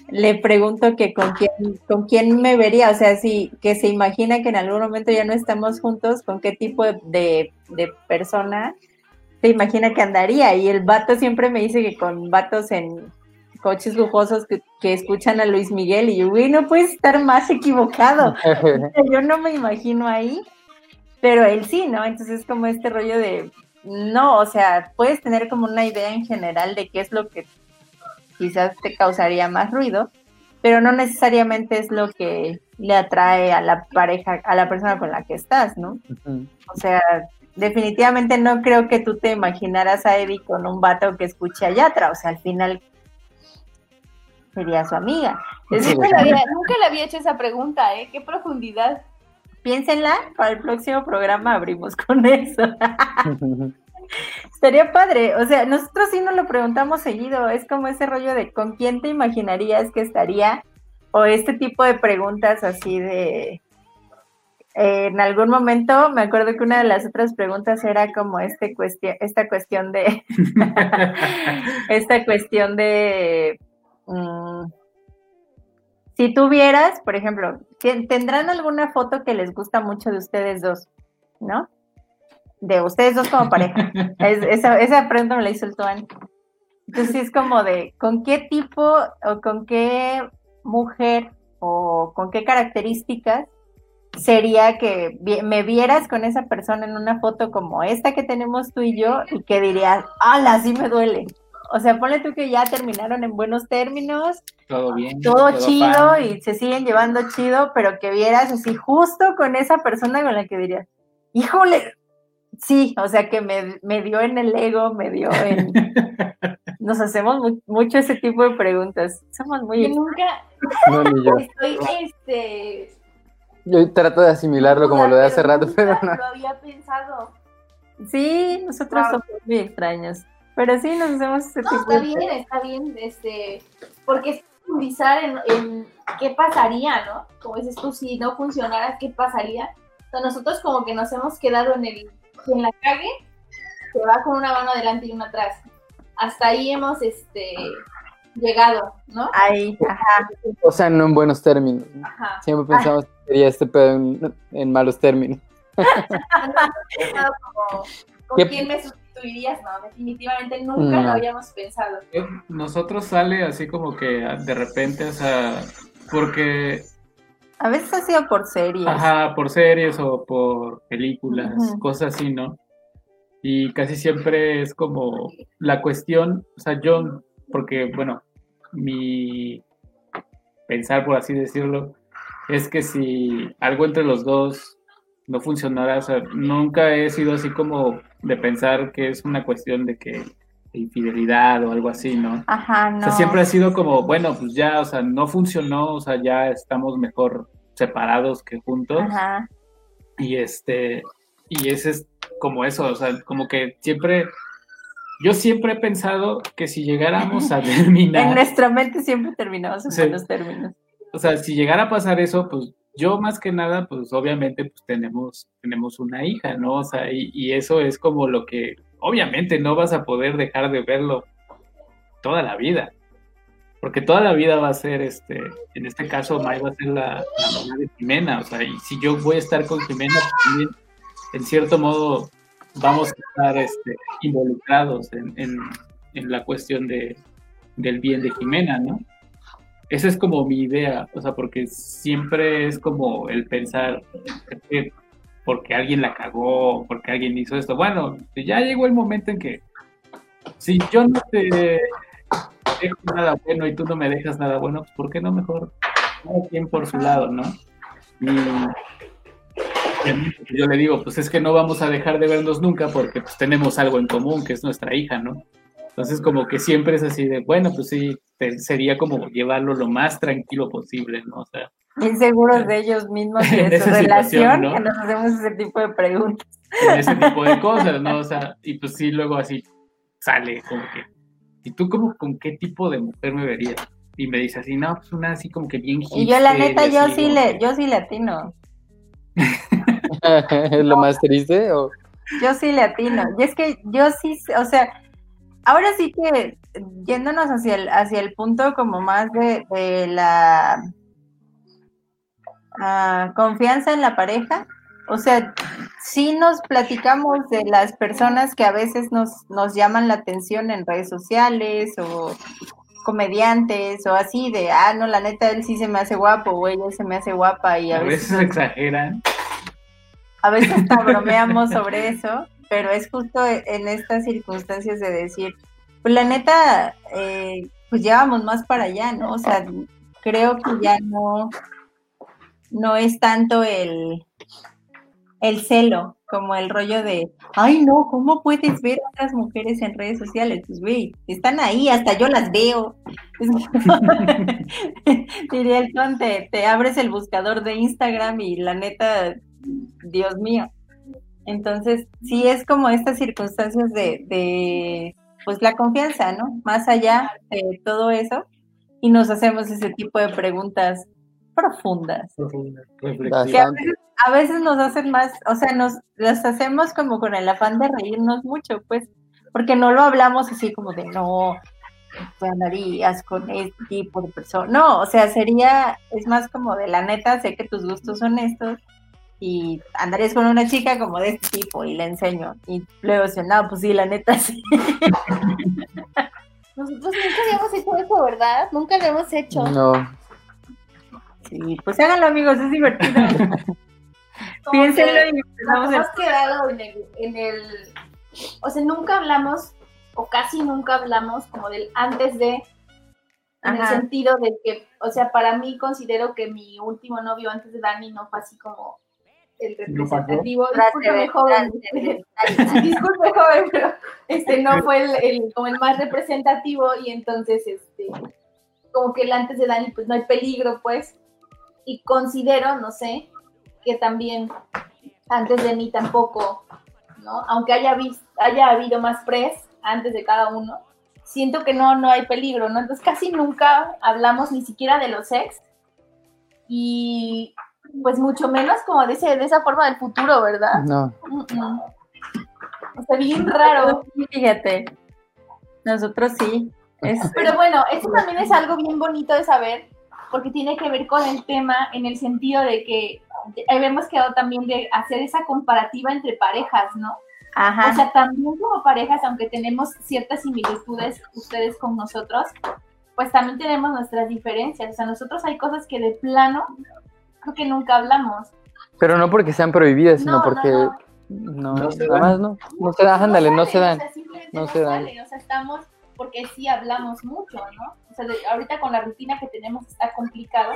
le pregunto que con quién, con quién me vería, o sea, si que se imagina que en algún momento ya no estamos juntos, con qué tipo de, de, de persona se imagina que andaría. Y el vato siempre me dice que con vatos en coches lujosos que, que escuchan a Luis Miguel y yo, güey, no puedes estar más equivocado. Yo no me imagino ahí, pero él sí, ¿no? Entonces es como este rollo de, no, o sea, puedes tener como una idea en general de qué es lo que quizás te causaría más ruido, pero no necesariamente es lo que le atrae a la pareja, a la persona con la que estás, ¿no? O sea, definitivamente no creo que tú te imaginaras a Eddie con un vato que escuche a Yatra, o sea, al final sería su amiga. Es- Nunca le había, nunca le había hecho esa pregunta, ¿eh? Qué profundidad. piénsenla, para el próximo programa abrimos con eso. Estaría padre, o sea, nosotros sí nos lo preguntamos seguido, es como ese rollo de con quién te imaginarías que estaría, o este tipo de preguntas así de... eh, en algún momento me acuerdo que una de las otras preguntas era como este cuestión, esta cuestión de, esta cuestión de, mm, si tuvieras, por ejemplo, ¿tien- ¿tendrán alguna foto que les gusta mucho de ustedes dos? ¿No? De ustedes dos como pareja. Es- esa, esa pregunta me la hizo el Tuan. Entonces es como de, ¿con qué tipo o con qué mujer o con qué características sería que me vieras con esa persona en una foto como esta que tenemos tú y yo y que dirías, ¡ala, sí me duele! o sea, ponle tú que ya terminaron en buenos términos, Todo bien. todo, chido y se siguen llevando chido, pero que vieras así justo con esa persona con la que dirías, híjole, sí, o sea, que me, me dio en el ego, me dio en... Nos hacemos mu- mucho ese tipo de preguntas. Somos Yo muy... nunca No, ni yo. estoy, este... Yo trato de asimilarlo como lo de hace rato, pero no. Lo había pensado. Sí, nosotros Wow. somos muy extraños, pero sí nos hacemos ese No, tipo está de... bien, está bien, este, porque es profundizar en, en qué pasaría, ¿no? Como dices tú, si no funcionara, ¿qué pasaría? O sea, nosotros como que nos hemos quedado en el, en la cague, que va con una mano adelante y una atrás. Hasta ahí hemos, este, llegado, ¿no? Ahí, ajá. O sea, no en buenos términos. Ajá. Siempre pensamos que sería este pedo en, en malos términos. Pensado como, ¿Con ¿Qué- quién me sustituirías? No, definitivamente nunca No. lo habíamos pensado. Nosotros sale así como que de repente, o sea, porque, A veces ha sido por series. ajá, por series o por películas, cosas así, ¿no? Y casi siempre es como la cuestión, o sea, yo, porque, bueno, mi pensar, por así decirlo, es que si algo entre los dos no funcionara, o sea, nunca he sido así como de pensar que es una cuestión de que de infidelidad o algo así, ¿no? Ajá, no. O sea, siempre ha sido como, bueno, pues ya, o sea, no funcionó, o sea, ya estamos mejor separados que juntos. Ajá. Y este, y ese es como eso, o sea, como que siempre, yo siempre he pensado que si llegáramos a En terminar, nuestra mente siempre terminamos en Sí. buenos términos. o sea, si llegara a pasar eso, pues yo más que nada, pues obviamente, pues tenemos, tenemos una hija, ¿no? O sea, y, y eso es como lo que, obviamente no vas a poder dejar de verlo toda la vida. Porque toda la vida va a ser, este, en este caso, May va a ser la, la mamá de Jimena, o sea, y si yo voy a estar con Jimena, pues también, en cierto modo, vamos a estar este, involucrados en, la cuestión de, del bien de Jimena, ¿no? Esa es como mi idea, o sea, porque siempre es como el pensar que porque alguien la cagó, porque alguien hizo esto. Bueno, ya llegó el momento en que si yo no te dejo nada bueno y tú no me dejas nada bueno, pues ¿por qué no mejor cada quien por su lado, no? Y, yo le digo, pues es que no vamos a dejar de vernos nunca porque pues tenemos algo en común, que es nuestra hija, ¿no? Entonces como que siempre es así de, bueno, pues sí, te- sería como llevarlo lo más tranquilo posible, ¿no? O sea, Bien seguros de ellos mismos y de su relación, ¿no? que nos hacemos ese tipo de preguntas. en ese tipo de cosas, ¿no? O sea, y pues sí, luego así sale como que, ¿y tú como con qué tipo de mujer me verías? Y me dice así, no, pues una así como que bien Y yo la hipster, neta, yo sí le, yo sí le atino. ¿Es lo más triste? O... Yo sí le atino. Y es que yo sí, o sea, ahora sí que yéndonos hacia el, hacia el punto como más de, de la ah, confianza en la pareja, o sea, sí nos platicamos de las personas que a veces nos, nos llaman la atención en redes sociales o comediantes o así de, ah, no, la neta, él sí se me hace guapo o ella se me hace guapa y A a veces veces exageran. A veces hasta bromeamos sobre eso, pero es justo en estas circunstancias de decir, pues la neta, eh, pues ya vamos más para allá, ¿no? O sea, creo que ya no, no es tanto el, el celo, como el rollo de, ay no, ¿cómo puedes ver a otras mujeres en redes sociales? Pues güey, están ahí, hasta yo las veo. Diría el conte, te abres el buscador de Instagram y la neta, Dios mío. Entonces, sí es como estas circunstancias de, de, pues la confianza, ¿no? Más allá de todo eso, y nos hacemos ese tipo de preguntas profundas. Que a veces, a veces nos hacen más, o sea, nos las hacemos como con el afán de reírnos mucho, pues, porque no lo hablamos así como de no, andarías con este tipo de persona. No, o sea, sería, es más como de la neta, sé que tus gustos son estos y andarías con una chica como de este tipo y le enseño. Y luego dice, no, pues sí, la neta sí. Nosotros nunca habíamos hecho eso, ¿verdad? Nunca lo hemos hecho. No. Sí, pues háganlo amigos, es divertido. Piénsenlo que y empezamos el hemos quedado en el, en el... O sea, nunca hablamos o casi nunca hablamos como del antes de, en el sentido de que, o sea, para mí considero que mi último novio antes de Dani no fue así como el representativo. De- joven. Disculpe, joven, pero este no fue el, el- como el más representativo y entonces, este, como que el antes de Dani, pues no hay peligro, pues. Y considero, no sé, que también antes de mí tampoco, ¿no? Aunque haya, haya habido más pres antes de cada uno, siento que no, no hay peligro, ¿no? Entonces casi nunca hablamos ni siquiera de los ex y pues mucho menos como de, ese- de esa forma del futuro, ¿verdad? No. O sea, bien raro. Fíjate, nosotros sí. Es, Pero bueno, eso también es algo bien bonito de saber, porque tiene que ver con el tema en el sentido de que habíamos quedado también de hacer esa comparativa entre parejas, ¿no? ajá. O sea, también como parejas, aunque tenemos ciertas similitudes ustedes con nosotros, pues también tenemos nuestras diferencias. O sea, nosotros hay cosas que de plano creo que nunca hablamos. Pero no porque sean prohibidas, sino No, no, porque no. no, No se nada más no, no se dan, ándale, no se dan. O sea, simplemente no no, se dan. O sea, estamos porque sí hablamos mucho, ¿no? O sea, de- ahorita con la rutina que tenemos está complicado,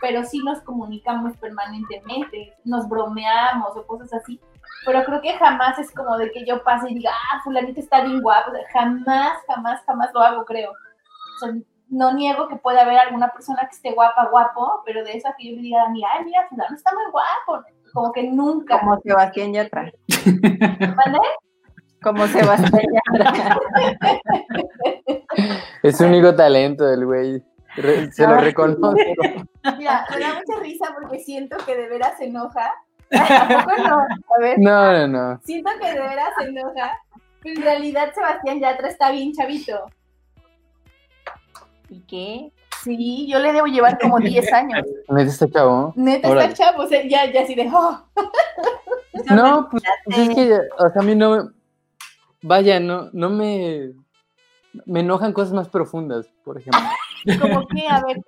pero sí nos comunicamos permanentemente, nos bromeamos o cosas así. Pero creo que jamás es como de que yo pase y diga, ah, fulanito está bien guapo. O sea, jamás, jamás, jamás lo hago, creo. O sea, no niego que pueda haber alguna persona que esté guapa, guapo, pero de eso a que yo le diga, mira, ay, mira, fulano está muy guapo. Como que nunca. Como Sebastián Yatra. ¿Vale? Como Sebastián Yatra. Es un único talento del güey. Se lo reconozco. Mira, me da mucha risa porque siento que de veras se enoja. ¿A poco no? A ver, No, no, no. siento que de veras se enoja. Pero en realidad Sebastián Yatra está bien chavito. ¿Y qué? Sí, yo le debo llevar como 10 años. Neta este chavo. Neta está chavo, o sea, ya, ya así de, oh. No, pues, pues es que, o sea, a mí no, vaya, no, no me, me enojan cosas más profundas, por ejemplo. Como que, a ver.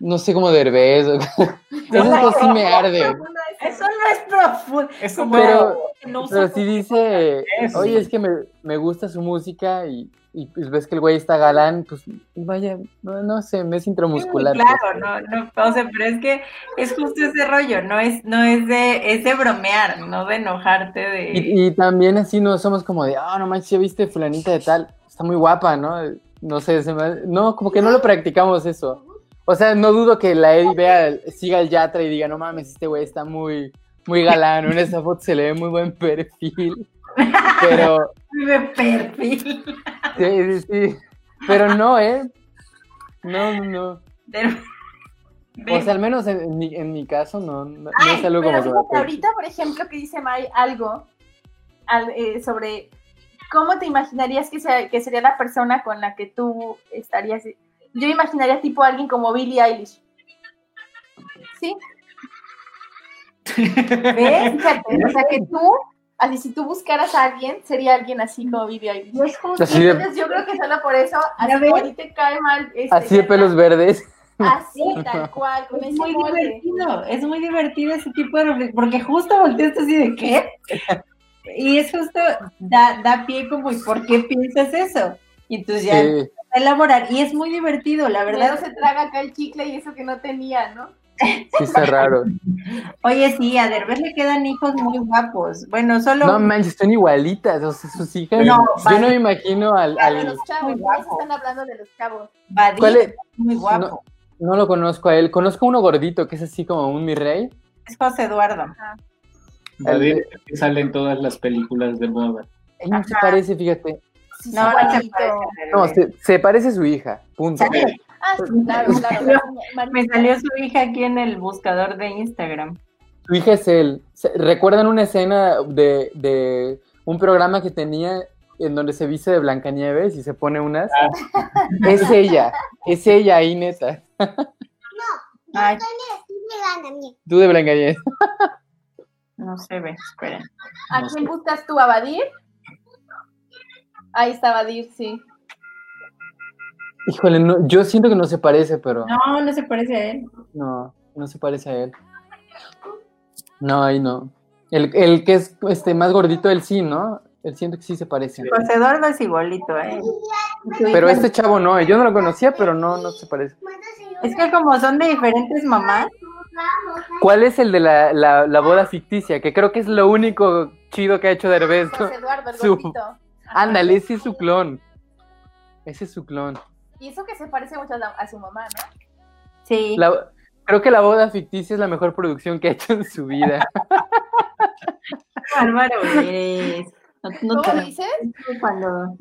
No sé cómo Derbez, o cosas sí me arden. Eso no es profundo. Es como Pero, No pero si dice, Eso. oye, es que me, me gusta su música y, y pues ves que el güey está galán, pues vaya, no, no sé, me es intramuscular. Claro, no, no, o sea, pero es que es justo ese rollo, no es, no es de, es de bromear, no de enojarte de. Y, y también así no somos como de, ah, no manches, ya viste fulanita de tal, está muy guapa, ¿no? No sé, se me- no, como que no lo practicamos eso. O sea, no dudo que la Eddie vea, siga el Yatra y diga, no mames, este güey está muy, muy galán, en esa foto se le ve muy buen perfil. Pero, de perfil. sí, sí, sí. Pero no, ¿eh? No, no, no. de- O sea, al menos en, en mi, en mi caso no, no, es algo pero como fíjate, ahorita, por ejemplo, que dice May algo al- eh, sobre cómo te imaginarías que, sea- que sería la persona con la que tú estarías. Yo imaginaría tipo alguien como Billie Eilish. ¿Sí? ¿Ves? Fíjate, o sea que tú, así si tú buscaras a alguien, sería alguien así como Billie Eilish. No es justo. Así de, Entonces yo creo que solo por eso, así como a ti te cae mal. este, así de pelos verdes. Así, tal cual, con Es ese muy molde. divertido, es muy divertido ese tipo de porque justo volteaste así de ¿qué? Y es justo, da, da pie como, ¿y por qué piensas eso? Y entonces ya Sí. a elaborar, y es muy divertido, la Verdad verdad. se traga acá el chicle y eso que no tenía, ¿no? Sí, está raro. Oye, sí, a Derbez le quedan hijos muy guapos. Bueno, solo No manches, son igualitas, o sea, sus hijas. No, yo no me imagino al, A de al- los chavos, están hablando de los chavos. Badía ¿Cuál es? muy guapo. No lo conozco a él. Conozco uno gordito que es así como un mi rey. Es José Eduardo. David que sale en todas las películas de moda. Él no se parece, fíjate. Sí, No, no se parece No, se, se parece a su hija. Punto. ¿Sale? Ah, sí, claro, claro. Me salió su hija aquí en el buscador de Instagram. Su hija es él. ¿Recuerdan una escena de, de un programa que tenía en donde se viste de Blancanieves y se pone unas? Es ella. Es ella ahí, neta. Ay, Estoy estoy llegando a mí. Tú de Blancanieves. no se ve, esperen. ¿A quién buscas tú, a Badir? Ahí está Badir, sí. Híjole, no, yo siento que no se parece, pero No, no se parece a él. no, no se parece a él. No, ahí no. El, el que es este más gordito, él sí, ¿no? Él siento que sí se parece. José Eduardo es igualito, ¿eh? Pero este chavo no, yo no lo conocía, pero no, no se parece. Es que como son de diferentes mamás, ¿Cuál es el de la, la, la boda ficticia? Que creo que es lo único chido que ha hecho Derbez. ¿no? José Eduardo, el Su-. Ándale, ese es su clon. Ese es su clon. Y eso que se parece mucho a, la- a su mamá, ¿no? sí. La- creo que la boda ficticia es la mejor producción que ha hecho en su vida. bárbaro eres. No, no ¿Cómo te dices? cuando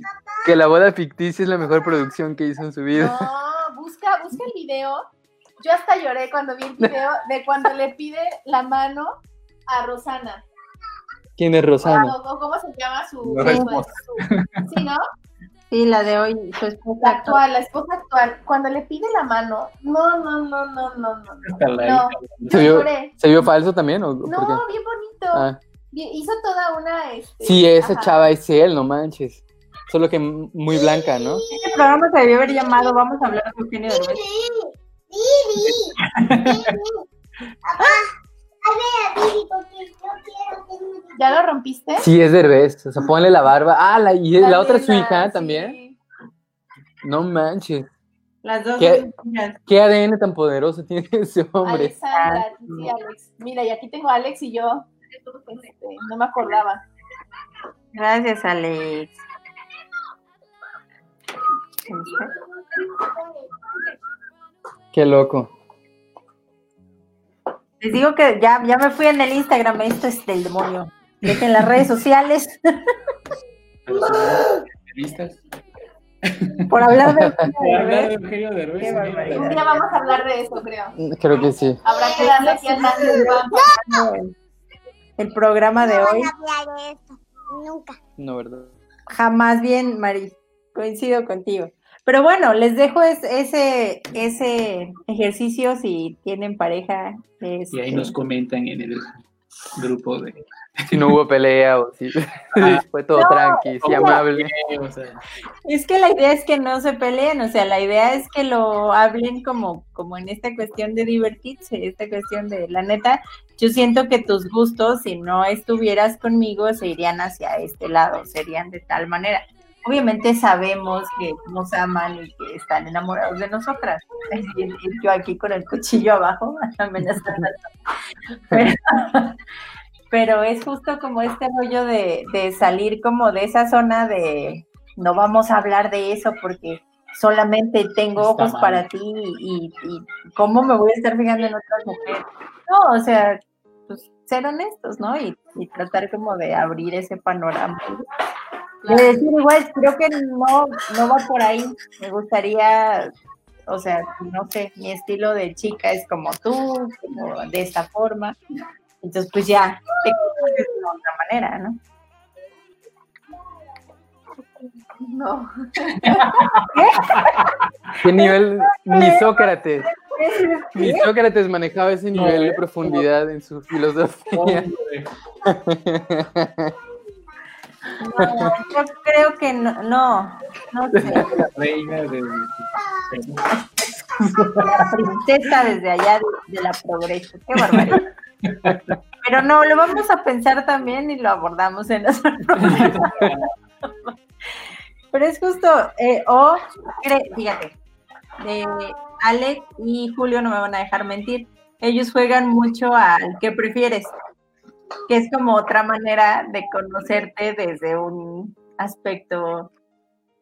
que la boda ficticia es la mejor producción que hizo en su vida. No, busca, busca el video. Yo hasta lloré cuando vi el video de cuando le pide la mano a Rosana. ¿Quién es Rosana? O- o ¿Cómo se llama su, La su- Sí, ¿no? Sí, la de hoy, su esposa La actual, la esposa actual. Cuando le pide la mano, no, no, no, no, no, no. No, ¿Se vio, lloré. ¿Se vio falso también? ¿O por qué? No, bien bonito. Ah, Bien- hizo toda una. Este, sí, esa ajá. chava es él, no manches. Solo que muy blanca, ¿no? Este programa se debió haber llamado Vamos a hablar de Eugenio Derbez. Didi, Didi, Papá, a Didi porque yo quiero que ¿Ya lo rompiste? Sí, es Derbez. O sea, ponle la barba. Ah, la, y la otra es su hija sí. también. No manches. Las dos. ¿Qué? ¿Qué ADN tan poderoso tiene ese hombre? Alexandra, sí, Alex. Mira, y aquí tengo a Alex y yo. Este, no me acordaba. Gracias, Alex. Qué loco. Les digo que ya, ya me fui en el Instagram, esto es del demonio. Dejen las redes sociales ¿Listas? por hablar de Eugenio de Derbez. Mira, barbaridad. Un día vamos a hablar de eso, creo. Creo que sí. Habrá que darle aquí al el, el programa de hoy. hablar de esto. Nunca. No, ¿verdad? Jamás bien, Mari. Coincido contigo. Pero bueno, les dejo es- ese, ese ejercicio si tienen pareja. este, Y ahí nos comentan en el grupo de. Si no hubo pelea o si Ah. fue todo No, tranqui, no. amable. O sea, Es que la idea es que no se peleen, o sea, la idea es que lo hablen como, como en esta cuestión de divertirse, esta cuestión de, la neta, yo siento que tus gustos, si no estuvieras conmigo, se irían hacia este lado, serían de tal manera. Obviamente sabemos que nos aman y que están enamorados de nosotras. Yo aquí con el cuchillo abajo, amenazando. Pero, pero es justo como este rollo de, de salir como de esa zona de no vamos a hablar de eso porque solamente tengo Está ojos mal. para ti y, y cómo me voy a estar fijando en otras mujeres. No, o sea, pues ser honestos, ¿no? Y, y tratar como de abrir ese panorama. De decir, igual, creo que no, no va por ahí. Me gustaría, o sea, no sé, mi estilo de chica es como tú, como de esta forma. Entonces, pues ya, te de otra manera, ¿no? No. ¿Qué nivel? Ni Sócrates. Ni Sócrates manejaba ese nivel de profundidad en su filosofía. No, yo creo que no, no, no sé. la reina de. La princesa desde allá de, de la progreso, qué barbaridad. Pero no, lo vamos a pensar también y lo abordamos en nuestro programa. Pero es justo, eh, o, fíjate, eh, Alex y Julio no me van a dejar mentir, ellos juegan mucho al que prefieres, que es como otra manera de conocerte desde un aspecto,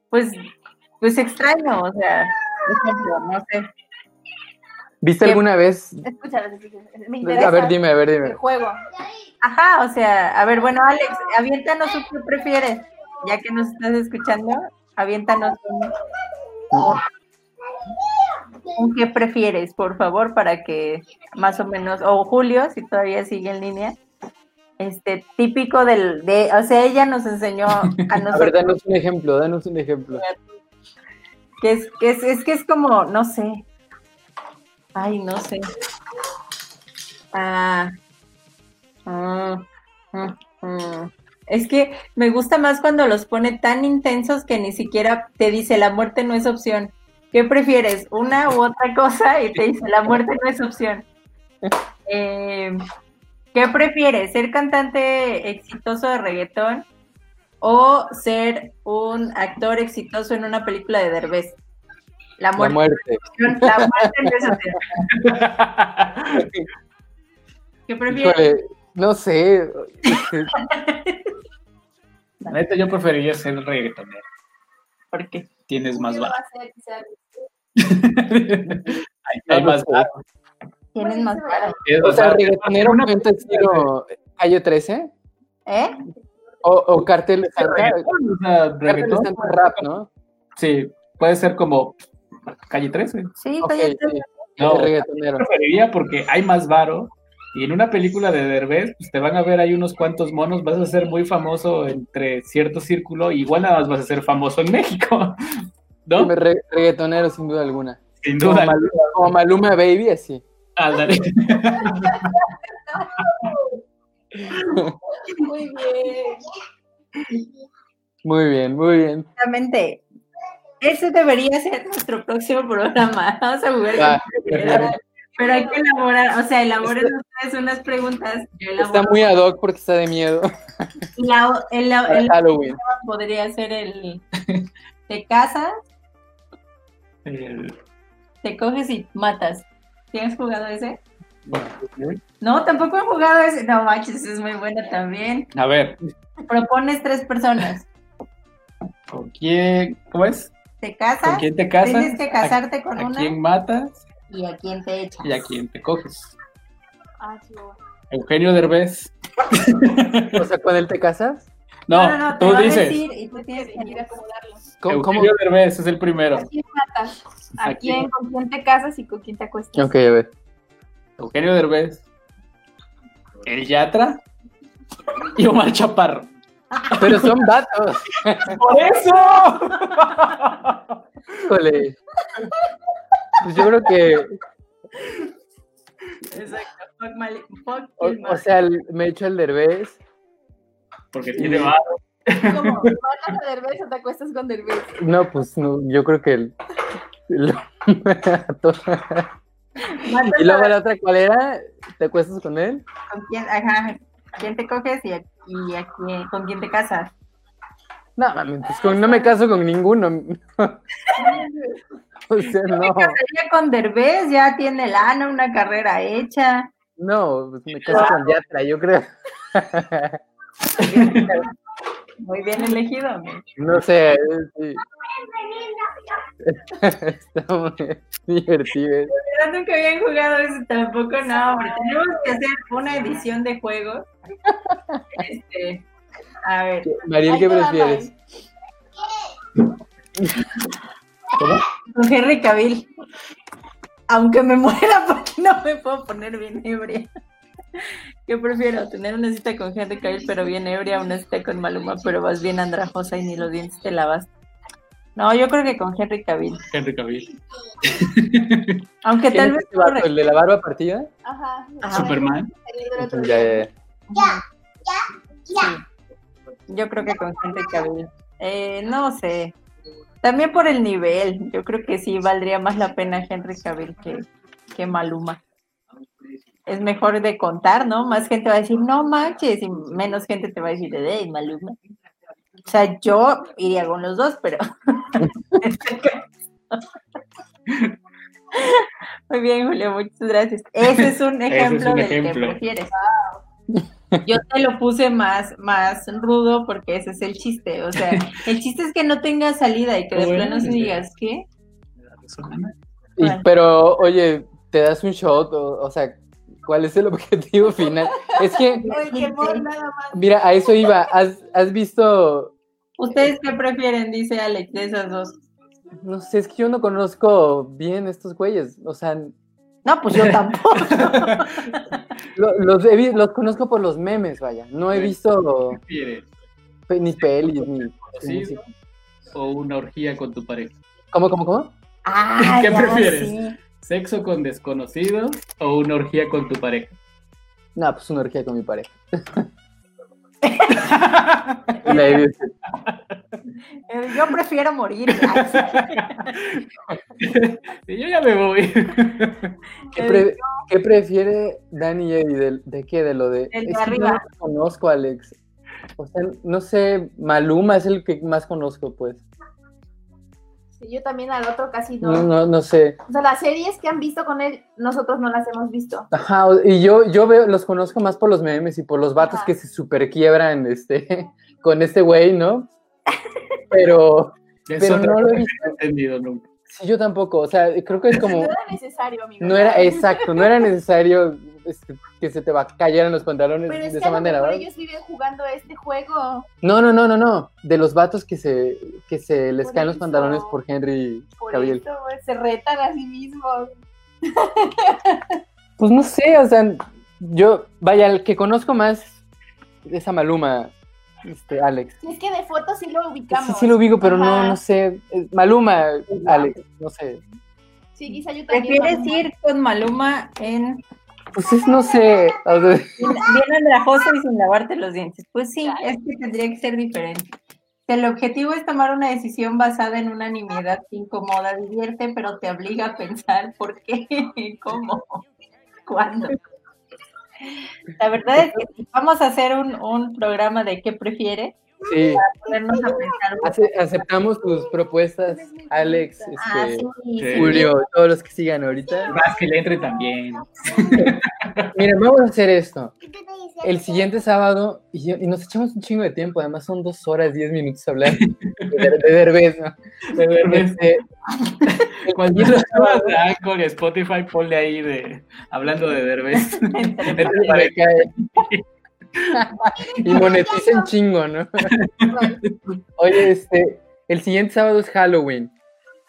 pues, pues extraño, o sea, por ejemplo, no sé, ¿Viste alguna vez? Escúchalo, me interesa A ver, dime, a ver, el dime. juego. Ajá, o sea, a ver, bueno, Alex, aviéntanos un qué prefieres, ya que nos estás escuchando, aviéntanos un, un qué prefieres, por favor, para que más o menos, o Julio, si todavía sigue en línea, este, típico del, de, o sea, ella nos enseñó a A ver, nosotros, danos un ejemplo, danos un ejemplo. que es, que es, es que es como, no sé, ay, no sé, ah, ah, mm. Es que me gusta más cuando los pone tan intensos que ni siquiera te dice la muerte no es opción. ¿Qué prefieres? ¿Una u otra cosa? Y te dice la muerte no es opción. Eh, ¿Qué prefieres? ¿Ser cantante exitoso de reggaetón o ser un actor exitoso en una película de Derbez. La La muerte. La muerte tierra. ¿Qué prefieres? Híjole, no sé. La neta, yo preferiría ser reggaetonero. ¿Por qué? Tienes más ¿Qué va varo. a hacer que sea- hay, hay más varo. Tienes más cara. O sea, el reggaetonero Una cuenta estilo Calle 13 ¿Eh? o, o Cartel o sea, reggaetón. Rap, ¿no? Sí, puede ser como Calle 13. Sí, No, el reggaetonero. preferiría porque hay más varo y en una película de Derbez pues te van a ver ahí unos cuantos monos, vas a ser muy famoso entre cierto círculo y igual nada más vas a ser famoso en México, ¿no? Re- reggaetonero sin duda alguna. Sin Como duda. Maluma, como Maluma Baby, así. Ándale. Muy bien. Muy bien, muy bien. Exactamente. Ese debería ser nuestro próximo programa. Vamos a jugar. Con- Pero hay que elaborar, o sea, elaboren ustedes unas preguntas. Está muy ad hoc porque está de miedo. La- el, el- Halloween. podría ser el te casas, El- te coges y matas. ¿Tienes jugado ese? No, tampoco he jugado ese. No manches, es muy bueno también. A ver, Propones tres personas. ¿con quién? ¿Cómo es? Te ¿Con casas, quién te casas? tienes que casarte con ¿A, a una quién matas? y a quién te echas. ¿Y a quién te coges? Ah, sí. Eugenio Derbez. O sea, ¿con él te casas? No, no, no, te tú va a dices. decir y tú tienes que ir a acomodarlo. ¿Cómo? cómo? Eugenio Derbez es el primero. ¿A quién matas? ¿A. ¿Con quién te casas y con quién te acuestas? Ok, a ver. Eugenio Derbez. El Yatra. Y Omar Chaparro. Pero son datos. ¡Por eso! Híjole. Pues yo creo que, Exacto. Fuck Mali- fuck o, sea, el- me echo el derbez. Porque tiene varo. ¿Cómo? ¿Matas a Derbez o te acuestas con Derbez? No, pues no, yo creo que el. el- y luego la otra, ¿cuál era? ¿Te acuestas con él? ¿Con quién, ajá, quién te coges y, a- y a quién- con quién te casas? No, mami, pues con- no me caso con ninguno. o sea, Me no. casaría con Derbez, ya tiene lana, una carrera hecha. No, pues me caso con Yatra, yo creo. Muy bien elegido. amigo. No sé. eh, sí. Está muy divertido. Pero nunca habían jugado eso tampoco, no, hombre. Tenemos que hacer una edición de juegos. Este, a ver, Mariel, ¿qué prefieres? con Henry Cavill. Aunque me muera porque no me puedo poner bien ebria. ¿Qué prefiero? ¿Tener una cita con Henry Cavill pero bien ebria? ¿Una cita con Maluma pero vas bien andrajosa y ni los dientes te lavas? No, yo creo que con Henry Cavill. Henry Cavill. Aunque ¿Quién tal vez... este ¿El de la barba partida? Ajá. Ajá. Superman. Ya, ya, ya. Sí. Yo creo que con Henry Cavill. Eh, no sé. También por el nivel. Yo creo que sí valdría más la pena Henry Cavill que, que Maluma. Es mejor de contar, ¿no? Más gente va a decir, no manches, y menos gente te va a decir, hey, Maluma. O sea, yo iría con los dos, pero. Muy bien, Julio, muchas gracias. Ese es un Ese es ejemplo un del que ejemplo. prefieres. Yo te lo puse más, más rudo porque ese es el chiste. O sea, el chiste es que no tenga salida y que de Bueno, plano se sí. digas, ¿qué? Y- Bueno. pero, oye, te das un shot, o, o sea, ¿cuál es el objetivo final? Es que, nada más. mira, a eso iba. ¿Has, has visto? ¿Ustedes qué prefieren? Dice Alex, de esas dos. No sé, es que yo no conozco bien estos güeyes. O sea, No, pues yo tampoco. lo- los, he vi- los conozco por los memes, vaya. No he visto ¿Qué prefieres? pe- ni pelis, ni. ¿O una orgía con tu pareja? ¿Cómo, cómo, cómo? Ah, ¿Qué ya, prefieres? sí. ¿Sexo con desconocidos o una orgía con tu pareja? No, pues una orgía con mi pareja. Eh, Yo prefiero morir. Sí. Y yo ya me voy. ¿Qué, pre- qué prefiere Dani y Eddie? ¿De, de qué? ¿De lo de.? El de es que arriba. No conozco, Alex. O sea, no sé, Maluma es el que más conozco, pues. Sí, yo también al otro casi no. No, no, no sé. O sea, las series que han visto con él, nosotros no las hemos visto. Ajá, y yo, yo veo, los conozco más por los memes y por los vatos Ajá. que se super quiebran este, con este güey, ¿no? Pero Pero no lo he visto. no entendido nunca. sí, yo tampoco. O sea, creo que es No como. era necesario, amigo. No era, exacto, no era necesario este, que se te va cayeran los pantalones Pero es de que esa a manera, mejor ¿verdad? ellos viven jugando este juego. No, no, no, no, no. De los vatos que se, que se les Por caen los pantalones por Henry Por Cavill. eso, se retan a sí mismos. Pues no sé, o sea, yo, vaya, el que conozco más es a Maluma, este, Alex. Si es que de fotos sí lo Sí, ubicamos. sí lo ubico, pero no, Ajá. no sé. Maluma, Alex, no sé. Sí, quizá yo también. ¿Prefieres Maluma. ir con Maluma en Pues es, no sé. o sea, bien, bien andrajoso y sin lavarte los dientes? Pues sí, es que tendría que ser diferente. El objetivo es tomar una decisión basada en una nimiedad que incomoda, divierte, pero te obliga a pensar por qué, cómo, cuándo. La verdad es que vamos a hacer un, un programa de qué prefiere, sí, ponernos a pensar. ace- aceptamos tus propuestas, Alex, Ah, este, sí, Sí. Julio, todos los que sigan ahorita. Más que le entre también. Miren, vamos a hacer esto. ¿Qué te dice? El siguiente sábado, y, y nos echamos un chingo de tiempo, además son dos horas, diez minutos hablar de, de Derbez, ¿no? De verdad. Este, Cuando lo subas a Anchor y Spotify, ponle ahí de hablando de Derbez. y moneticen chingo, ¿no? Oye, este, el siguiente sábado es Halloween.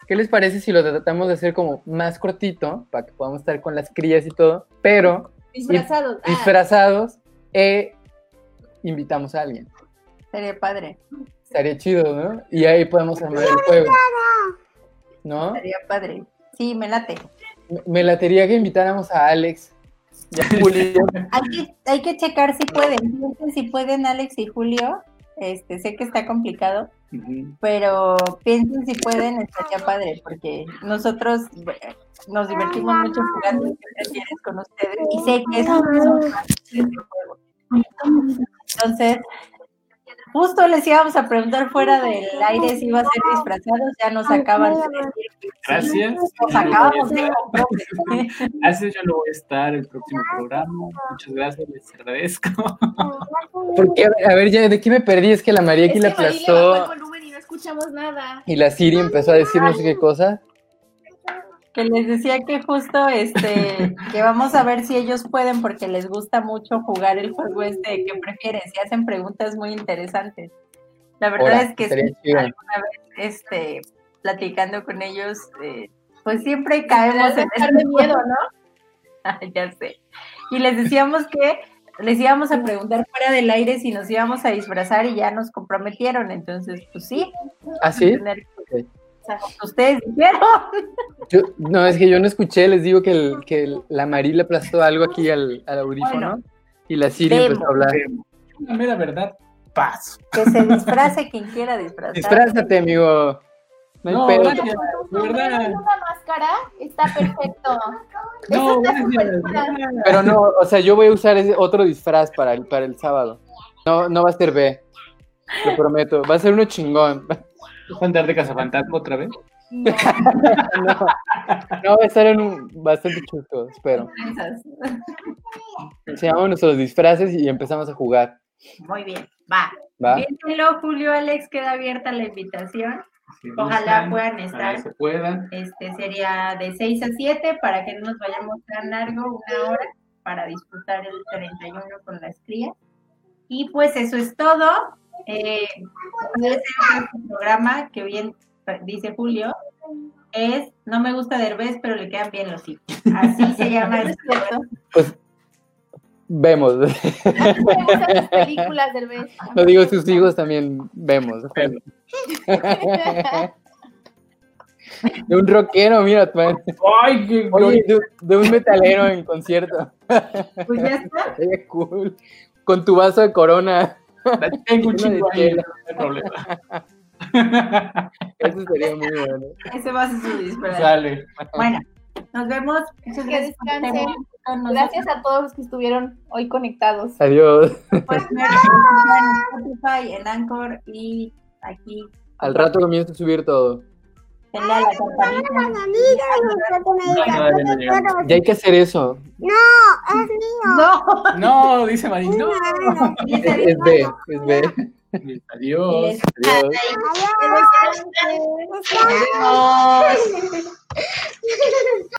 ¿Qué les parece si lo tratamos de hacer como más cortito, para que podamos estar con las crías y todo, pero Disfrazados. Ah, disfrazados e invitamos a alguien? Sería padre, Estaría chido, ¿no? Y ahí podemos armar el juego. ¿No? sería padre. Sí, me late. Me- Me latería que invitáramos a Alex. Hay que, hay que checar si pueden. Piensen si pueden Alex y Julio. Este, sé que está complicado, pero piensen si pueden, estaría padre, porque nosotros nos divertimos mucho jugando ¿Qué prefieres con ustedes y sé que eso es un juego. Entonces, justo les íbamos a preguntar fuera del aire si iba a ser disfrazados, ya nos acaban de decir. Gracias. Nos acabamos de. Gracias, yo no voy a estar el próximo programa. Muchas gracias, les agradezco. Porque, a ver, ya, ¿de qué me perdí? Es que la María Es aquí que el aplastó y no escuchamos nada. y la Siri empezó a decir no sé qué cosa. Que les decía que justo este que vamos a ver si ellos pueden porque les gusta mucho jugar el juego este que prefieren, si hacen preguntas muy interesantes. La verdad es que sí, alguna vez este platicando con ellos eh, pues siempre caemos en Estar de miedo, ¿no? Ay, ya sé. Y les decíamos que les íbamos a preguntar fuera del aire si nos íbamos a disfrazar y ya nos comprometieron, entonces pues sí, ¿Ah, ustedes dijeron. Yo- no, es que yo no escuché, les digo que, el- que el- la Marí le aplastó algo aquí al, al audífono Bueno. y la Siri Vemos. empezó a hablar. La mera verdad, paso. Que se disfrace quien quiera disfrazarse. Disfrázate, amigo. No hay No, pedo. gracias, de verdad. Una máscara está perfecto. No, gracias. Pero no, o sea, yo voy a usar ese otro disfraz para el, para el sábado. No, no va a ser B. Lo prometo. Va a ser uno chingón. ¿Vas a andar de cazafantasma otra vez? No, no va a estar en un bastante chusto, espero. Enseñamos nuestros disfraces y empezamos a jugar. Muy bien, va. ¿Va? Piénsenlo, Julio, Alex, queda abierta la invitación. Si Ojalá gustan, puedan estar. se puedan. Este sería de 6 a 7 para que no nos vayamos tan largo, una hora, para disfrutar el 31 con las crías. Y pues eso es todo. Eh, un programa que bien dice Julio. Es No me gusta Derbez, pero le quedan bien los hijos. Así se llama el programa. Pues vemos. Las películas. No digo sus hijos también vemos. De un rockero, mira, man. ¡Ay, qué Oye, de, de un metalero en concierto. Pues ya está. Cool. Con tu vaso de corona. Tengo un chingo ahí, no hay problema. Eso sería muy bueno. Ese va a ser su disfraz. Sale. Bueno, nos vemos. Que descansen. Gracias a todos los que estuvieron hoy conectados. Adiós. Pueden ver en Spotify, en Anchor y aquí. Al rato comienzo a subir todo. Denle a la campanita. Manzanita, me gusta que me digas, todavía no "No te llegamos". quiero". Ya hay que hacer eso. No, es mío. No, No, dice Marín, no. Es, es B, es B. Adiós. Adiós. Adiós. Adiós.